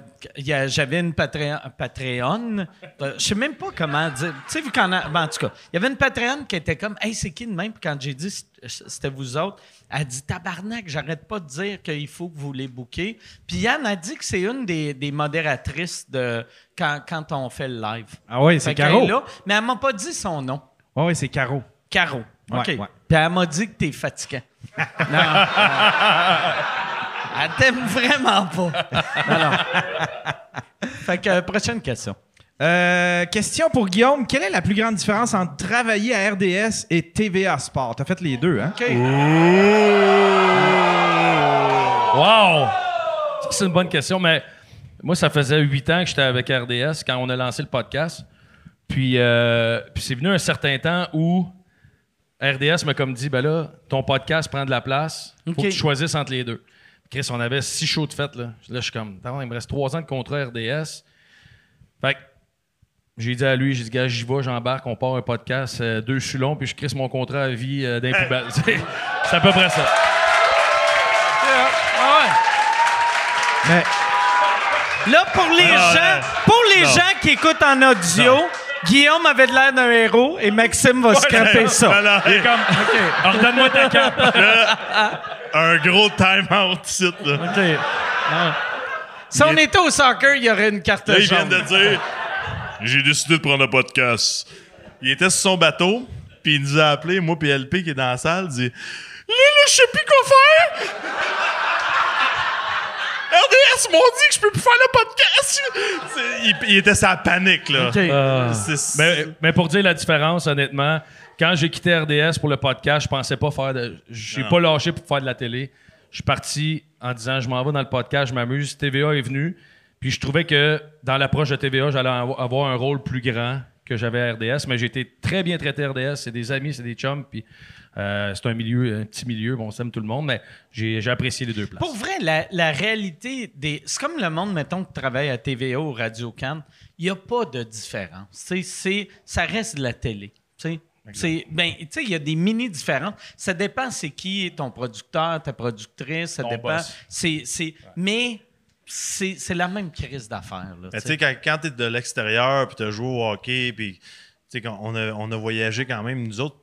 a- j'avais une Patreon. Patreon euh, je sais même pas comment dire. Tu sais, vu qu'en. a- en tout cas, il y avait une Patreon qui était comme, hey, c'est qui de même? Puis quand j'ai dit c'était vous autres, elle dit, tabarnak, j'arrête pas de dire qu'il faut que vous les bouquez. Puis Yann a dit que c'est une des, des modératrices de quand, quand on fait le live. Ah oui, c'est Caro. là, mais elle m'a pas dit son nom. Oui, oui, c'est Caro. Caro. OK. ouais. Puis elle m'a dit que t'es fatigant. non. elle t'aime vraiment pas. Non, non. fait que, euh, prochaine question. Euh, question pour Guillaume. Quelle est la plus grande différence entre travailler à RDS et TVA Sport? T'as fait les deux, hein? OK. Wow! Ça, C'est une bonne question, mais moi, ça faisait huit ans que j'étais avec RDS quand on a lancé le podcast. Puis, euh, puis c'est venu un certain temps où RDS m'a comme dit, ben là, ton podcast prend de la place, faut que tu choisisses entre les deux. Chris, on avait six shows de fête, là. Là, je suis comme, Attends, il me reste trois ans de contrat RDS. Fait que j'ai dit à lui, j'ai dit, gars, j'y vais, j'embarque, on part un podcast, euh, deux sulons, puis je crisse mon contrat à vie euh, d'un poubelle. C'est c'est à peu près ça. Mais Là, pour les Non, gens, non. pour les Non. gens qui écoutent en audio, Guillaume avait de l'air d'un héros et Maxime va scraper ça. Non, Il est comme, ordonne-moi ta cape. un gros time-out ici, là. Si on était au soccer, il y aurait une carte Là, il vient jaune. de dire J'ai décidé de prendre un podcast. Il était sur son bateau, puis il nous a appelé, moi puis LP qui est dans la salle, dit Là, là, je sais plus quoi faire. RDS m'ont dit que je peux plus faire le podcast. Il, il était sa panique, là. OK. Ah. C'est- Mais, mais pour dire la différence, honnêtement, quand j'ai quitté RDS pour le podcast, je pensais pas faire de. J'ai Non. pas lâché pour faire de la télé. Je suis parti en disant je m'en vais dans le podcast, je m'amuse. TVA est venu. Puis je trouvais que dans l'approche de TVA, j'allais avo- avoir un rôle plus grand que j'avais à RDS. Mais j'ai été très bien traité à RDS. C'est des amis, c'est des chums. Puis euh, c'est un milieu, un petit milieu. Bon, on s'aime tout le monde. Mais j'ai j'ai apprécié les deux places. Pour vrai, la, la réalité des. C'est comme le monde, mettons, qui travaille à TVA ou Radio Cannes. Il n'y a pas de différence. Tu sais, c'est- ça reste de la télé. tu sais. C'est, ben, tu sais, il y a des mini-différences. Ça dépend c'est qui ton producteur, ta productrice, ça Ton dépend. boss. C'est, c'est, mais c'est, c'est la même crise d'affaires. là, Mais tu tu sais, quand, quand t'es de l'extérieur, puis t'as joué au hockey, puis tu sais, quand on a, on a voyagé quand même, nous autres,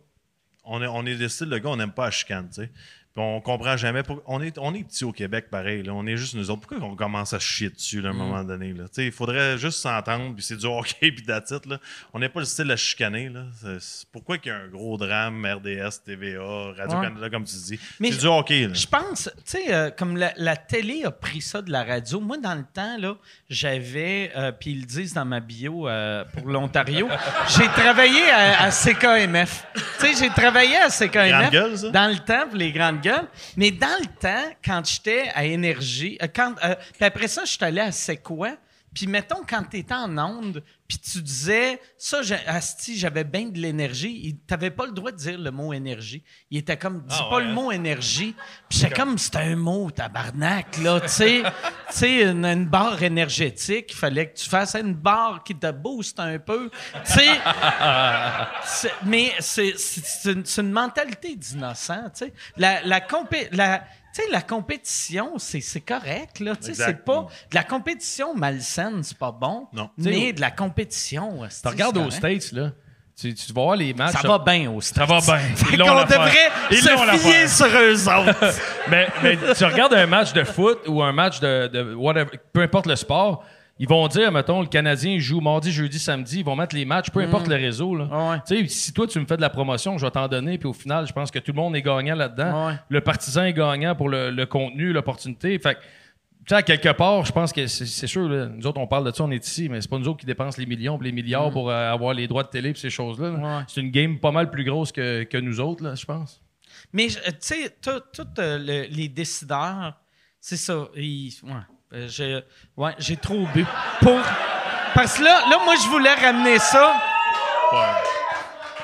on est, on est des styles de gars, on n'aime pas la chicane, tu sais. On comprend jamais. pour- on, est, on est petits au Québec, pareil. Là. On est juste nous autres. Pourquoi on commence à chier dessus là, à un moment donné? Là? Il faudrait juste s'entendre, puis c'est du hockey, puis d'attitude. Là. On n'est pas le style à chicaner. Là. C'est- pourquoi qu'il y a un gros drame, RDS, TVA, Radio-Canada, comme tu dis? Mais c'est du hockey. Là. Je pense, tu sais, euh, comme la, la télé a pris ça de la radio. Moi, dans le temps, là, j'avais, euh, puis ils le disent dans ma bio euh, pour l'Ontario, j'ai travaillé à, à CKMF. Tu sais, j'ai travaillé à CKMF. Grande gueule, ça? Dans le temps, pour les grandes Mais dans le temps, quand j'étais à Énergie, euh, quand, euh, puis après ça, je suis allé à C'est quoi? Puis mettons, quand tu étais en onde, puis tu disais, ça, j'ai- asti, j'avais bien de l'énergie, tu n'avais pas le droit de dire le mot énergie. Il était comme, dis Ah pas ouais, le mot énergie. Puis j'étais comme, c'est un mot, tabarnak, là, tu sais. Tu sais, une, une barre énergétique, il fallait que tu fasses une barre qui te booste un peu. Tu sais, mais c'est une, mentalité d'innocent, tu sais. La, la, la, tu sais, la compétition, c'est c'est correct, là. Tu sais, c'est pas... De la compétition malsaine, c'est pas bon. Non. Mais de la compétition... Tu regardes aux States, là. Tu, tu vas voir les matchs. Ça va bien au Ça va bien. Fait Ils l'ont qu'on l'affaire. devrait Ils se fier sur eux autres. mais, mais tu regardes un match de foot ou un match de, de whatever, peu importe le sport, ils vont dire, mettons, le Canadien joue mardi, jeudi, samedi, ils vont mettre les matchs, peu importe le réseau. Là. Ah ouais. Si toi, tu me fais de la promotion, je vais t'en donner, puis au final, je pense que tout le monde est gagnant là-dedans. Ah ouais. Le partisan est gagnant pour le, le contenu, l'opportunité. Fait que, tu sais, quelque part, je pense que c'est sûr, là, nous autres, on parle de ça, on est ici, mais c'est pas nous autres qui dépensent les millions les milliards pour euh, avoir les droits de télé et ces choses-là. là. Mm. Ouais. C'est une game pas mal plus grosse que, que nous autres, je pense. Mais, euh, tu sais, tous les décideurs, c'est ça. ils- Euh, j'ai ouais, j'ai trop bu. Pour, parce que là, là, moi, je voulais ramener ça.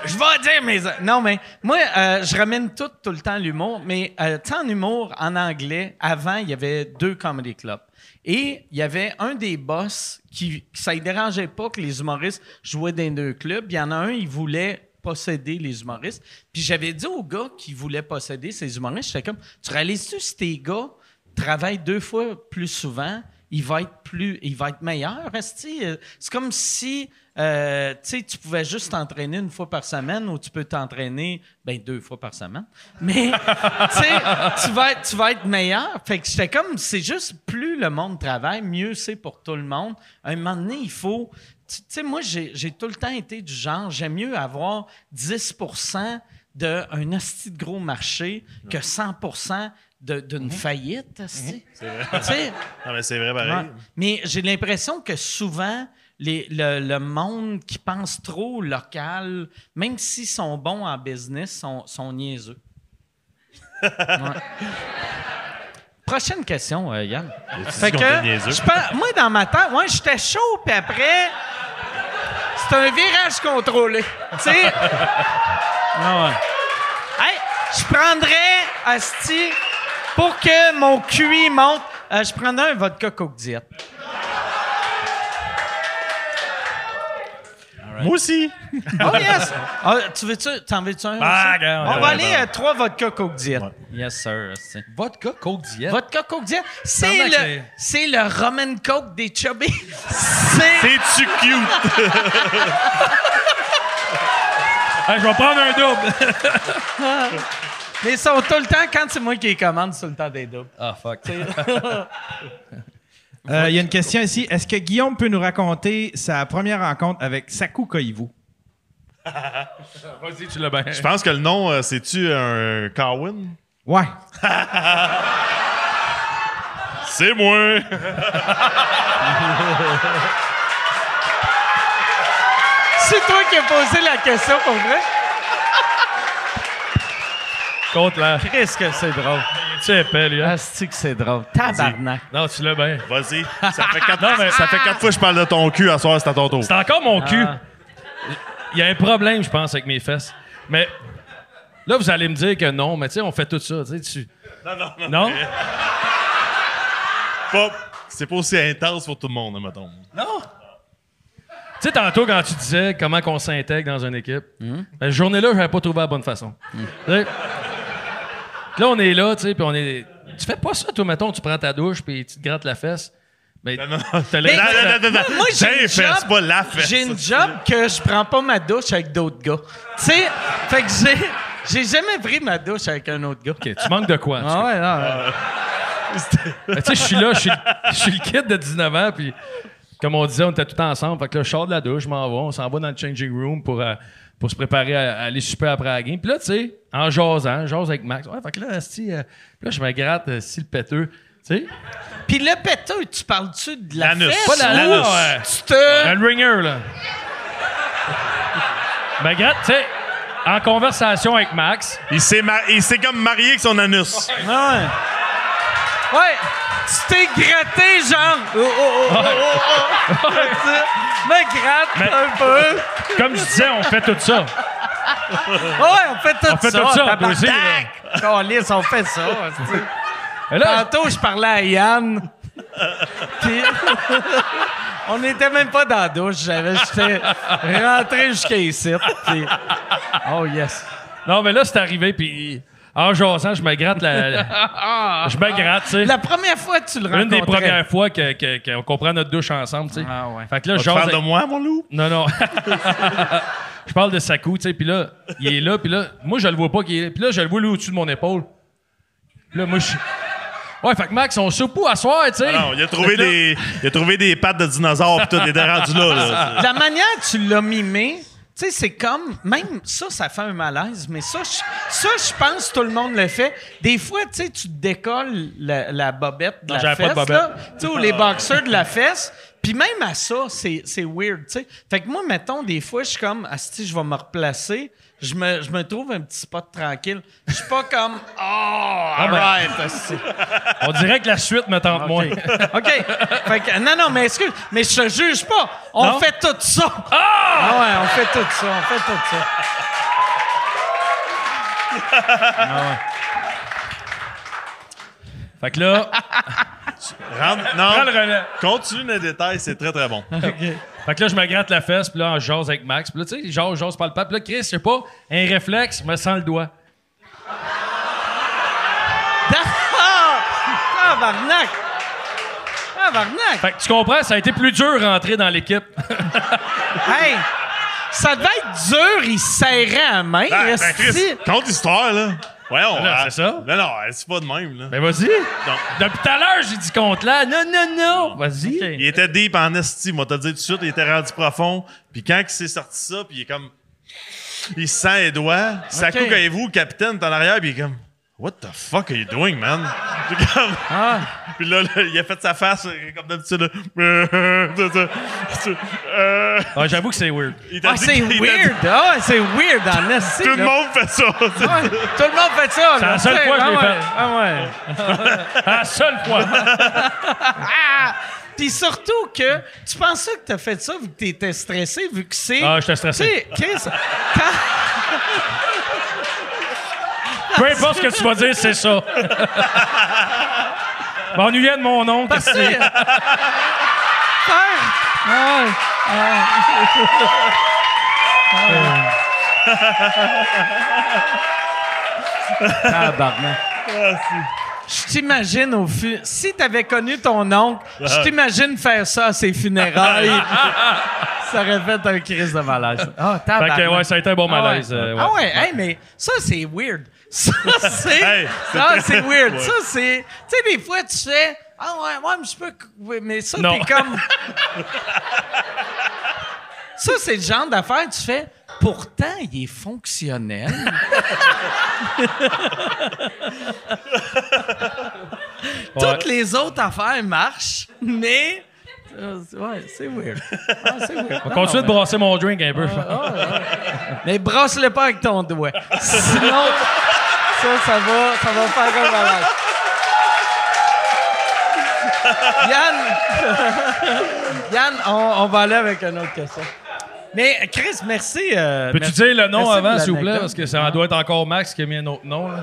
Je vais dire mes. Non, mais moi, euh, je ramène tout, tout le temps l'humour. Mais, euh, sais, en humour, en anglais, avant, il y avait deux comedy clubs. Et il y avait un des boss qui, qui ça ne dérangeait pas que les humoristes jouaient dans deux clubs. Il y en a un, il voulait posséder les humoristes. Puis j'avais dit aux gars qui voulaient posséder ces humoristes, j'étais comme, tu réalises-tu si tes gars travaillent deux fois plus souvent, il va être plus, il va être meilleur, C'est comme si, euh, tu pouvais juste t'entraîner une fois par semaine ou tu peux t'entraîner, ben deux fois par semaine. Mais, tu vas, être- tu vas être meilleur. Fait que j'étais comme, c'est juste plus le monde travaille, mieux c'est pour tout le monde. À un moment donné, il faut, tu sais, moi, j'ai tout le temps été du genre, j'aime mieux avoir 10% d'un asti de gros marché que 100 d'une faillite, asti. Tu sais, Non, mais c'est vrai, pareil. Ouais. Mais j'ai l'impression que souvent, les- le, le monde qui pense trop local, même s'ils sont bons en business, sont, sont niaiseux. Ouais. Prochaine question, euh, Yann. Fait que, je pense- moi, dans ma tête, moi, j'étais chaud, puis après, c'est un virage contrôlé. Tu sais? Ah ouais. Hey, je prendrais, Asti, pour que mon QI monte, euh, je prendrais un vodka Coke Diet. Moi aussi. Oh yes! Ah, tu veux-tu, t'en veux-tu un? Ah, aussi? On va aller euh, trois vodka Coke Diet. Yes, sir. Vodka Coke Diet? Vodka Coke Diet, c'est le, c'est- c'est le Roman Coke des chubby. c'est... C'est-tu cute? Hey, je vais prendre un double. Mais ils sont tout le temps, quand c'est moi qui les commande, c'est tout le temps des doubles. Ah, fuck. Euh, Il y a une question ici. Est-ce que Guillaume peut nous raconter sa première rencontre avec Saku Koivu? Vas-y, tu l'as bien. Je pense que le nom, euh, c'est-tu un Carwin? Ouais. C'est moi! C'est toi qui as posé la question pour vrai? Qu'est-ce que c'est drôle? Tu es épais, lui. hein? Asti que c'est drôle. Tabarnak. Non, tu l'as bien. Vas-y. Ça fait quatre, ça fait quatre fois que je parle de ton cul à soir, c'est à ton tour. C'est encore mon cul. Ah. Il y a un problème, je pense, avec mes fesses. Mais là, vous allez me dire que non, mais tu sais, on fait tout ça. Tu sais, tu... Non, non, non. Non? Pas- C'est pas aussi intense pour tout le monde, mettons. Non? Tu sais, tantôt, quand tu disais comment qu'on s'intègre dans une équipe, ben, cette journée-là, je n'avais pas trouvé la bonne façon. Tu sais? Là, on est là, tu sais, puis on est. Tu fais pas ça, toi, mettons, tu prends ta douche, puis tu te grattes la fesse. Mais Non, non. t'as Mais- Non, non, non, non, non. Moi, j'ai une fait, job- c'est pas la fesse. J'ai une job que je prends pas ma douche avec d'autres gars. Tu sais, fait que j'ai, j'ai jamais pris ma douche avec un autre gars. OK, tu manques de quoi? Ah ouais, non. Ben, tu sais, je suis là, je suis, je suis le kid de 19 ans, puis comme on disait, on était tout ensemble. Fait que là, je sors de la douche, je m'en vais, on s'en va dans le changing room pour, euh, pour se préparer à, à aller super après la game. Puis là, tu sais, en jasant, jase avec Max. Ouais, fait que là, asti, euh, puis là, je me gratte, euh, si le péteux, tu sais. Puis le péteux, tu parles-tu de la L'anus. fesse? Pas la- ou l'anus. Ouais. Tu te... Un ringer, là. Ben, gratte, tu sais, en conversation avec Max, Il s'est, ma- il s'est comme marié avec son anus. Ouais. Ouais. Tu t'es gratté, genre. Oh, oh, oh, oh, oh, oh. Me gratte Mais- un peu. comme je disais, on fait tout ça. Ouais, on fait tout On fait ça. tout ça, toi aussi. Câlisse, on fait ça. là, Tantôt, je parlais à Yann. Puis, on n'était même pas dans la douche. J'avais, j'étais rentré jusqu'à ici. Puis, oh yes. non, mais là, c'est arrivé, puis en jasant, je me gratte la. je me gratte, tu sais. La première fois que tu le rencontrais. Une des premières fois que- que- qu'on comprend notre douche ensemble, tu sais. Ah ouais. Fait que là, je parles de moi, mon loup? Non, non. je parle de Sakou, tu sais, puis là, il est là, puis là, moi, je le vois pas qu'il est là. Puis là, je le vois, lui, au-dessus de mon épaule. Puis là, moi, je... Ouais, fait que Max, on soupe à soir, tu sais? Ah Non, il a trouvé que là- des, il a trouvé des pattes de dinosaures pis tout, il était rendu là, là. La manière que tu l'as mimé, sais, c'est comme. Même ça, ça fait un malaise, mais ça, je, ça, je pense que tout le monde le fait. Des fois, tu sais, tu décolles la, la bobette de Non, la fesse. pas de là. Ou les boxeurs de la fesse. Puis même à ça, c'est, c'est weird, tu sais. Fait que moi, mettons, des fois, je suis comme, asti, je vais me replacer. Je me, je me trouve un petit spot tranquille. Je suis pas comme, oh, alright. On dirait que la suite me tente moins. OK. Fait que, non, non, mais excuse, mais je te juge pas. On Non? fait tout ça. Ah! ouais, on fait tout ça, on fait tout ça. Fait que là, Rentre- prends le non, relais. continue les détails, c'est très très bon. Fait que là, je me gratte la fesse, puis là, je jase avec Max. Puis là, tu sais, jase, jase pas le pape. Puis là, Chris, je sais pas, un réflexe, me sent le doigt. Tabarnak! Tabarnak! Fait que tu comprends, ça a été plus dur rentrer dans l'équipe. Hey! Ça devait être dur, il serrait à main. Ben, ben. Chris, conte l'histoire, là. Voyons. Ben là, hein. c'est ça. Ben non, c'est pas de même, là. Ben vas-y. Depuis tout à l'heure, j'ai dit contre là. Non, non, non. Vas-y. Il était deep en esti, moi, le dire tout de suite, il était rendu profond. Puis quand il s'est sorti ça, puis il est comme. Il se sent les doigts. Ça Ok. coup, quand vous, capitaine, est en arrière, puis il est comme. What the fuck are you doing, man? Puis comme- Ah. Puis là, là, il a fait sa face, euh, comme d'habitude. Euh, Ah, J'avoue que c'est weird. Ah, c'est dit- weird! Ah, c'est weird esti, Tout le monde fait ça. Ouais, tout le monde fait ça, C'est la seule tu fois que je ah l'ai ouais, fait. Ah ouais. La seule fois. Ah! Puis surtout que tu pensais que t'as fait ça vu que t'étais stressé, vu que c'est. Ah, j'étais Tu stressé. sais, Chris, quand. Peu importe ce que tu vas dire, c'est ça. M'ennuyais de mon nom. Parce que. Ah ah. Tabarnak. Je t'imagine au fil. Si t'avais connu ton oncle, je t'imagine faire ça à ses funérailles. ça aurait fait un crise de malaise. Ah, Fait tabarnak. que, ouais, ça a été un bon Ah ouais. malaise. euh, ouais. Ah ouais, hey, mais ça, c'est weird. Ça, c'est. Hey, ça, très- c'est weird. Ouais. Ça, c'est. Tu sais, des fois, tu fais. Ah ouais, ouais, mais je peux. Mais ça, t'es comme. ça, c'est le genre d'affaire, tu fais. Pourtant, il est fonctionnel. Toutes les autres affaires marchent, mais. Euh, ouais, c'est weird. Ah, c'est weird. On va continuer de brasser mon drink un peu. Mais brasse-le pas avec ton doigt. Sinon, ça, ça va, ça va faire un malade. Yann, Yann, on, on va aller avec une autre question. Mais Chris, merci. euh, Peux-tu dire le nom avant, s'il vous plaît? Parce que ça doit être encore Max qui a mis un autre nom. là.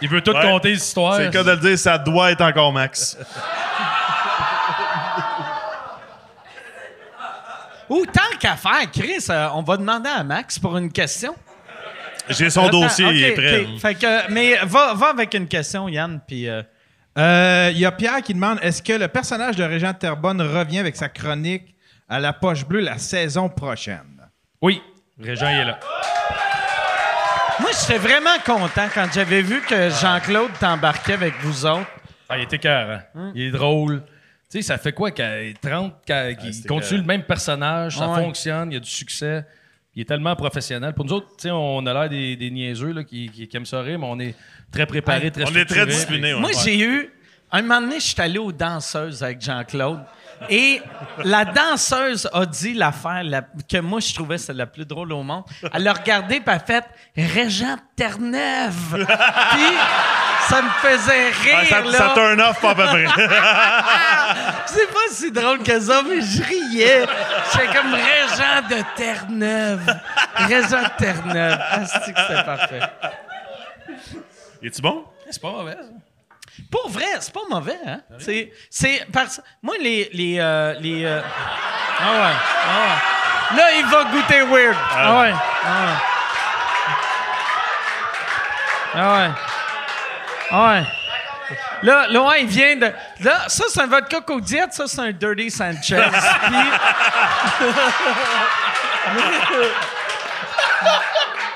Il veut tout Ouais. compter les histoires. C'est le cas de le dire, ça doit être encore Max. Ou tant qu'à faire, Chris, euh, on va demander à Max pour une question. J'ai son Attends, dossier, il est ok, prêt. ok. Fait que, mais va, va avec une question, Yann, puis. euh, Euh, Il y a Pierre qui demande est-ce que le personnage de Régent Terrebonne revient avec sa chronique à la poche bleue la saison prochaine? Oui, Régent, il est là. Moi, j'étais vraiment content quand j'avais vu que Jean-Claude t'embarquait avec vous autres. Ah, il était cœur. Il est drôle. Tu sais, ça fait quoi? qu'il- 30, qu'il continue le même personnage, ça Ah ouais. fonctionne, il y a du succès. Il est tellement professionnel. Pour nous autres, tu sais, on a l'air des, des niaiseux là, qui, qui, qui aiment ça rire, mais on est très préparés, très On est très disciplinés. ouais. Moi, j'ai eu. Un moment donné, je suis allé aux danseuses avec Jean-Claude. Et la danseuse a dit l'affaire la- que moi, je trouvais c'est la plus drôle au monde. Elle a regardé, puis elle a fait Régent Terre-Neuve. puis ça me faisait Ah, rire, ça, là. ça turn off pas à peu près. C'est pas si drôle que ça, mais je riais. J'étais comme Régent de Terre-Neuve. Régent de Terre-Neuve. Ah, c'est que c'était parfait. Es-tu bon? C'est pas mauvais, ça. Pour vrai, c'est pas mauvais, hein? C'est, c'est parce moi les les euh, les euh, ah ouais, ah ouais. Là, il va goûter weird. Ah ouais. Ah ouais. Ah ouais. Ah ouais. Là, là, ouais, il vient de. Là, ça, c'est un vodka Coke Diet, ça, c'est un Dirty Sanchez. Puis-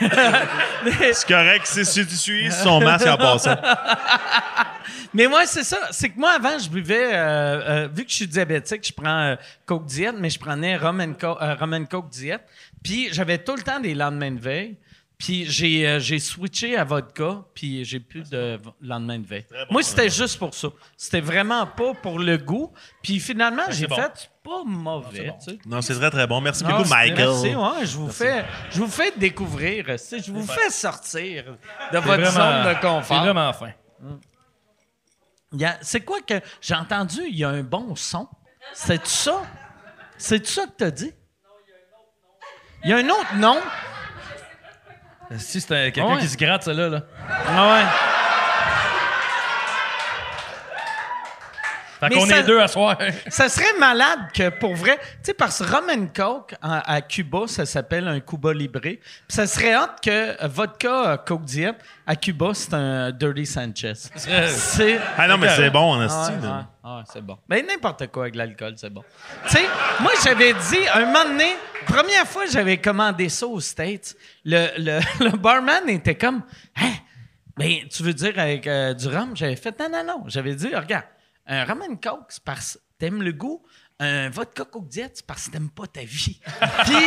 C'est correct, c'est si tu suis son masque en passant. Mais moi, c'est ça. C'est que moi, avant, je buvais, euh, euh, vu que je suis diabétique, je prends euh, Coke Diet, mais je prenais Co- euh, Coke Diet. Puis j'avais tout le temps des lendemains de veille. Puis j'ai, euh, j'ai switché à vodka, puis j'ai plus de v- lendemain de veille. moi, c'était juste pour ça. C'était vraiment pas pour le goût. Puis finalement, j'ai bon. fait, c'est pas mauvais. tu sais. Non, c'est très, très bon. Merci beaucoup, c'est- Michael. Merci, ouais, je vous fais, je vous fais découvrir, tu sais, je vous fais sortir de C'est votre zone de C'est confort. vraiment fin. Il y a- C'est quoi que j'ai entendu? Il y a un bon son. C'est ça? C'est ça que t'as dit? Il y a un autre nom? Si c'est un- quelqu'un Ouais. qui se gratte, ça là. là. Ah ouais. Fait Mais qu'on ça- est deux à soir. Ça serait malade que, pour vrai, tu sais, parce que rum and coke, en- à Cuba, ça s'appelle un Cuba Libre. Puis ça serait hâte que vodka euh, Coke Diet, à Cuba, c'est un Dirty Sanchez. C'est... Ah non, mais c'est bon, en Ah esti. ouais, là. ouais, ouais, c'est bon. Ben, n'importe quoi avec l'alcool, c'est bon. Tu sais, moi, j'avais dit, un moment donné, première fois que j'avais commandé ça aux States, le, le, le barman était comme, hein, ben, tu veux dire avec euh, du rhum? J'avais fait, non, non, non. J'avais dit, regarde, un rum and coke, c'est parce que t'aimes le goût. Un vodka coke diet, c'est parce que t'aimes pas ta vie. Puis.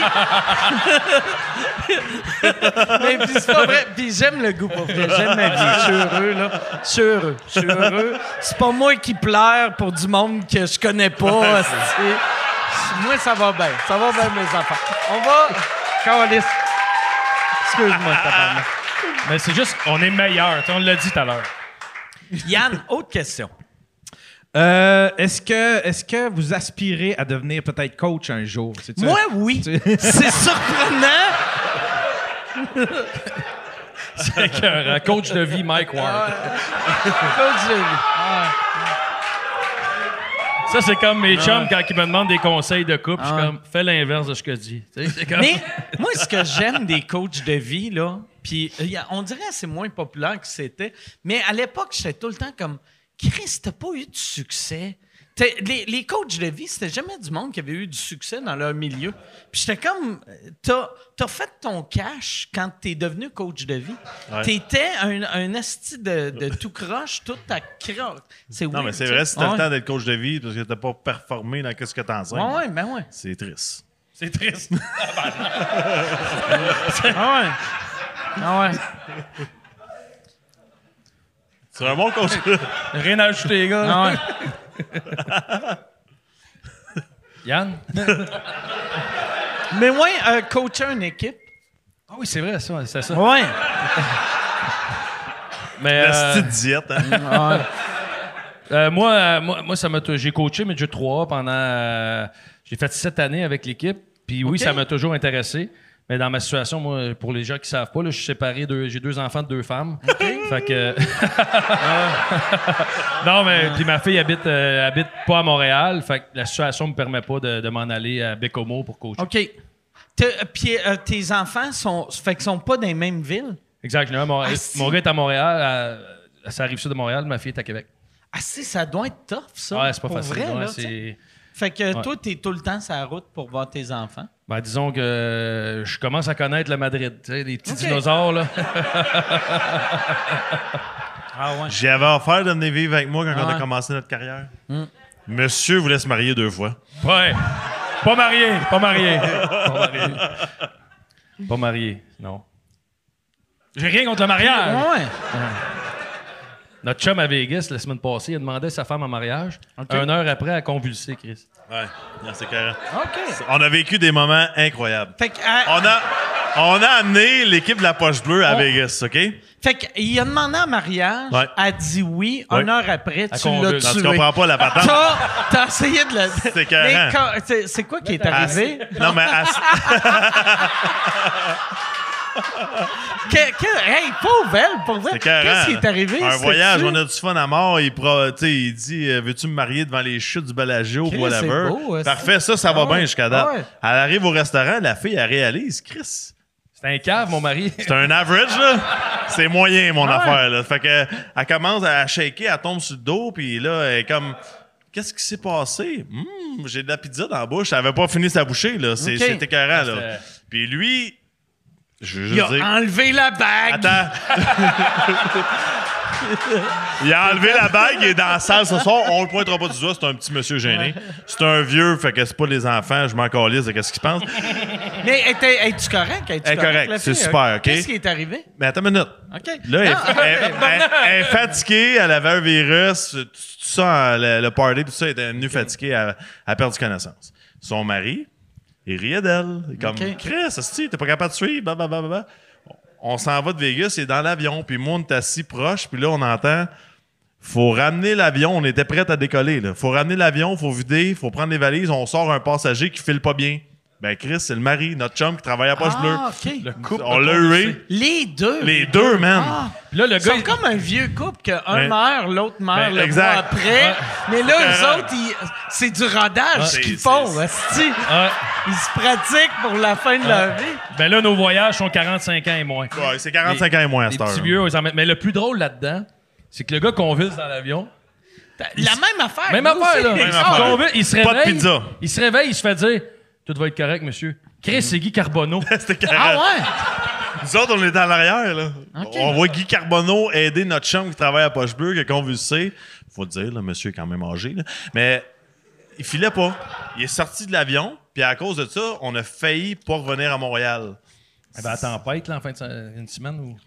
Mais puis c'est pas vrai. Puis j'aime le goût, pour vrai. J'aime ma vie. Je suis heureux, là. Je suis heureux. Je suis heureux. C'est pas moi qui pleure pour du monde que je connais pas. moi, ça va bien. Ça va bien, mes enfants. On va. Calice. Excuse-moi, tabarnak. Mais c'est juste, on est meilleur. On l'a dit tout à l'heure. Yann, autre question. Euh, est-ce que, est-ce que vous aspirez à devenir peut-être coach un jour? C'est-tu- Moi, oui. C'est surprenant. C'est écœurant. Coach de vie, Mike Ward. Coach de vie. Ça, c'est comme mes chums quand ils me demandent des conseils de couple. Je suis Ah. comme, fais l'inverse de ce que je dis. Comme- Mais moi, ce que j'aime des coachs de vie, là, puis euh, on dirait que c'est moins populaire que c'était, mais à l'époque, j'étais tout le temps comme Chris, t'as pas eu de succès. Les, les coachs de vie, c'était jamais du monde qui avait eu du succès dans leur milieu. Puis j'étais comme, t'as as fait ton cash quand t'es devenu coach de vie. Ouais. T'étais un, un asti de, de tout croche, toute ta croche. C'est Non, weird, mais c'est vrai, si t'as Ouais. le temps d'être coach de vie parce que t'as pas performé dans ce que t'enseignes, Ouais, ouais, ben ouais. c'est triste. C'est triste. Ah ouais. Ah ouais. C'est un bon coach. Rien à ajouter, les gars. Ouais. Yann? Mais ouais, euh, coacher une équipe. Ah oui, c'est vrai, ça, c'est ça. Ouais. Mais, La euh, petite diète, hein? euh, moi, euh, moi, moi, ça m'a j'ai coaché Midget 3 pendant. euh, j'ai fait sept années avec l'équipe. Puis oui, ça m'a toujours intéressé. Mais dans ma situation, moi, pour les gens qui savent pas, là, je suis séparé, de, j'ai deux enfants de deux femmes. Fait que. non, mais puis ma fille habite, euh, habite pas à Montréal. Fait que la situation me permet pas de, de m'en aller à Bécomo pour coacher. OK. T'as- Puis euh, tes enfants sont, fait qu'ils sont pas dans les mêmes villes? Exact. Ah, si. Mon gars est à Montréal, à- ça arrive sud de Montréal. Ma fille est à Québec. Ah si, ça doit être tough, ça. Ouais, c'est pas pour facile. Vrai, là. Fait que Ouais. toi, t'es tout le temps sur la route pour voir tes enfants? Ben, disons que euh, je commence à connaître le Madrid. Tu sais, les petits dinosaures, là. Ah ouais. J'avais offert de venir vivre avec moi quand on Ouais. a commencé notre carrière. Monsieur voulait se marier deux fois. Ouais. Pas marié, pas marié. Pas marié. Pas marié, non. J'ai rien contre le mariage. Ouais. Notre chum à Vegas, la semaine passée, il a demandé sa femme en mariage. Une heure après, elle a convulsé, Chris. Ouais, c'est carré. OK. On a vécu des moments incroyables. Fait que, euh, On a, on a amené l'équipe de la Poche Bleue à On- Vegas, OK? fait que, il a demandé en mariage, Ouais. a dit oui, Ouais. une heure après, tu l'as Non, tué. tu comprends pas la patente. T'as, t'as essayé de le... C'est c'est, c'est quoi qui est arrivé? Non, mais à- Que- que- hey, pauvre elle, pour vrai. Qu'est-ce qui est arrivé? Un voyage, on a du fun à mort. Il, pro- tu sais, il dit euh, Veux-tu me marier devant les chutes du Bellagio ou whatever? beau, hein, Parfait, ça, ça va Ah ouais. bien jusqu'à date. Ah ouais. Elle arrive au restaurant, la fille, elle réalise Chris. C'est un cave, mon mari. C'est un average, là. C'est moyen, mon Ah ouais. affaire, là. Fait que, elle commence à shaker, elle tombe sur le dos, puis là, elle est comme. Qu'est-ce qui s'est passé? Hum, j'ai de la pizza dans la bouche. Elle avait pas fini sa bouchée, là. C'est Ok. c'est écœurant, là. Puis lui, je veux Il a dire. enlevé la bague. Attends. il a enlevé la bague, il est dans la salle ce soir. On le pointera pas du doigt, c'est un petit monsieur gêné. C'est un vieux, fait que c'est pas les enfants, je m'en calisse de qu'est-ce qu'ils pensent. Mais es-tu es correct? Es-tu Elle est correcte, la c'est fille? super, OK? Qu'est-ce qui est arrivé? Mais attends une minute. OK. Là, elle, Non, elle- elle- elle- elle est fatiguée, elle avait un virus, tout, tout ça, le, le party, tout ça, elle était venue fatiguée, elle, elle a perdu connaissance. Son mari, il riait d'elle. Comme, OK. Chris, esti, t'es pas capable de suivre, blablabla. On s'en va de Vegas, il est dans l'avion, puis moi, on est assis proche, puis là, on entend faut ramener l'avion, on était prêts à décoller. Là. Faut ramener l'avion, faut vider, faut prendre les valises, on sort un passager qui file pas bien. Ben, Chris, c'est le mari, notre chum qui travaille à Poche Ah, Bleue. OK. Le couple. On l'a eu. Les deux. Les deux, man. Ah, Puis là, le Ils gars. sont comme un vieux couple que un Ben, meurt, l'autre meurt ben, le exact. mois après. Mais là, eux autres, ils- c'est du rodage c'est- qu'ils c'est- font. c'est-. Ah, Ils se pratiquent pour la fin de leur vie. ben là, nos voyages sont 45 ans et moins. Ouais, c'est 45 ans et moins à cette heure. petits vieux, ils en mettent- Mais le plus drôle là-dedans, c'est que le gars qu'on vise dans l'avion, La même affaire. Même affaire, là. Même Ah, affaire. Il se Pas de réveille. pizza. Il se réveille, il se fait dire Tout va être correct, monsieur. Chris, c'est Guy Carbonneau. C'était carré. Ah ouais? Nous autres, on est à l'arrière, là. Ok. On voit Guy Carbonneau aider notre chum qui travaille à Poche Bleue, qui a convulsé. Faut le dire, le monsieur est quand même âgé, là. Mais il filait pas. Il est sorti de l'avion, puis à cause de ça, on a failli pas revenir à Montréal. Eh ben, à tempête, là, en fin de se- une semaine ou.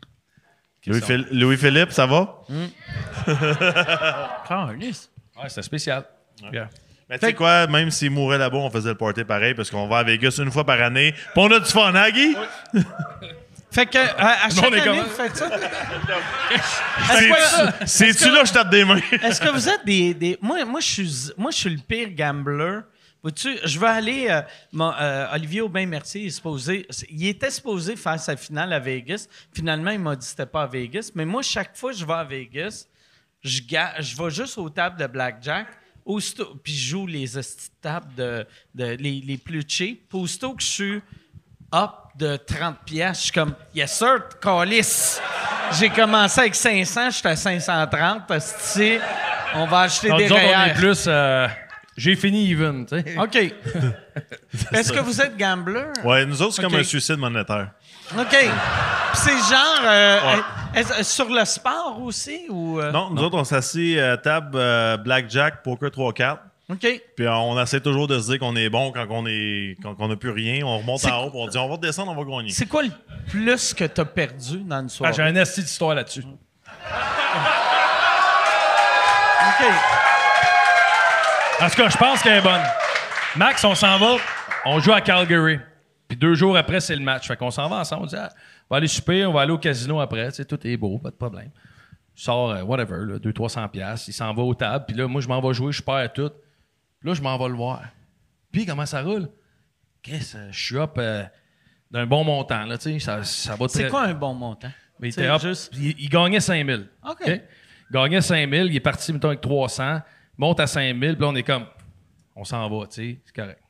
Louis-Phil- Louis-Philippe, ça va? Calisse. Ouais, c'était spécial. Yeah. Mais tu sais quoi, même s'il mourait là-bas, on faisait le party pareil, parce qu'on va à Vegas une fois par année. Puis on a du fun, hein, Guy? Fait que, à, chaque année, comment? vous faites ça? C'est- C'est-tu là que je tape des mains? Est-ce que vous êtes des. des- Moi, moi, je suis, moi, je suis le pire gambler. Je veux aller. euh, mon, euh, Olivier Aubin-Mercier est supposé. Il était supposé faire sa finale à Vegas. Finalement, il m'a dit que c'était pas à Vegas. Mais moi, chaque fois que je vais à Vegas, je, ga- je vais juste aux tables de Blackjack. Aussitôt, puis je joue les tables de, de- les, les plus cheap. Puis aussitôt que je suis up de 30 pièces, je suis comme yes sir, calice. J'ai commencé avec 500, j'étais à 530. hostie. On va acheter Donc, des nous autres, on est REER. plus. euh, J'ai fini even, tu sais. OK. Est-ce que vous êtes gambler? Ouais, nous autres, c'est comme un suicide monétaire. OK. Puis c'est genre euh, Ouais. est-ce- sur le sport aussi ou euh? Non, nous autres, on s'assied à table euh, Blackjack, Poker 3-4. OK. Puis euh, on essaie toujours de se dire qu'on est bon quand on est quand on n'a plus rien. On remonte C'est- en haut, puis on dit on va descendre, on va gagner. C'est quoi le plus que tu as perdu dans une Ah, soirée? J'ai un esti d'histoire là-dessus. OK. En tout cas, je pense qu'elle est bonne. Max, on s'en va. On joue à Calgary. Puis deux jours après, c'est le match. Fait qu'on s'en va ensemble. On dit, ah, on va aller souper, on va aller au casino après. Tu sais, tout est beau, pas de problème. Je sors, euh, whatever, là, 200-300$. piastres. Il s'en va aux tables. Puis là, moi, je m'en vais jouer, je perds tout. Puis là, je m'en vais le voir. Puis, comment ça roule? Chris, euh, je suis up euh, d'un bon montant. Là, tu sais, ça, ça va très C'est quoi un bon montant? mais il était up. juste- Il, il gagnait 5000. OK. Il gagnait 5000. Il est parti, mettons, avec 300. Monte à 5000. Puis là, on est comme, on s'en va, tu sais, c'est correct.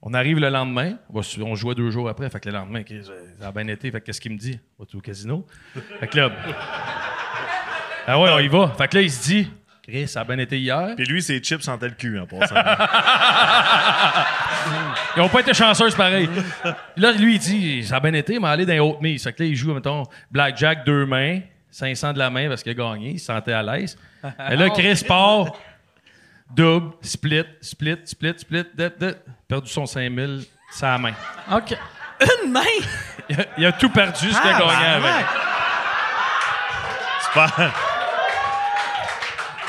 On arrive le lendemain. On, va su- on jouait deux jours après. Fait que le lendemain, Chris, euh, ça a bien été. Fait que qu'est-ce qu'il me dit? Vas-tu au casino? fait que là, ah ouais, on y va. Fait que là, il se dit, Chris, ça a bien été hier. Puis lui, ses chips sentaient le cul en passant. Ils ont pas été chanceux, c'est pareil. là, lui, il dit, ça a bien été, mais aller dans les hautes mises. Fait que là, il joue, mettons, Blackjack, deux mains, 500 de la main parce qu'il a gagné, il se sentait à l'aise. Et là, Chris part, double, split, split, split, split, dip, dip, perdu son 5000, sa main. OK. Une main? Il a, il a tout perdu ce qu'il a Ah, gagné avec. Tabarnak. Super.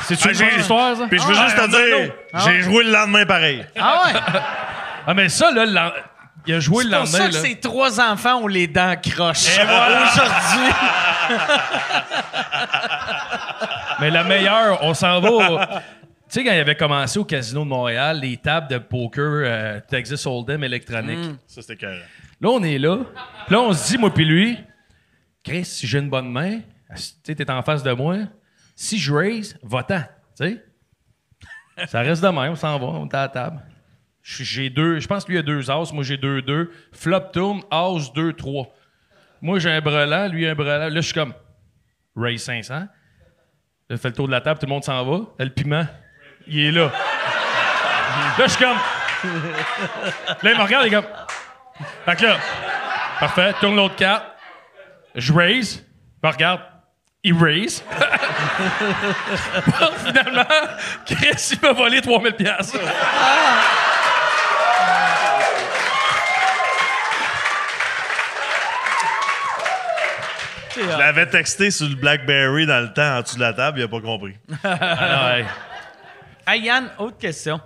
C'est-tu Ah, une bonne histoire, ça? Puis je veux Ah, juste te ah, dire, j'ai joué le lendemain pareil. Ah ouais? Ah, mais ça, là, le il a joué le C'est pour lendemain. ça que là. ces trois enfants ont les dents croches. Aujourd'hui. Mais la meilleure, on s'en va. au- sais, quand il avait commencé au Casino de Montréal, les tables de poker euh, Texas Hold'em électroniques. Ça, c'était carré. Là, on est là. Puis là, on se dit, moi puis lui, Chris, si j'ai une bonne main, tu sais, t'es en face de moi, si je raise, va-t'en. Tu sais? Ça reste de même, on s'en va, on est à la table. J'ai deux, je pense que lui a deux as, moi j'ai deux deux. Flop tourne, as deux trois. Moi j'ai un brelan, lui un brelan. Là je suis comme raise 500. Là, je fais le tour de la table, tout le monde s'en va. Là, le piment, il est là. là je suis comme. Là il me regarde, il est comme. Fait que là, parfait, tourne l'autre carte. Je raise, il me regarde, il raise. Bon, finalement, Chris, il m'a volé 3000 pièces. Je l'avais texté sur le Blackberry dans le temps, en dessous de la table, il a pas compris. Hey, Yann, autre question.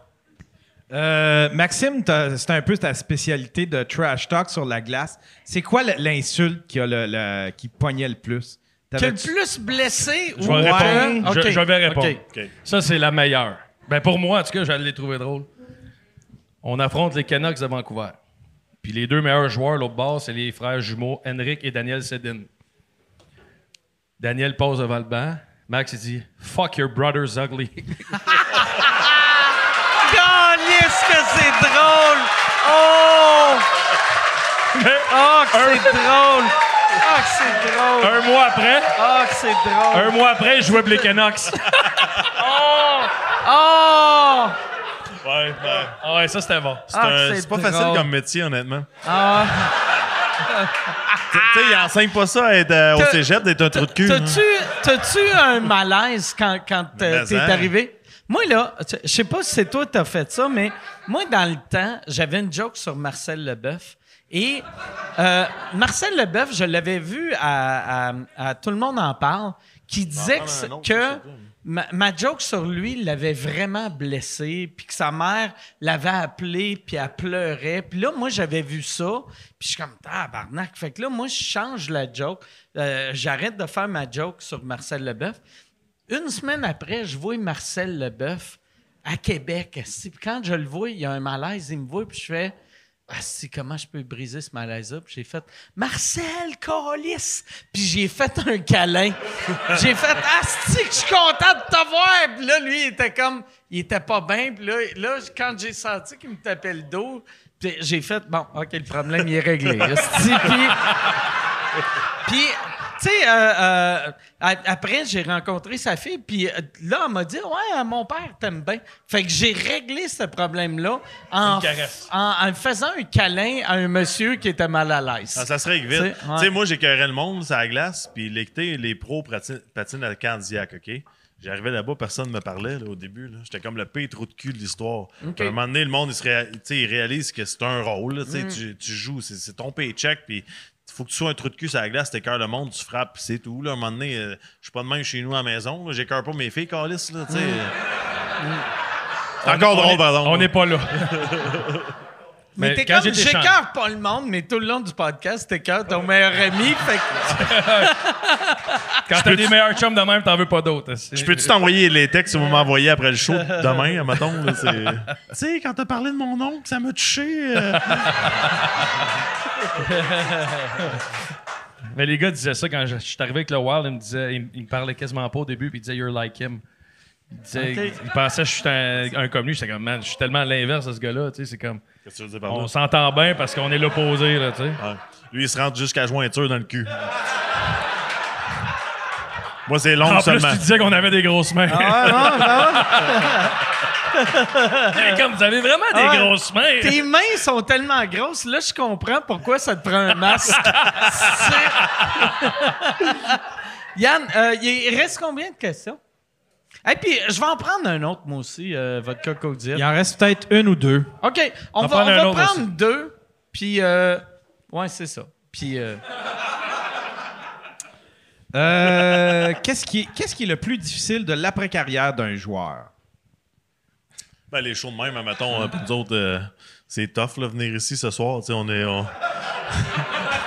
Euh, Maxime, c'est un peu ta spécialité de trash talk sur la glace. C'est quoi l'insulte qui, a le, le- qui pognait le plus? Que le plus blessé Je ou vais répondre. Je, je vais répondre. Ça, c'est la meilleure. Ben pour moi, en tout cas, j'allais les trouver drôles. On affronte les Canucks de Vancouver. Puis les deux meilleurs joueurs, l'autre bord, c'est les frères jumeaux Henrik et Daniel Sedin. Daniel pose devant le banc. Max, il dit Fuck your brother's ugly. Calisse que c'est drôle! Oh! Oh, que c'est drôle! Oh, que c'est drôle! un mois après, Oh, que c'est drôle! un mois après, je jouais pour les Canucks. Oh! Ouais, ouais. ah ouais, ça c'était bon. C'est Ah, un- c'est c'est pas drôle. facile comme métier, honnêtement. Ah. Tu sais, ils enseignent pas ça à être euh, au T'as- cégep d'être un trou de cul. hein. T'as-tu, t'as-tu un malaise quand, quand euh, Mais t'es hein. arrivé? Moi, là, je sais pas si c'est toi qui as fait ça, mais moi, dans le temps, j'avais une joke sur Marcel Leboeuf. Et euh, Marcel Leboeuf, je l'avais vu à, à- à Tout le monde en parle, qui disait que, ma joke sur lui l'avait vraiment blessé, puis que sa mère l'avait appelé, puis elle pleurait. Puis là, moi, j'avais vu ça, puis je suis comme, tabarnak. Fait que là, moi, je change la joke. Euh, J'arrête de faire ma joke sur Marcel Leboeuf. Une semaine après, je vois Marcel Leboeuf à Québec. Puis quand je le vois, il y a un malaise, il me voit, puis je fais ah, si, comment je peux briser ce malaise-là? Puis j'ai fait Marcel, Colis! Puis j'ai fait un câlin. j'ai fait Asti, que je suis content de te voir! Puis là, lui, il était comme, il était pas bien. Puis là, là, quand j'ai senti qu'il me tapait le dos, puis j'ai fait bon, OK, le problème, il est réglé. Puis. Puis, tu sais, euh, euh, après, j'ai rencontré sa fille, puis euh, là, elle m'a dit Ouais, mon père t'aime bien. Fait que j'ai réglé ce problème-là en, en, en faisant un câlin à un monsieur qui était mal à l'aise. Ah, ça se règle vite. Tu sais, ouais. moi, j'écœurais le monde sur la glace, puis les pros patinent, patinent à la cardiaque, OK? J'arrivais là-bas, personne ne me parlait là, au début. J'étais comme le pire trou de cul de l'histoire. Puis À un moment donné, le monde, il, se réa- il réalise que c'est un rôle. là, Mm. tu, tu joues, c'est, ton paycheck, puis faut que tu sois un trou de cul sur la glace, t'écœures le monde, tu frappes, c'est tout. Là. À un moment donné, euh, je suis pas de même chez nous à la maison. J'écœure pas mes filles, Calis. Là, tu sais. C'est encore drôle, est- par exemple. On n'est pas là. mais mais t'es quand comme, j'écœure pas le monde, mais tout le long du podcast, t'écœures ton meilleur ami. Fait que, Quand t'as des meilleurs chums de même, t'en veux pas d'autres. Je peux-tu t'envoyer les textes que vous m'envoyez après le show demain, mettons? Tu sais, quand t'as parlé de mon oncle, ça m'a touché. euh. Mais les gars disaient ça quand je, je suis arrivé avec le Wild. Ils me, disaient, ils, ils me parlaient quasiment pas au début, puis ils disaient You're like him. Ils, disaient, Ok. ils pensaient que je suis un, un comme lui. J'étais comme, man, je suis tellement à l'inverse de ce gars-là. Tu sais, c'est comme, Qu'est-ce que tu veux dire par là? on s'entend bien parce qu'on est l'opposé, là, tu sais. Ouais. Lui, il se rentre jusqu'à jointure dans le cul. Moi, c'est long En plus, seulement. tu disais qu'on avait des grosses mains. Et comme vous avez vraiment des Ah grosses mains. tes mains sont tellement grosses, là, je comprends pourquoi ça te prend un masque. Yann, euh, il reste combien de questions? Et puis, je vais en prendre un autre, moi aussi, euh, votre crocodile. Il en reste peut-être une ou deux. OK, on On va, prendre on va prendre aussi. deux, puis... Euh, ouais, c'est ça. Puis... euh, Euh, qu'est-ce, qui est, qu'est-ce qui est le plus difficile de l'après-carrière d'un joueur? Ben, les shows de même, mettons, pour nous autres, euh, c'est tough, là, venir ici ce soir. Tu sais, on est. on-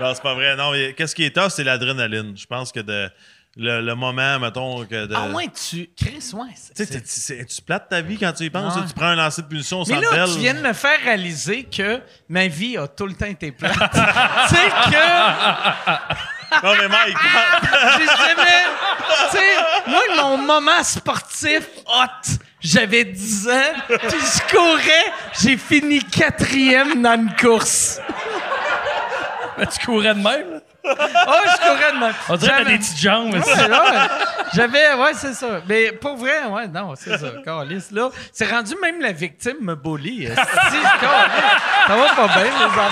non, c'est pas vrai. Non, mais qu'est-ce qui est tough, c'est l'adrénaline. Je pense que de, le, le moment, mettons, que de. Ah ouais, tu... Chris, ouais. c'est- Tu sais, tu plates ta vie quand tu y penses. Ouais. Tu prends un lancer de punition Mais là, belle. tu viens de me faire réaliser que ma vie a tout le temps été plate. tu sais que Non, mais Mike, j'ai jamais... Tu sais, moi, mon moment sportif hot, j'avais 10 ans, puis je courais, j'ai fini quatrième dans une course. tu courais de même. là? Oh, je courais de même. On dirait que t'as des petites jambes. Ouais, vrai. J'avais, ouais, c'est ça. Mais pour vrai, ouais, non, c'est ça. Câlisse, là, c'est rendu même la victime me bully. esti, câlisse. Ça va pas bien, les affaires.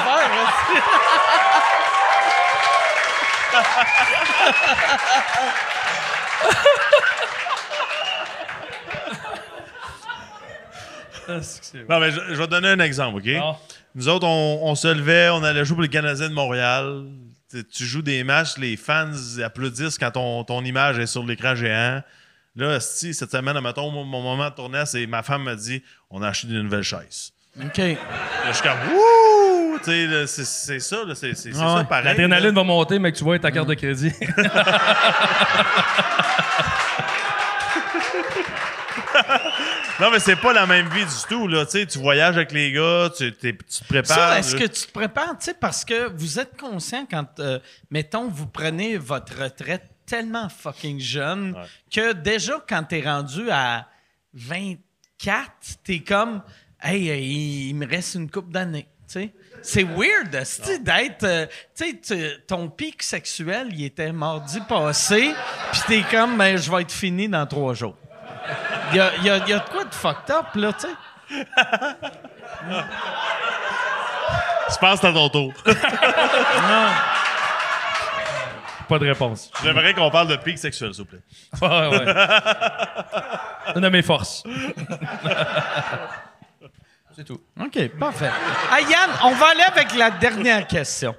non, mais je, je vais te donner un exemple, OK? Nous autres, on, on se levait, on allait jouer pour les Canadiens de Montréal. Tu, joues des matchs, les fans applaudissent quand ton, ton image est sur l'écran géant. Là, si cette semaine, mettons, mon, mon moment de tournage, c'est ma femme m'a dit on a acheté des nouvelles chaises. OK. Là, je suis comme Wouh! C'est ça, c'est Ah ouais. ça pareil. L'adrénaline va monter, mais que tu vois ta carte de crédit. Non, mais c'est pas la même vie du tout, là. Tu sais, tu voyages avec les gars, tu, te prépares. Est-ce que tu te prépares, tu sais, parce que vous êtes conscient quand, euh, mettons, vous prenez votre retraite tellement fucking jeune que déjà, quand t'es rendu à 24, t'es comme, hey, euh, il, me reste une coupe d'années, tu sais. C'est weird, d'être. euh, tu sais, ton pic sexuel, il était mardi passé, puis t'es comme, ben, je vais être fini dans trois jours. Il y a, y a- il y a de quoi de fucked up, là, tu sais? Je pense que c'est à ton tour. Pas de réponse. J'aimerais qu'on parle de pic sexuel, s'il vous plaît. Ouais, ouais. Une de mes forces. C'est tout. OK, parfait. Ah, Yann, on va aller avec la dernière question.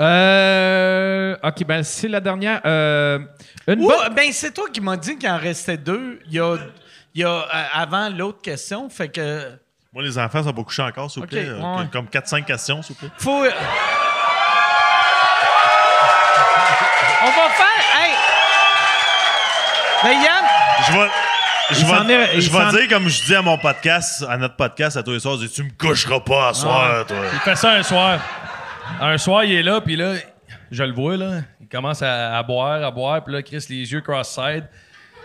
Euh, ok, ben c'est la dernière. Euh, une Ou, bonne- ben, c'est toi qui m'as dit qu'il en restait deux. Il y a, il y a euh, avant l'autre question. Fait que. Moi, les enfants sont pas couchés encore, s'il vous Ok, plaît. Ouais. Comme 4-5 questions, s'il vous plaît. Faut. euh, On va faire. Hey! Ben, Yann, Je vais. Je vais, je dire comme je dis à mon podcast, à notre podcast à tous les soirs, je dis, tu me coucheras pas à soir, toi. Il fait ça un soir. Un soir, il est là, puis là, je le vois, là. Il commence à, boire, à boire, puis là, Chris, les yeux cross-side.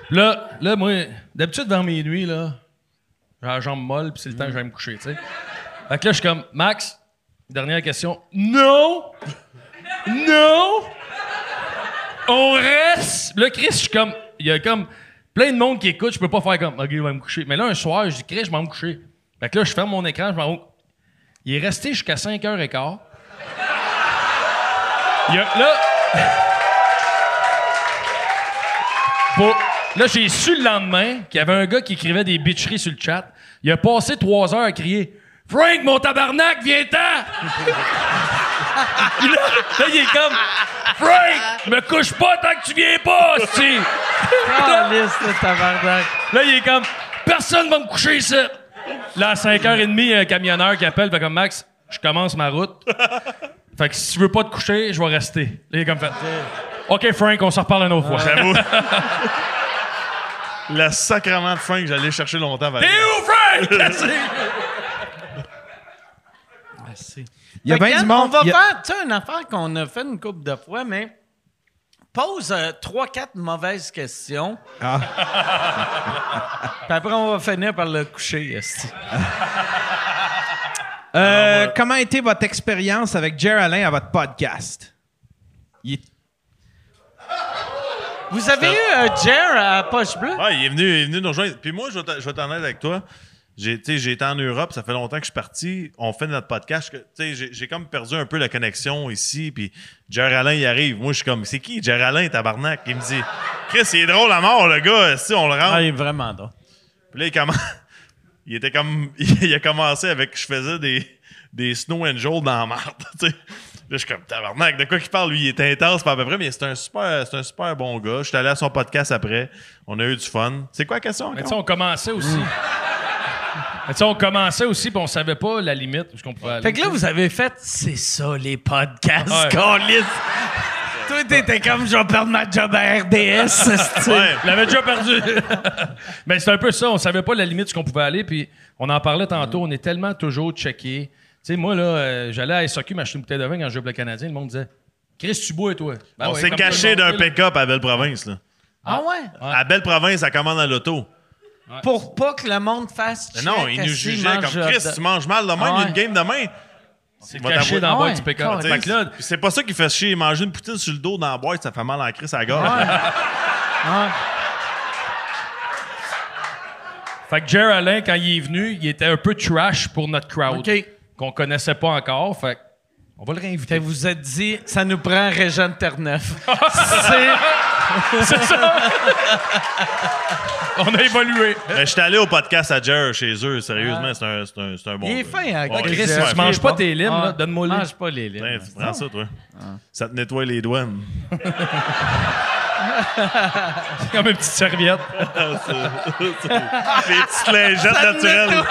Puis là, là, moi, d'habitude, vers minuit, là, j'ai la jambe molle, puis c'est le temps que je vais me coucher, tu sais. Fait que là, je suis comme, Max, dernière question. Non! Non! On reste! Là, Chris, je suis comme, il y a comme plein de monde qui écoute, je peux pas faire comme, OK, je vais me coucher. Mais là, un soir, je dis, Chris, je vais me coucher. Fait que là, je ferme mon écran, je m'en. Il est resté jusqu'à 5h15. Il a, là. Pour- là, j'ai su le lendemain qu'il y avait un gars qui écrivait des bitcheries sur le chat. Il a passé trois heures à crier Frank, mon tabarnak, viens-t'en! Là, là, il est comme Frank, me couche pas tant que tu viens pas, si! Tabarnak. Là, il est comme Personne va me coucher ici! Là, à 5h30, il y a un camionneur qui appelle, fait comme Max, je commence ma route. Fait que si tu veux pas te coucher, je vais rester. Là, il est comme fait. OK, Frank, on s'en reparle une autre fois. J'avoue. Le sacrement de Frank, j'allais chercher longtemps. T'es où, Frank? C'est- Il y a bien du monde. On va a- faire, tu sais, une affaire qu'on a fait une couple de fois, mais pose euh, trois, quatre mauvaises questions. Ah. Puis après, on va finir par le coucher. esti. Euh, comment a été votre expérience avec Jer Alain à votre podcast? Il est- Vous avez eu euh, Jer à Poche Bleue? Ouais, il est venu, il est venu nous rejoindre. Puis moi, je vais t'en- aller avec toi. J'ai tu sais, j'ai été en Europe, ça fait longtemps que je suis parti. On fait notre podcast. que- tu sais, J'ai comme perdu un peu la connexion ici. Puis Jerry Alain, il arrive. Moi, je suis comme, c'est qui Jerry Alain, tabarnak? Il me dit, Chris, il est drôle à mort, le gars. Si on le rentre. Ah, il est vraiment drôle. Puis là, il, commen- il était comme. Il a commencé avec. Je faisais des, des Snow Angels dans la marde. tu sais. Là, je suis comme tabarnak. De quoi qu'il parle, lui, il était intense, pas à peu près, mais c'est un super, c'est un super bon gars. Je suis allé à son podcast après. On a eu du fun. C'est quoi la question? Mais tu encore? sais, on commençait aussi. Mais tu sais, on commençait aussi, puis on savait pas la limite qu'on pouvait aller. Fait que là, vous avez fait, c'est ça, les podcasts, Ouais. Toi, t'étais comme, je vais perdre ma job à RDS. Ouais. Il l'avait déjà perdu. Mais c'est un peu ça. On savait pas la limite où on pouvait aller. Puis on en parlait tantôt. On est tellement toujours checké. Tu sais, moi, là, euh, j'allais à SOQ m'acheter une bouteille de vin quand je jouais pour le Canadien. Le monde disait Chris, tu bois, toi? Ben on ouais, s'est comme caché tout le d'un monde, là. pick-up à Belle-Province. Là. Ah ouais? À Belle-Province, ça commande à l'auto. Pour pas que le monde fasse Mais check, Non, il nous esti, jugeait mange comme Chris, de- tu manges mal demain, Ah il y a ouais. une game demain. C'est Va caché t'avouer. dans bas ouais, du C'est pas ça qui fait chier. Manger une poutine sur le dos dans la boîte, ça fait mal à la crise à la gorge. fait que Jer Alain, quand il est venu, il était un peu trash pour notre crowd. OK. Qu'on connaissait pas encore. Fait que on va le Fait réinviter. que vous êtes dit, ça nous prend Régent Terneuf. c'est... C'est ça. on a évolué. Mais j'étais allé au podcast à Jer chez eux. Sérieusement, c'est un, c'est un, c'est un bon Il est fin, hein, Ouais, Chris? Tu manges pas tes limes, Ah. là? Donne-moi les. Mange pas les limes. Ouais, tu prends ça, toi. Ça te nettoie les douanes. comme une petite serviette. les petites lingettes naturelles.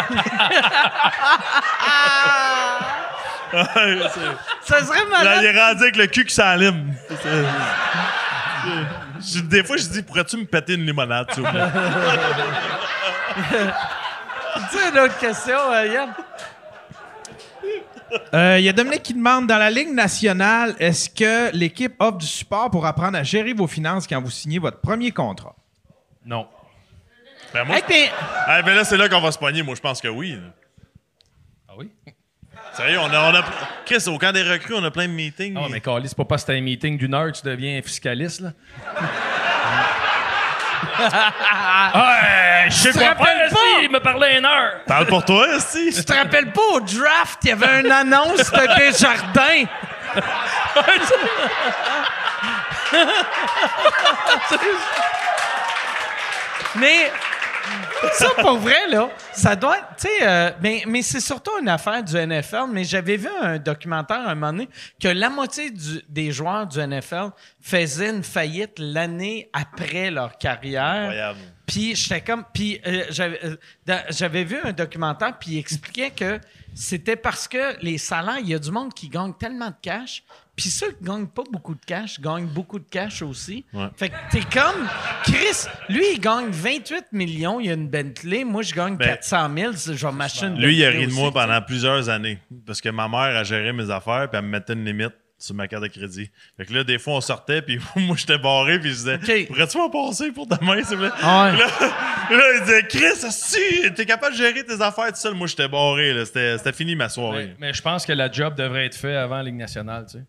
Ça serait Là, malade. il est rendu avec le cul qui. Je- des fois, je dis, pourrais-tu me péter une limonade, s'il vous plaît? Tu sais, une autre question, euh, Yann? Euh, Il y a Dominique qui demande dans la Ligue nationale, est-ce que l'équipe offre du support pour apprendre à gérer vos finances quand vous signez votre premier contrat? Non. Ben, moi, Hey, ben là, c'est là qu'on va se pogner. Moi, je pense que oui. là. Ah oui? Sérieux, on a, on a. Chris, au camp des recrues, on a plein de meetings. Ah, mais Carly, c'est pas parce que t'as un meeting d'une heure, tu deviens fiscaliste, là. ah, je sais te rappelles pas? il me parlait une heure. Parle pour toi, aussi. Tu te rappelles pas au draft, il y avait une annonce de Desjardins? mais ça, pour vrai, là, ça doit être, tu sais, euh, mais, mais c'est surtout une affaire du NFL. Mais j'avais vu un documentaire un moment donné que la moitié du- des joueurs du NFL faisaient une faillite l'année après leur carrière. Incroyable. Puis j'étais comme, puis euh, j'avais euh, j'avais vu un documentaire puis il expliquait que c'était parce que les salaires, il y a du monde qui gagne tellement de cash, puis ceux qui gagnent pas beaucoup de cash gagnent beaucoup de cash aussi. Ouais. Fait que t'es comme Chris, lui il gagne 28 millions, il y a une Bentley, moi je gagne Ben, 400 000, je vais m'acheter une Lui, il a ri de moi pendant plusieurs années. Parce que ma mère a géré mes affaires, puis elle me mettait une limite sur ma carte de crédit. Fait que là, des fois, on sortait, puis moi, j'étais barré, puis je disais OK. Pourrais-tu m'en passer pour demain, s'il vous plaît? Ah ouais. Là, là, il disait Chris, si, t'es capable de gérer tes affaires tout seul. Moi, j'étais barré, là. C'était c'était fini ma soirée. Mais, mais je pense que la job devrait être faite avant la Ligue nationale, tu sais.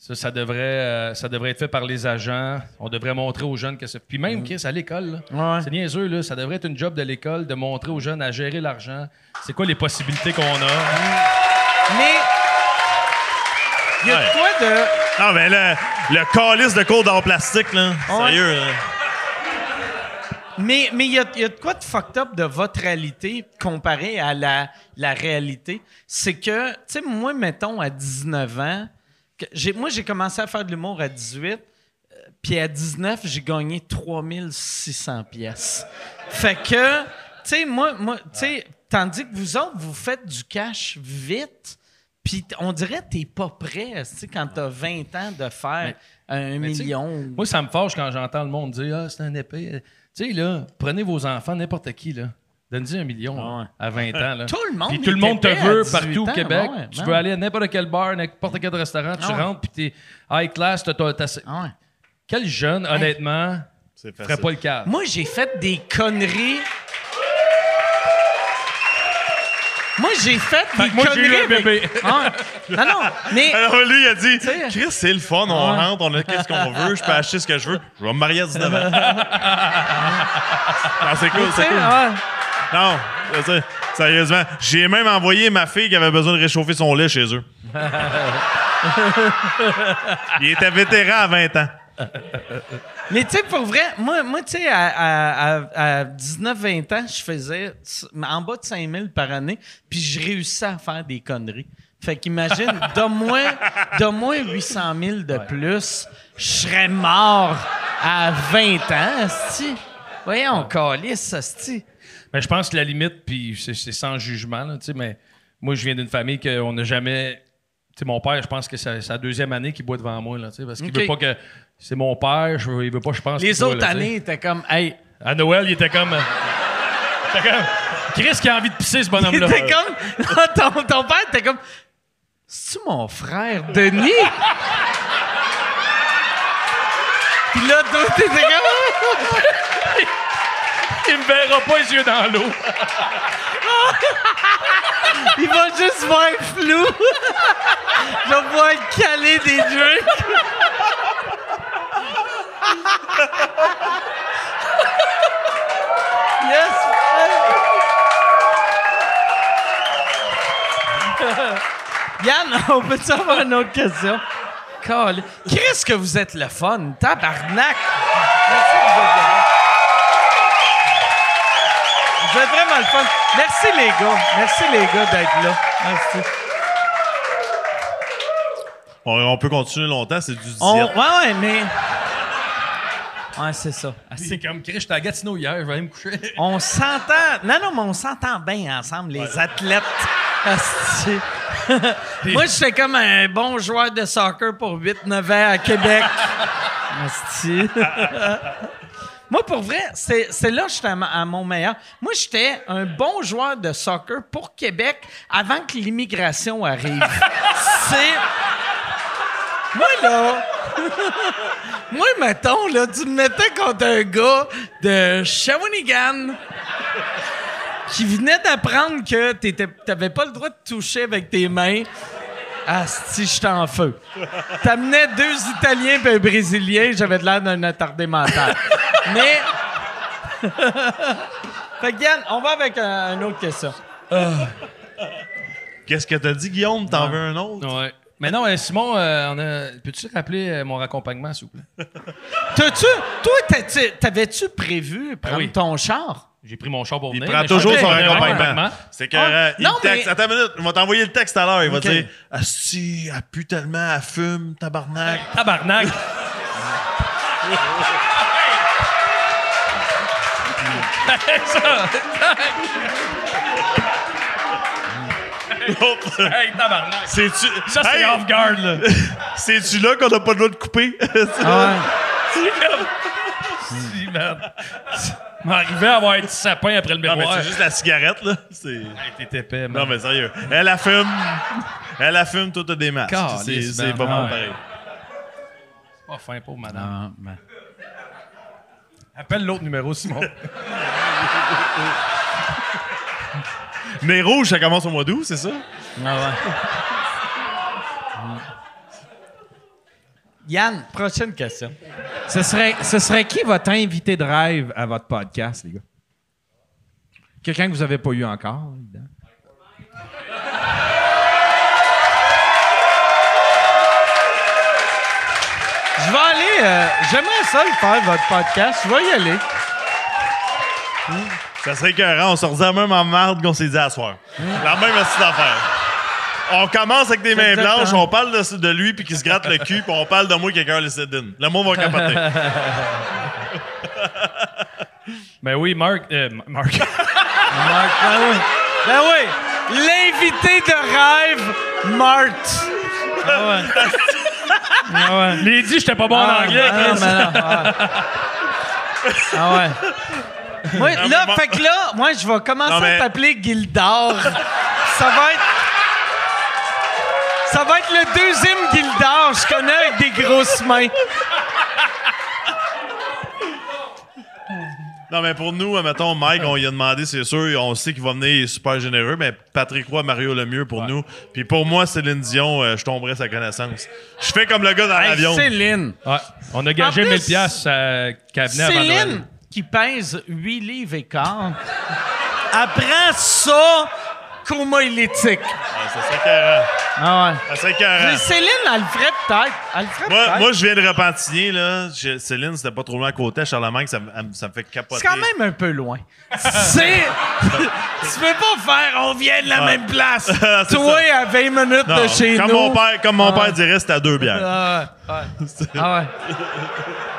Ça, ça devrait, euh, ça devrait être fait par les agents. On devrait montrer aux jeunes que c'est. Puis même, Chris, à l'école, là, Ouais. c'est niaiseux, là. Ça devrait être une job de l'école de montrer aux jeunes à gérer l'argent. C'est quoi les possibilités qu'on a? Mais il y a de Ouais. quoi de Non, mais le, le calice de cours en plastique, là. Ouais. Sérieux, là. Mais mais il y a, il y a de quoi de fucked up de votre réalité comparé à la, la réalité? C'est que, tu sais, moi, mettons, à 19 ans, moi, j'ai commencé à faire de l'humour à 18, euh, puis à 19, j'ai gagné 3600 pièces. Fait que, tu sais, moi, moi tu sais, tandis que vous autres, vous faites du cash vite, puis on dirait que t'es pas prêt, tu sais, quand t'as 20 ans de faire un Mais million. Moi, ça me fâche quand j'entends le monde dire Ah, c'est un épée. Tu sais, là, prenez vos enfants, n'importe qui, là. Donnez-y un million Ah ouais. à 20 ans. Là. Tout le monde Puis tout le monde te veut 18 partout au Québec. ouais, tu ouais. veux aller à n'importe quel bar, n'importe quel restaurant, tu Ah ouais. rentres, puis t'es high class, Ah ouais. Quel jeune, honnêtement, ferait pas le cas? Moi, j'ai fait des conneries. Moi, j'ai fait des moi, j'ai eu conneries. bébé. Ah, non, non, mais. Alors lui, il a dit Chris, c'est le fun, on Ouais. rentre, on a qu'est-ce qu'on veut, je peux acheter ce que je veux. Je vais me marier à 19 ans. non, c'est cool, c'est cool. ah, Non, je sais, sérieusement. J'ai même envoyé ma fille qui avait besoin de réchauffer son lait chez eux. il était vétéran à 20 ans. Mais tu sais, pour vrai, moi, moi tu sais, à, à, à, à 19-20 ans, je faisais en bas de 5 000 par année, puis je réussissais à faire des conneries. Fait qu'imagine, donne-moi donne-moi 800 000 de plus, je serais mort à 20 ans, asti. Voyons, calice, asti. Mais je pense que la limite, puis c'est, c'est sans jugement, là, tu sais, mais moi, je viens d'une famille qu'on n'a jamais. Tu sais, mon père, je pense que c'est sa deuxième année qu'il boit devant moi, là, tu sais, parce qu'il veut pas que. C'est mon père, je, il veut pas, je pense. Les boit, autres là, années, t'es comme, hey, À Noël, il était comme. C'était comme. Chris qui a envie de pisser, ce bonhomme-là. T'es comme. ton, ton père, t'es comme. C'est-tu mon frère, Denis? Puis là, toi, t'étais comme. Il me verra pas les yeux dans l'eau. Il va juste voir flou. Je vais pouvoir caler des drinks. yes! Yann, on peut-tu avoir une autre question? Call. Qu'est-ce que vous êtes le fun? Tabarnak! Merci de vous être. Vous êtes vraiment le fun. Merci les gars. Merci les gars d'être là. Merci. On, on peut continuer longtemps, c'est du diète. On- ouais, ouais, mais. Ouais, c'est ça. C'est comme Chris, j'étais à Gatineau hier, je vais aller me coucher. On s'entend. Non, non, mais on s'entend bien ensemble, les athlètes. Asti. Moi, j'étais comme un bon joueur de soccer pour 8-9 ans à Québec. Asti. Moi, pour vrai, c'est là que j'étais à, à mon meilleur. Moi, j'étais un bon joueur de soccer pour Québec avant que l'immigration arrive. c'est... Moi, là... Moi, mettons, là, tu me mettais contre un gars de Shawinigan qui venait d'apprendre que t'avais pas le droit de toucher avec tes mains. Asti, j'étais en feu. T'amenais deux Italiens et un Brésilien, j'avais de l'air d'un attardé mental. Mais. fait que Yann, on va avec un- autre question. Qu'est-ce que t'as dit, Guillaume? T'en veux un autre? Ouais. Mais non, euh, Simon, euh, on a... peux-tu rappeler euh, mon raccompagnement, s'il vous plaît? T'as-tu. Toi, t'avais-tu prévu prendre oui. ton char? J'ai pris mon char pour Il venir. prend mais toujours son raccompagnement. C'est que Ah, il non, texte. mais- Attends une minute, il va t'envoyer le texte à l'heure. Il va Ok. dire Asti, elle pue tellement, elle fume, tabarnak. Tabarnak! hey, tabarnak! C'est-tu. Ça, c'est Hey, off-guard, là. C'est-tu là qu'on n'a pas le droit de couper? Si, man. M'arrivait à avoir du sapin après le non, mais miroir. c'est juste la cigarette, là. C'est. Hey, t'es épais, man. Non, mais sérieux. Elle la fume. Elle la fume, toi, t'as des masques. C'est c'est man. pas Ah bon ouais. pareil. Pas fin, pauvre madame. Appelle l'autre numéro, Simon. Mais rouge, ça commence au mois d'août, c'est ça? Yann, prochaine question. Ce serait, ce serait qui votre invité de rêve à votre podcast, les gars? Quelqu'un que vous avez pas eu encore, évidemment. Je vais aller. euh, J'aimerais ça le faire, votre podcast. Je vais y aller. Ça serait écœurant. On se redit la même en marde qu'on s'est dit à soir. La même astuce d'affaires. On commence avec des mains blanches, on parle de, de lui puis qu'il se gratte le cul, puis on parle de moi cœur le sédine. Le monde va capoter. Ben oui, Marc. euh, Marc. Marc, ben oui. Ben oui. L'invité de rêve, Mart. Ah ouais. Ah ouais. L'ai dit, j'étais pas bon en Ah, anglais, Chris. mais non, ah. Ah ouais. Moi, Non, là, fait que là, moi, je vais commencer Non, mais- à t'appeler Gildor. Ça va être. Ça va être le deuxième Gildor. Je connais avec des grosses mains. non, mais pour nous, mettons, Mike, on lui a demandé, c'est sûr, on sait qu'il va venir, il est super généreux, mais Patrick Roy, Mario le mieux pour nous. Puis pour moi, Céline Dion, euh, je tomberais sa connaissance. Je fais comme le gars dans Hey, l'avion. Céline. Ouais. On a gagé plus, 1000 piastres euh, qu'elle venait avant Noël. Céline, qui pèse 8 livres et quart, apprend ça coma éthique. Ouais, ça. Ah ouais. Écœurant. Mais Céline, elle le ferait peut-être. Elle le ferait Moi, moi, je viens de Repentigny, là. Je- Céline, c'était pas trop loin à côté. Charlemagne, ça, me- elle me- ça me fait capoter. C'est quand même un peu loin. C'est. tu peux pas faire on vient de la même place. C'est Toi, à 20 minutes Non, de chez comme nous. Mon père, comme mon Ah. père dirait, c'était à deux bières. Ah ouais. ouais. Ah ouais.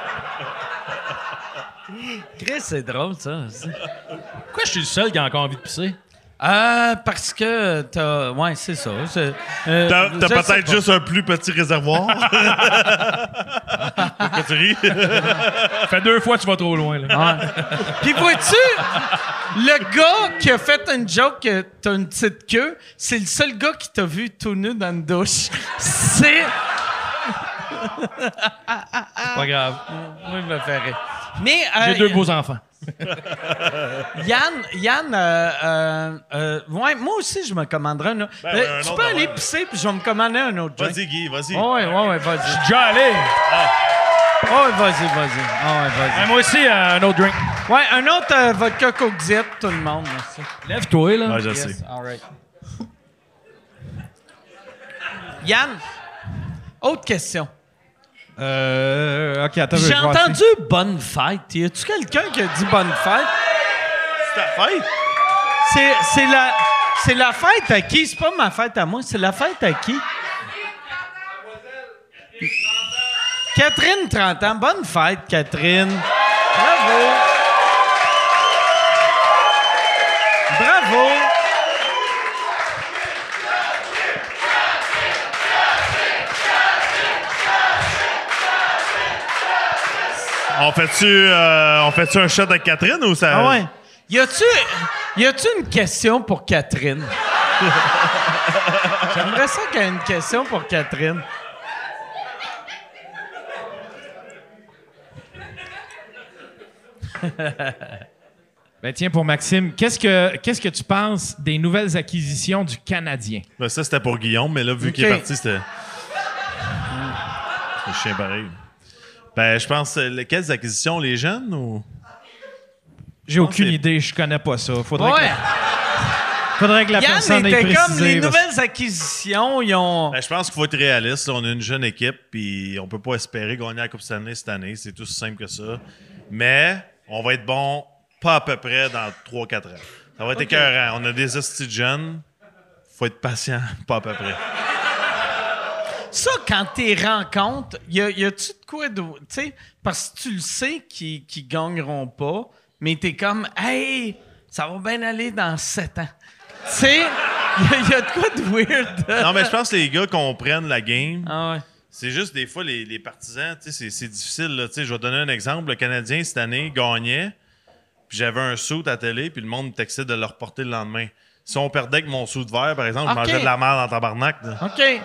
Chris, c'est drôle, ça. Pourquoi je suis le seul qui a encore envie de pisser? Euh, parce que t'as. Ouais, c'est ça. C'est- euh, T'as peut-être pas. juste un plus petit réservoir. Pourquoi tu ris? Fait deux fois que tu vas trop loin, là. Ouais. Puis vois-tu, le gars qui a fait une joke que t'as une petite queue, c'est le seul gars qui t'a vu tout nu dans une douche. C'est. Pas grave. Moi, je me rire. Mais. euh, J'ai deux beaux enfants. Yann, Yann, euh, euh, euh, ouais, moi aussi, je me commanderai un autre. Ben Euh, ouais, un tu autre peux aller avant. pisser, puis je vais me commander un autre drink. Vas-y, Guy, vas-y. Oh, ouais, ouais, ouais, vas-y. Déjà allé! Oh, ouais, vas-y, vas-y. Oh, ouais, vas-y. Ben, moi aussi, euh, un autre drink. Ouais, un autre euh, vodka Coke Diet, tout le monde. merci. Lève-toi, là. Ouais, je Yes, sais. all right. Yann, autre question. Euh, ok, attends. J'ai entendu bonne fête. Y a-tu quelqu'un qui a dit bonne fête? C'est ta fête? C'est, c'est la, c'est la fête à qui? C'est pas ma fête à moi, c'est la fête à qui? Catherine, 30 ans. Bonne fête, Catherine. Bravo. Bravo. On fait-tu euh, on fait-tu un shot avec Catherine ou ça. Ah ouais. Y a-tu, y a-tu une question pour Catherine? J'aimerais ça qu'il y ait une question pour Catherine. Ben tiens, pour Maxime, qu'est-ce que, qu'est-ce que tu penses des nouvelles acquisitions du Canadien? Ben, ça, c'était pour Guillaume, mais là, vu qu'il est parti, c'était. C'est chien pareil. Ben, je pense. euh, les- Quelles acquisitions, les jeunes ou? J'ai aucune c'est- idée, je connais pas ça. Faudrait, Ouais. que, faudrait que la Yann personne ait était précisé. comme les parce- nouvelles acquisitions, ils ont. Ben, je pense qu'il faut être réaliste. là. On a une jeune équipe, puis on peut pas espérer gagner la Coupe Stanley cette année. C'est tout aussi simple que ça. Mais on va être bon pas à peu près dans 3-4 ans. Ça va être écœurant. On a des hosties de jeunes. faut être patient, pas à peu près. Ça, quand t'es rencontres, y, a, y a-tu de quoi de. Tu sais, parce que tu le sais qu'ils qu'ils gagneront pas, mais t'es comme, hey, ça va bien aller dans 7 ans. Tu sais, y, a- y a de quoi de weird. Non, mais je pense que les gars comprennent la game. Ah ouais. C'est juste des fois, les, les partisans, tu sais, c'est- c'est difficile. là. Tu sais, Je vais donner un exemple. Le Canadien, cette année, gagnait, puis j'avais un saut à télé, puis le monde me textait de le reporter le lendemain. Si on perdait avec mon saut de verre, par exemple, je mangeais de la merde en tabarnak. là. OK.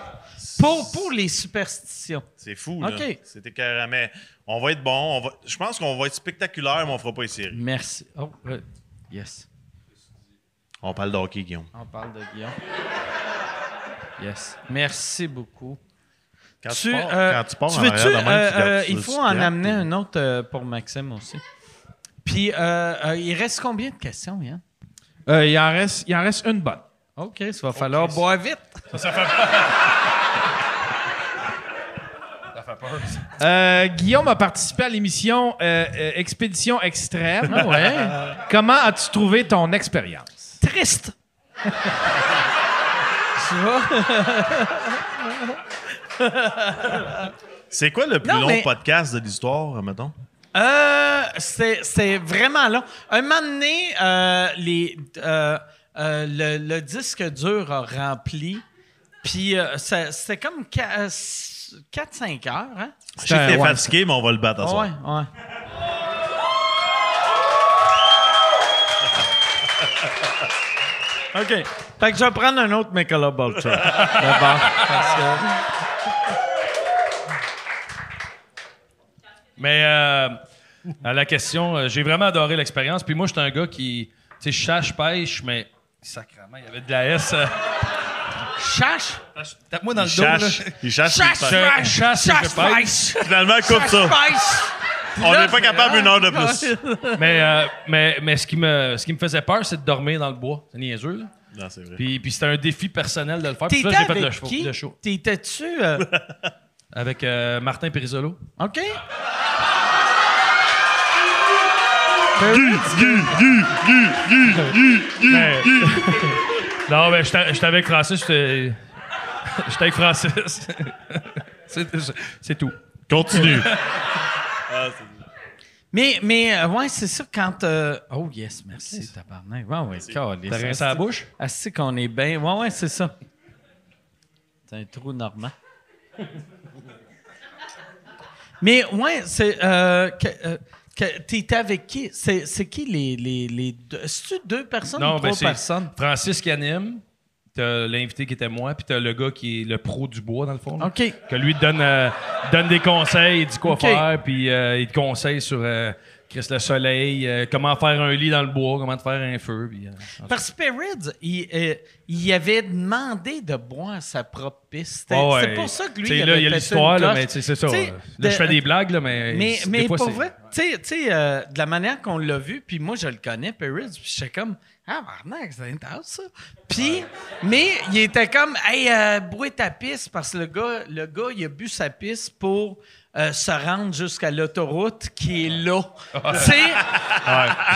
Pour, pour les superstitions. C'est fou, là. Ok. C'était carrément. Mais on va être bon. On va... Je pense qu'on va être spectaculaire, mais on fera pas les séries. Merci. Oh, euh, yes. On parle de hockey, Guillaume. On parle de Guillaume. Yes. Merci beaucoup. Quand tu, Tu, pars, euh, quand tu pars tu en veux-tu, arrière de même, euh, tu euh, ça il faut en amener un autre euh, pour Maxime aussi. Puis, euh, euh, il reste combien de questions, Yann? Euh, il, en reste, il en reste une bonne. OK, ça va falloir boire vite. Euh, Guillaume a participé à l'émission euh, euh, Expédition Extrême. Ah ouais. Comment as-tu trouvé ton expérience? Triste. tu vois? C'est quoi le plus Non, long mais- podcast de l'histoire, mettons? Euh, c'est c'est vraiment long. Un moment donné, euh, les, euh, euh, le, le disque dur a rempli. Puis euh, c'était comme 4-5 heures. Hein? Je sais que t'es ouais, fatigué, mais on va le battre à soir. ouais, ouais. OK. Fait que je vais prendre un autre Michelob Ultra. D'abord. Parce que... Mais euh, à la question, euh, j'ai vraiment adoré l'expérience. Puis moi, j'étais un gars qui, tu sais, je chasse, je pêche, mais sacrément, il y avait de la S. euh. Chache. Tape-moi dans Il le dos, là. chasse. Il chasse. Chasse, Chasse, chasse. Finalement, coupe ça. On n'est pas capable une heure de plus. Mais, euh, mais, mais ce, qui me, ce qui me faisait peur, c'est de dormir dans le bois. C'est niaiseux, là. Non, c'est vrai. Puis, puis c'était un défi personnel de le faire. Puis là, j'ai fait avec le show. qui? le show. T'étais-tu... euh, Avec euh, Martin Périsolo. OK. Mais- non, mais j'étais avec Francis. J'étais j'étais avec Francis. C'est- tout. Continue. Mais, mais euh, ouais, c'est ça quand. euh, Oh, yes, merci, tabarnak. Ouais, ouais. T'as rincé la bouche? Ah, c'est qu'on est bien. Ouais, ouais, c'est ça. C'est un trou normand. mais, ouais, c'est. Euh, euh, T'étais avec qui? C'est qui les, les, les deux? C'est-tu deux personnes ou Non, trois ben c'est personnes? Francis qui anime. T'as l'invité qui était moi, puis t'as le gars qui est le pro du bois, dans le fond. là. OK. Que lui donne, euh, donne des conseils, il dit quoi faire, puis euh, il te conseille sur euh, Chris le soleil, euh, comment faire un lit dans le bois, comment te faire un feu. Puis, euh, Parce que Spirit, il, euh, il avait demandé de boire sa propre piste. Ouais, C'est pour ça que lui, Tu sais, il là, avait il y a l'histoire, mais c'est ça. Là, de- je fais des blagues, là, mais. Mais, mais fois, pour vrai, tu sais- tu sais, de la manière qu'on l'a vu, puis moi, je le connais, Perez, puis j'étais comme, ah, barnac, c'est intense, ça. Puis, mais il était comme, hey, euh, bois ta piste, parce que le gars, le gars, il a bu sa piste pour euh, se rendre jusqu'à l'autoroute qui est là. tu sais?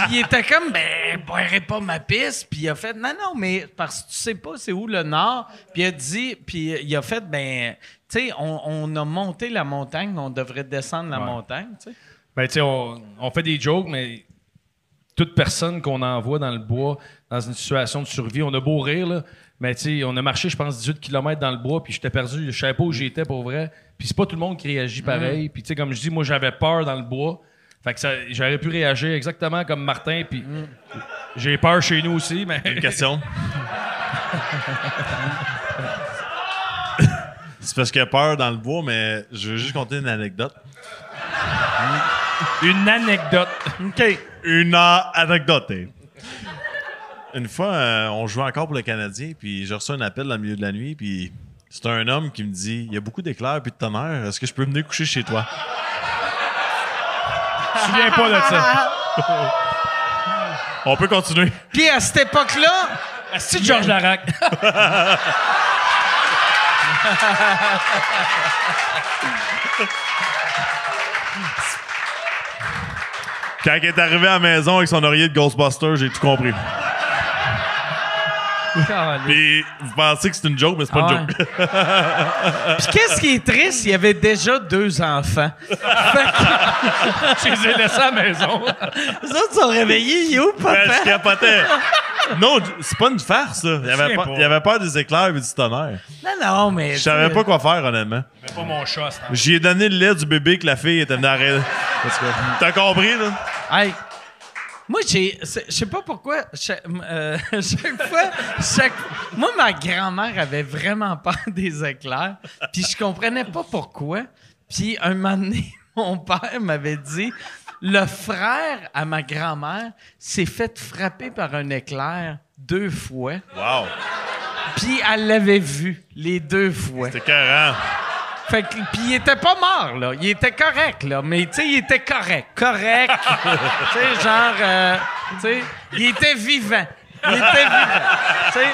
Puis il était comme, ben, boirai pas ma piste. Puis il a fait, non, non, mais parce que tu sais pas c'est où le nord. Puis il a dit, puis il a fait, ben, tu sais, on, on a monté la montagne, on devrait descendre la Ouais. montagne, tu sais. Ben, tu sais, on, on fait des jokes, mais toute personne qu'on envoie dans le bois, dans une situation de survie, on a beau rire, là, mais tu sais, on a marché, je pense, 18 km dans le bois, puis j'étais perdu, je savais pas où j'étais pour vrai. Puis c'est pas tout le monde qui réagit pareil. Puis tu sais, comme je dis, moi, j'avais peur dans le bois. Fait que j'aurais pu réagir exactement comme Martin, puis j'ai peur chez nous aussi, mais. Une question? C'est parce qu'il y a peur dans le bois, mais je veux juste conter une anecdote. Une anecdote. OK. Une anecdote. Une fois, euh, on jouait encore pour le Canadien, puis j'ai reçu un appel dans le milieu de la nuit, puis c'est un homme qui me dit Il y a beaucoup d'éclairs puis de tonnerre, est-ce que je peux venir coucher chez toi Je me souviens pas de ça. On peut continuer. Puis à cette époque-là, C'est Georges Larac? Quand il est arrivé à la maison avec son oreiller de Ghostbuster, j'ai tout compris. Puis vous pensez que c'est une joke, mais c'est pas Ah une joke. Puis qu'est-ce qui est triste, il y avait déjà deux enfants. Je les ai laissés à la maison. Les autres sont réveillés, il est où, Ben, je papa? capotais. Non, c'est pas une farce, ça. Il avait, il avait peur des éclairs et du tonnerre. Non, non, mais... Je savais pas quoi faire, honnêtement. Mais pas mon chat, c'est J'y ai donné le lait du bébé que la fille était venue arrêter. T'as compris, là? Hey, moi, j'ai. Je sais pas pourquoi. Chaque, euh, chaque fois. Chaque, moi, ma grand-mère avait vraiment peur des éclairs. Puis je comprenais pas pourquoi. Puis un moment donné, mon père m'avait dit le frère à ma grand-mère s'est fait frapper par un éclair deux fois. Wow. Puis elle l'avait vu les deux fois. C'était carré. Fait que, puis il était pas mort, là. Il était correct, là. Mais, tu sais, il était correct. Correct. tu sais, genre, euh, tu sais, il était vivant. Il était vivant. Tu sais.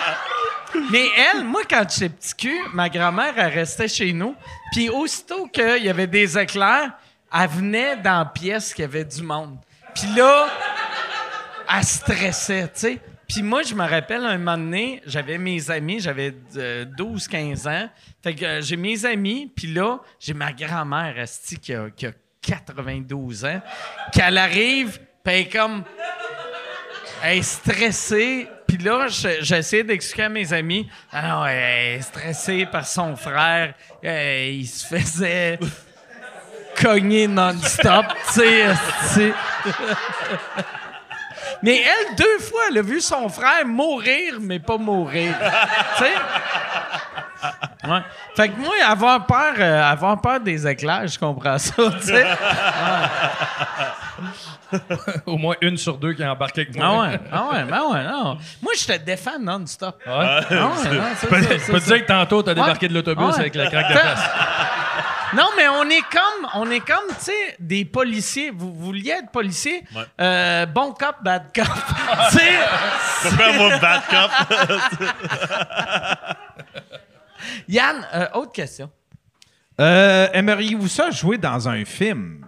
Mais elle, moi, quand j'étais petit cul, ma grand-mère, elle restait chez nous. Puis aussitôt qu'il y avait des éclairs, elle venait dans la pièce qu'il y avait du monde. Puis là, elle stressait, tu sais. Puis moi, je me rappelle un moment donné, j'avais mes amis, j'avais euh, 12-15 ans. Fait que euh, j'ai mes amis, puis là, j'ai ma grand-mère, esti, qui a, qui a 92 ans, qu'elle arrive, puis elle est comme... Elle est stressée. Puis là, je- j'essaie d'expliquer à mes amis. Ah non, elle est stressée par son frère. Euh, il se faisait cogner non-stop, tu sais. Mais elle, deux fois, elle a vu son frère mourir, mais pas mourir. tu sais? Ouais. Fait que moi, avoir peur, euh, avoir peur des éclairs, je comprends ça, tu sais. Au moins une sur deux qui a embarqué avec moi. Ah ouais, ah ouais, ben ouais, non. Moi, je te défends non-stop. Ouais. Ah ouais, non, c'est Peux- ça, c'est te ça. dire que tantôt, t'as débarqué Ouais. de l'autobus Ouais. avec la craque de face. Non, mais on est comme, on est comme, tu sais, des policiers. Vous, vous vouliez être policier? Ouais. Euh, bon cop, bad cop. tu sais, Pourquoi moi, bad cop? Yann, euh, autre question. Euh, Aimeriez-vous ça jouer dans un film?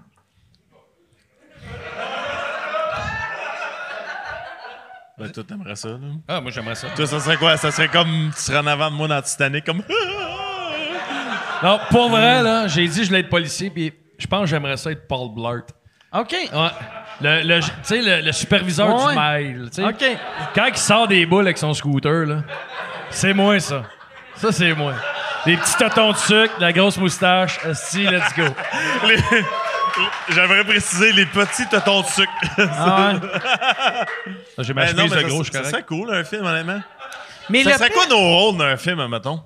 ben, toi, t'aimerais ça, là. Ah, moi, j'aimerais ça. Toi, ça serait quoi? Ça serait comme tu serais en avant de moi dans Titanic, comme. Non, pour vrai, là, j'ai dit que je voulais être policier, puis je pense que j'aimerais ça être Paul Blart. OK. Ouais. Le, le- tu sais, le, le superviseur Ouais. du mail. tu sais. OK. Quand il sort des boules avec son scooter, là, c'est moi, ça. Ça, c'est moi. Des petits totons de sucre, la grosse moustache. Si, let's go. Les- J'aimerais préciser les petits totons de sucre. Ah ouais. J'ai ma Ben chemise de gros, je suis ça correct. serait cool, un film, honnêtement. Mais Ça serait quoi nos rôles dans un film, mettons?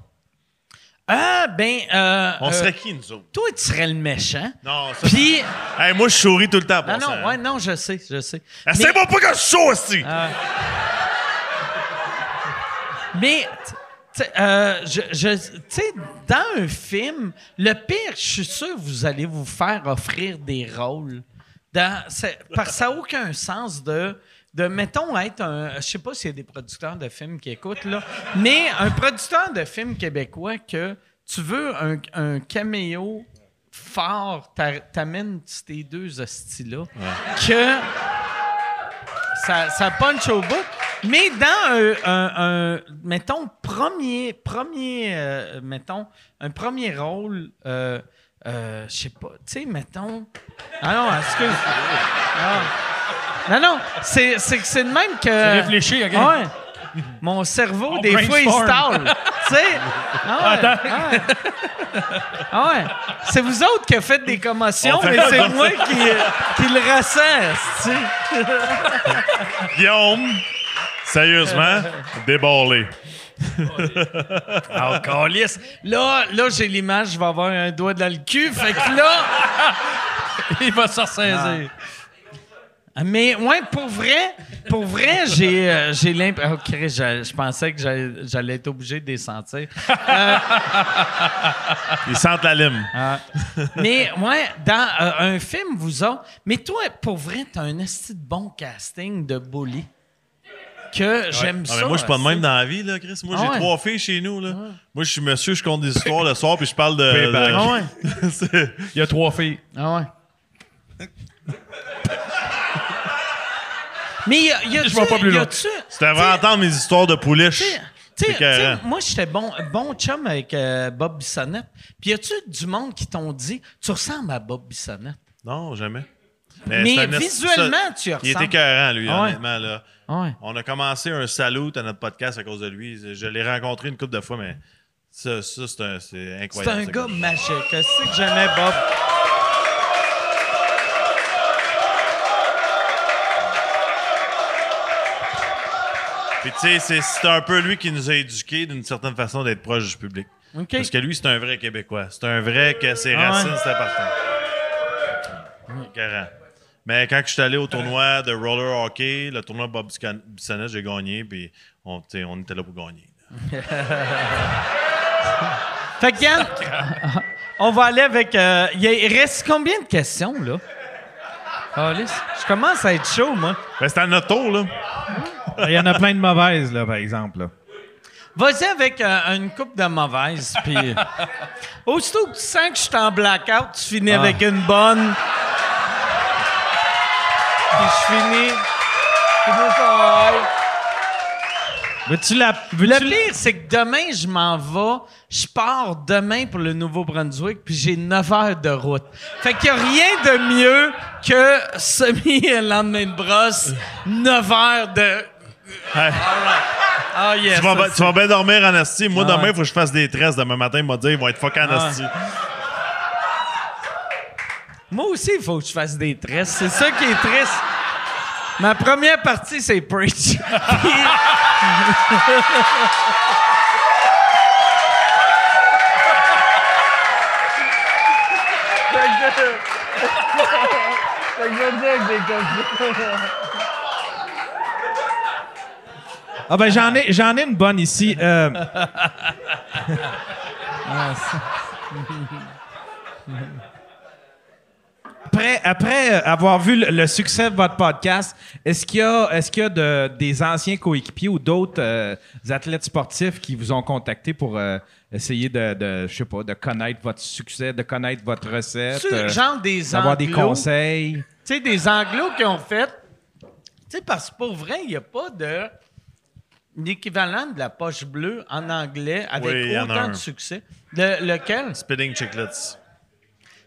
Ah, ben, euh, On euh, serait qui, nous autres? toi, tu serais le méchant. Non, ça. Puis, Hey, moi, je souris tout le temps pour non, ça. non, ouais, non, je sais, je sais. Ah, C'est bon pas que je souris, aussi! Mais, tu sais, euh, je, je- tu sais, dans un film, le pire, je suis sûr vous allez vous faire offrir des rôles. Dans, parce que ça n'a aucun sens de, de, mettons, être un. Je sais pas s'il y a des producteurs de films qui écoutent, là, mais un producteur de films québécois que tu veux un, un caméo fort, t'a- t'amènes ces deux hosties-là, que ça, ça punch au bout. Mais dans un, un- un- mettons, premier, premier, euh, mettons, un premier rôle, euh, euh, je sais pas, tu sais, mettons. Ah non, excuse. Ah. Non, non, c'est c'est que c'est de même que. Réfléchis, OK? Ouais. Mon cerveau, On des fois, il tâle. tu sais. Ah ouais, ah ouais. Ah ouais. C'est vous autres qui avez fait des commotions, mais c'est moi qui, qui le ressens, tu sais. Guillaume, sérieusement, déballé. Ah, câlisse. Là, là j'ai l'image, je vais avoir un doigt dans le cul. Fait que là. Il va se ressaisir. Mais ouais, pour vrai, pour vrai, j'ai euh, j'ai l'impression. Oh, Chris, je, je pensais que j'allais être obligé de les sentir. Ils sentent la lime. Mais ouais, dans euh, un film, vous autres. Mais toi, pour vrai, t'as un esti de bon casting de bully. Que j'aime Ah, ça. mais moi, je suis pas de même dans la vie, là, Chris. Moi, Ah j'ai ouais. trois filles chez nous. Là. Moi, je suis monsieur, je compte des histoires le soir, puis je parle de. Ah ouais. Il y a trois filles. Ah ouais. Mais y a, y a Je vais pas plus loin. entendre mes histoires de pouliche. Tu sais, C'est tu sais, écœurant. moi, j'étais bon, bon chum avec euh, Bob Bissonnette. Puis y a-tu du monde qui t'ont dit, tu ressembles à Bob Bissonnette? Non, jamais. Mais visuellement, ça- tu Il ressembles. était écœurant, lui, Ah ouais. honnêtement. Là. Ah ouais. On a commencé un salut à notre podcast à cause de lui. Je l'ai rencontré une couple de fois, mais ça, ça c'est un- c'est incroyable. un gars. magique. C'est que j'aimais Bob? Puis, tu sais, c'est- un peu lui qui nous a éduqués d'une certaine façon d'être proche du public. Parce que lui, c'est un vrai Québécois. C'est un vrai que ses Ah racines, ouais. c'est important. Mais quand je suis allé au tournoi de roller hockey, le tournoi Bob Bissonnette, j'ai gagné, puis on, on était là pour gagner. Fait que, Yann, on va aller avec... euh, il reste combien de questions, là? Alice, je commence à être chaud, moi. Ben, c'est à notre tour, là. Il y en a plein de mauvaises, là, par exemple. là. Vas-y avec euh, une coupe de mauvaise, puis... Aussitôt que tu sens que je suis en blackout, tu finis avec une bonne. Puis je finis... Veux-tu la. Le Veux-tu la- pire, c'est que demain, je m'en vais. Je pars demain pour le Nouveau-Brunswick, puis j'ai 9 heures de route. Fait qu'il n'y a rien de mieux que semi le lendemain de brosse, 9 heures de. Ah, yes. Tu vas, ça, ben- tu vas bien dormir en asti. Moi, Ah demain, il ouais. faut que je fasse des tresses. Demain matin, il m'a dit ils vont être fuck en Ah asti. Moi aussi, il faut que je fasse des tresses. C'est ça qui est triste. Ma première partie, c'est Preach. Puis- Ah, ben, j'en ai, j'en ai une bonne ici. Euh, Après, après avoir vu le, le succès de votre podcast, est-ce qu'il y a, est-ce qu'il y a de- des anciens coéquipiers ou d'autres euh, athlètes sportifs qui vous ont contacté pour euh, essayer de, de, je sais pas, de connaître votre succès, de connaître votre recette, euh, genre des d'avoir des conseils? Tu sais, des anglos qui ont fait. Tu sais, parce que pour vrai, il n'y a pas de. L'équivalent de la poche bleue en anglais avec Oui, en autant de succès. Le- lequel? Spinning chiclets.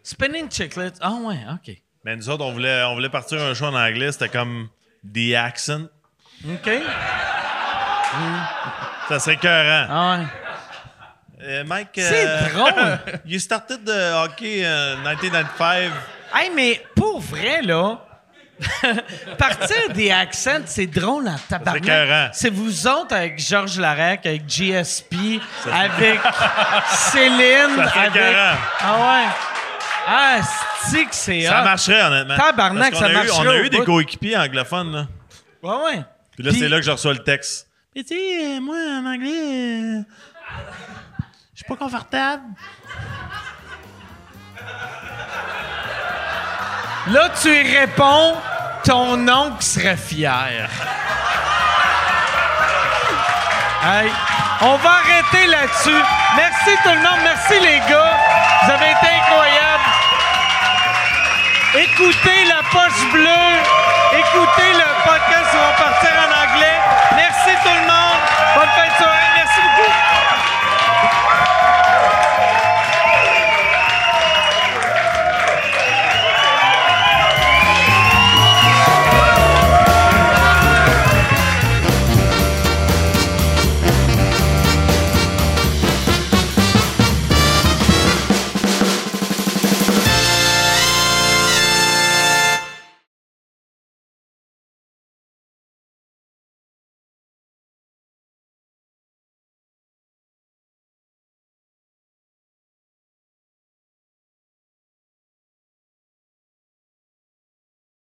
Spinning Chicklets. Ah ouais, OK. Mais nous autres, on voulait, on voulait partir un show en anglais. C'était comme The Accent. OK. Ça serait écœurant. Ah ouais. Euh, Mike, C'est euh, drôle. you started the hockey in 1995. Hey, mais pour vrai, là, partir des accents, c'est drôle en tabarnak. C'est vous autres avec Georges Larac, avec GSP, avec Céline, avec... écœurant. Ah ouais. Ah, c'est que c'est Ça marcherait, honnêtement. Tabarnak, ça eu- On a marcherait eu des coéquipiers anglophones. Là. Ouais, ouais. Puis là, c'est là que je reçois le texte. Mais tu sais, euh, moi, en anglais, euh, je suis pas confortable. Là, tu y réponds, ton oncle serait fier. On va arrêter là-dessus. Merci tout le monde. Merci les gars. Vous avez été incroyables. Écoutez la poche bleue. Écoutez le podcast qui va partir en anglais. Merci tout le monde. Bonne fin de soirée.